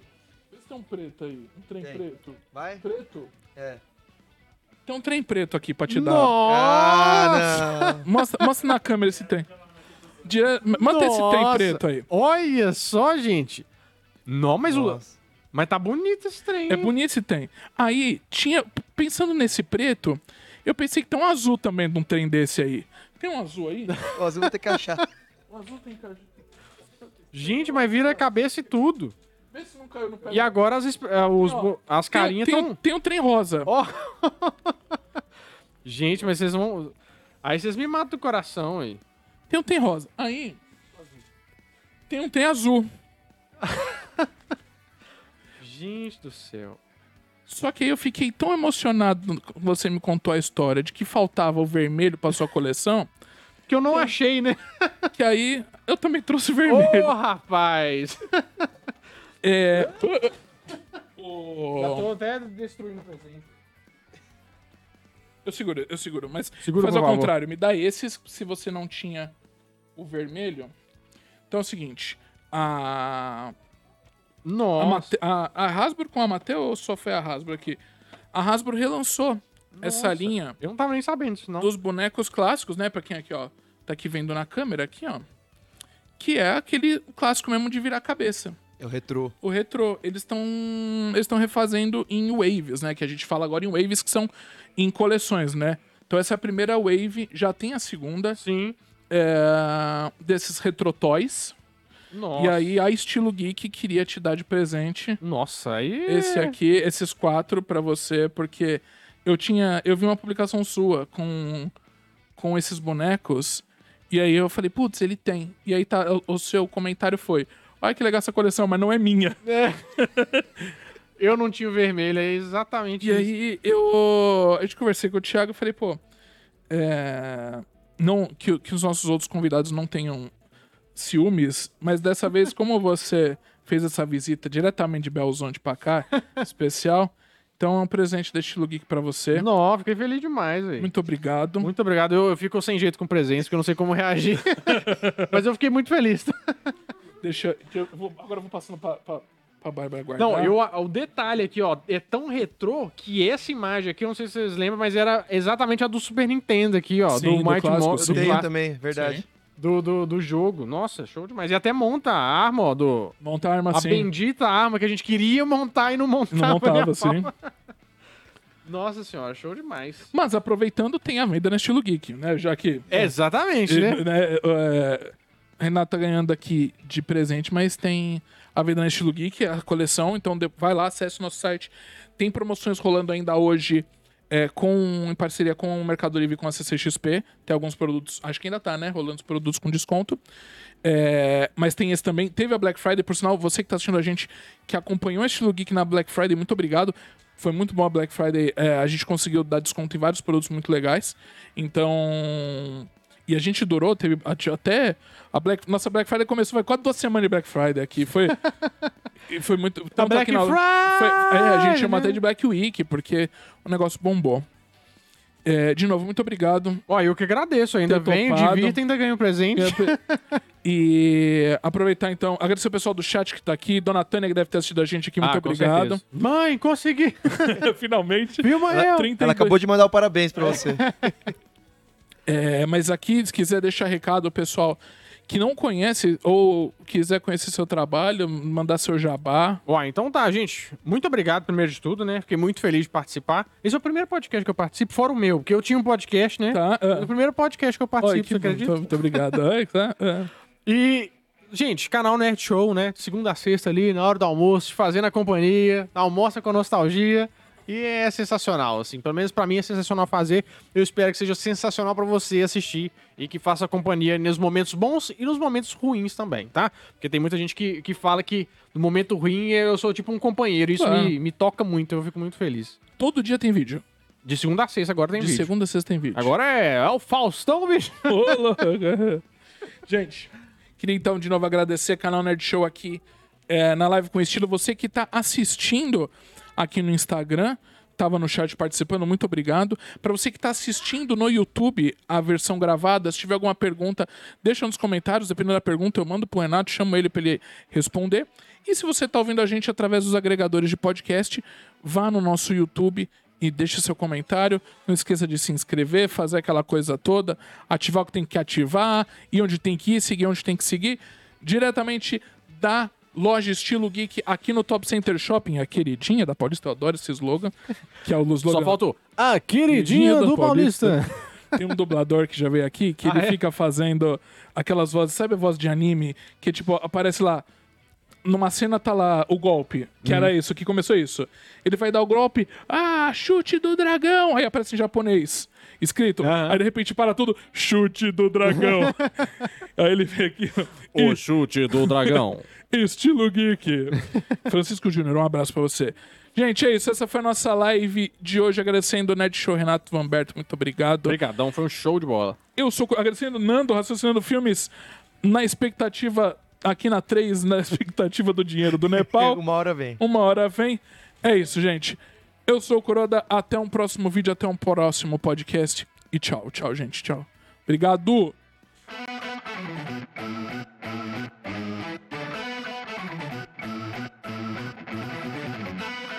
Um preto aí. Um trem Tem. preto. Vai? Preto? É. Tem um trem preto aqui pra te dar. Nossa! Ah. Mostra, mostra na câmera esse trem. Dire... Manda esse trem preto aí. Olha só, gente. Não, mas, o... Nossa. mas tá bonito esse trem. É bonito esse trem. Aí, tinha. Pensando nesse preto, eu pensei que tem um azul também de um trem desse aí. Tem um azul aí? Ó, você vai ter que achar. O azul tem cara. Gente, mas vira a cabeça e tudo. Vê se não caiu no pé. E agora as, ah, os as tem, carinhas tem, um- estão... tem um trem rosa. Ó. Gente, mas vocês vão... Aí vocês me matam do coração aí. Tem um trem rosa. Aí. Tem um trem azul. Gente do céu. Só que aí eu fiquei tão emocionado quando você me contou a história de que faltava o vermelho pra sua coleção, Que eu não achei, né? que aí eu também trouxe o Ô, vermelho. rapaz! É. Já tô até destruindo o presente. Eu seguro, eu seguro, mas Segura, faz ao favor. contrário, me dá esses se você não tinha o vermelho. Então é o seguinte, a a, Nossa. Mate- a, a Hasbro com a Mattel ou só foi a Hasbro aqui? A Hasbro relançou essa Nossa. linha Eu não tava nem sabendo disso, não. dos bonecos clássicos, né? Pra quem aqui, ó, tá aqui vendo na câmera, aqui, ó. Que é aquele clássico mesmo de virar a cabeça. É o retrô. O retrô, eles estão eles estão refazendo em waves, né? Que a gente fala agora em waves que são em coleções, né? Então essa é a primeira wave, já tem a segunda Sim. é, desses retrotoys. Nossa. E aí a Estilo Geek queria te dar de presente Nossa, aí... esse aqui, esses quatro pra você, porque eu tinha, eu vi uma publicação sua com com esses bonecos e aí eu falei, putz, ele tem. E aí tá, o, o seu comentário foi, olha que legal essa coleção, mas não é minha. Eu não tinha o vermelho, é exatamente E isso. aí eu, a gente conversei com o Thiago e falei, pô, é, não que, que os nossos outros convidados não tenham ciúmes, mas dessa vez como você fez essa visita diretamente de Belo Horizonte pra cá, especial, então é um presente da Estilo Geek pra você. Não, fiquei feliz demais, velho. Muito obrigado. Muito obrigado. Eu, eu fico sem jeito com presentes, porque eu não sei como reagir. Mas eu fiquei muito feliz. Deixa eu vou- agora eu vou passando pra, pra, pra Bárbara guardar. Não, eu, o detalhe aqui, ó, é tão retrô que essa imagem aqui, eu não sei se vocês lembram, mas era exatamente a do Super Nintendo aqui, ó. Sim, do do Mighty clássico, Mo- sim. do, Tem também, verdade. Sim. do, do, do jogo. Nossa, show demais. E até monta a arma, ó, do... Montar a arma A assim. bendita arma que a gente queria montar e não montava. Não montava a assim. pau. Nossa senhora, show demais. Mas aproveitando, tem a venda na Estilo Geek, né? Já que Exatamente, né? né, é, Renato tá ganhando aqui de presente, mas tem a venda na Estilo Geek, a coleção. Então vai lá, acesse o nosso site. Tem promoções rolando ainda hoje é, com, em parceria com o Mercado Livre e com a CCXP. Tem alguns produtos, acho que ainda tá, né? Rolando os produtos com desconto. É, mas tem esse também. Teve a Black Friday, por sinal, você que tá assistindo a gente, que acompanhou a Estilo Geek na Black Friday, muito obrigado. Foi muito bom a Black Friday. é, a gente conseguiu dar desconto em vários produtos muito legais. Então. E a gente durou, teve até. A Black, nossa Black Friday começou, foi quase duas semanas de Black Friday aqui. Foi. e foi muito. tanto Black aqui na- Friday, foi- é, a gente chama né? até de Black Week, porque o negócio bombou. É, de novo, muito obrigado. Ó, eu que agradeço. Ainda topado. divirta, ainda ganho um presente. E aproveitar então, agradecer o pessoal do chat que tá aqui, Dona Tânia que deve ter assistido a gente aqui, muito Ah, obrigado. certeza. Mãe, consegui. Finalmente. Viu, mãe? Ela, Eu. 32 ela acabou de mandar o parabéns pra você. É, mas aqui, se quiser deixar recado, pessoal que não conhece ou quiser conhecer seu trabalho, mandar seu jabá. Ó, então tá, gente. Muito obrigado, primeiro de tudo, né? Fiquei muito feliz de participar. Esse é o primeiro podcast que eu participo, fora o meu, porque eu tinha um podcast, né? Tá? É o primeiro podcast que eu participo, Oi, que você bom, acredita? Muito, obrigado. Oi, tá? É. E Gente, canal Nerd Show, né? Segunda a sexta ali, na hora do almoço, fazendo a companhia, almoça com nostalgia. E é sensacional, assim. Pelo menos pra mim é sensacional fazer. Eu espero que seja sensacional pra você assistir e que faça companhia nos momentos bons e nos momentos ruins também, tá? Porque tem muita gente que, que fala que no momento ruim eu sou tipo um companheiro. Isso É. me, me toca muito, eu fico muito feliz. Todo dia tem vídeo. De segunda a sexta agora tem De vídeo. segunda a sexta tem vídeo. Agora é, é o Faustão, bicho. Ô, louco. Gente, queria então de novo agradecer o canal Nerd Show aqui é, na live com estilo. Você que tá assistindo aqui no Instagram, tava no chat participando, muito obrigado. Para você que tá assistindo no YouTube a versão gravada, se tiver alguma pergunta, deixa nos comentários. Dependendo da pergunta, eu mando pro Renato, chamo ele para ele responder. E se você tá ouvindo a gente através dos agregadores de podcast, vá no nosso YouTube e deixe seu comentário. Não esqueça de se inscrever, fazer aquela coisa toda, ativar o que tem que ativar, ir onde tem que ir, seguir onde tem que seguir. Diretamente da loja Estilo Geek aqui no Top Center Shopping, a queridinha da Paulista. Eu adoro esse slogan, que é o slogan Só faltou a queridinha do Paulista. tem um dublador que já veio aqui que Ah, ele é? fica fazendo aquelas vozes, sabe a voz de anime? Que tipo, aparece lá. Numa cena tá lá o golpe, que era isso, que começou isso. Ele vai dar o golpe, ah, chute do dragão! Aí aparece em japonês, escrito. Aham. Aí de repente para tudo, chute do dragão. Aí ele vem aqui, O chute do dragão. Estilo Geek. Francisco Júnior, um abraço pra você. Gente, é isso. Essa foi a nossa live de hoje. Agradecendo o Ned Show Renato Vanberto. Muito obrigado. Obrigadão, foi um show de bola. Eu sou agradecendo o Nando, raciocinando filmes na expectativa, aqui na 3, na expectativa do dinheiro do Nepal. Uma hora vem. Uma hora vem. É isso, gente. Eu sou o Coroda, até um próximo vídeo, até um próximo podcast. E tchau, tchau, gente, tchau. Obrigado!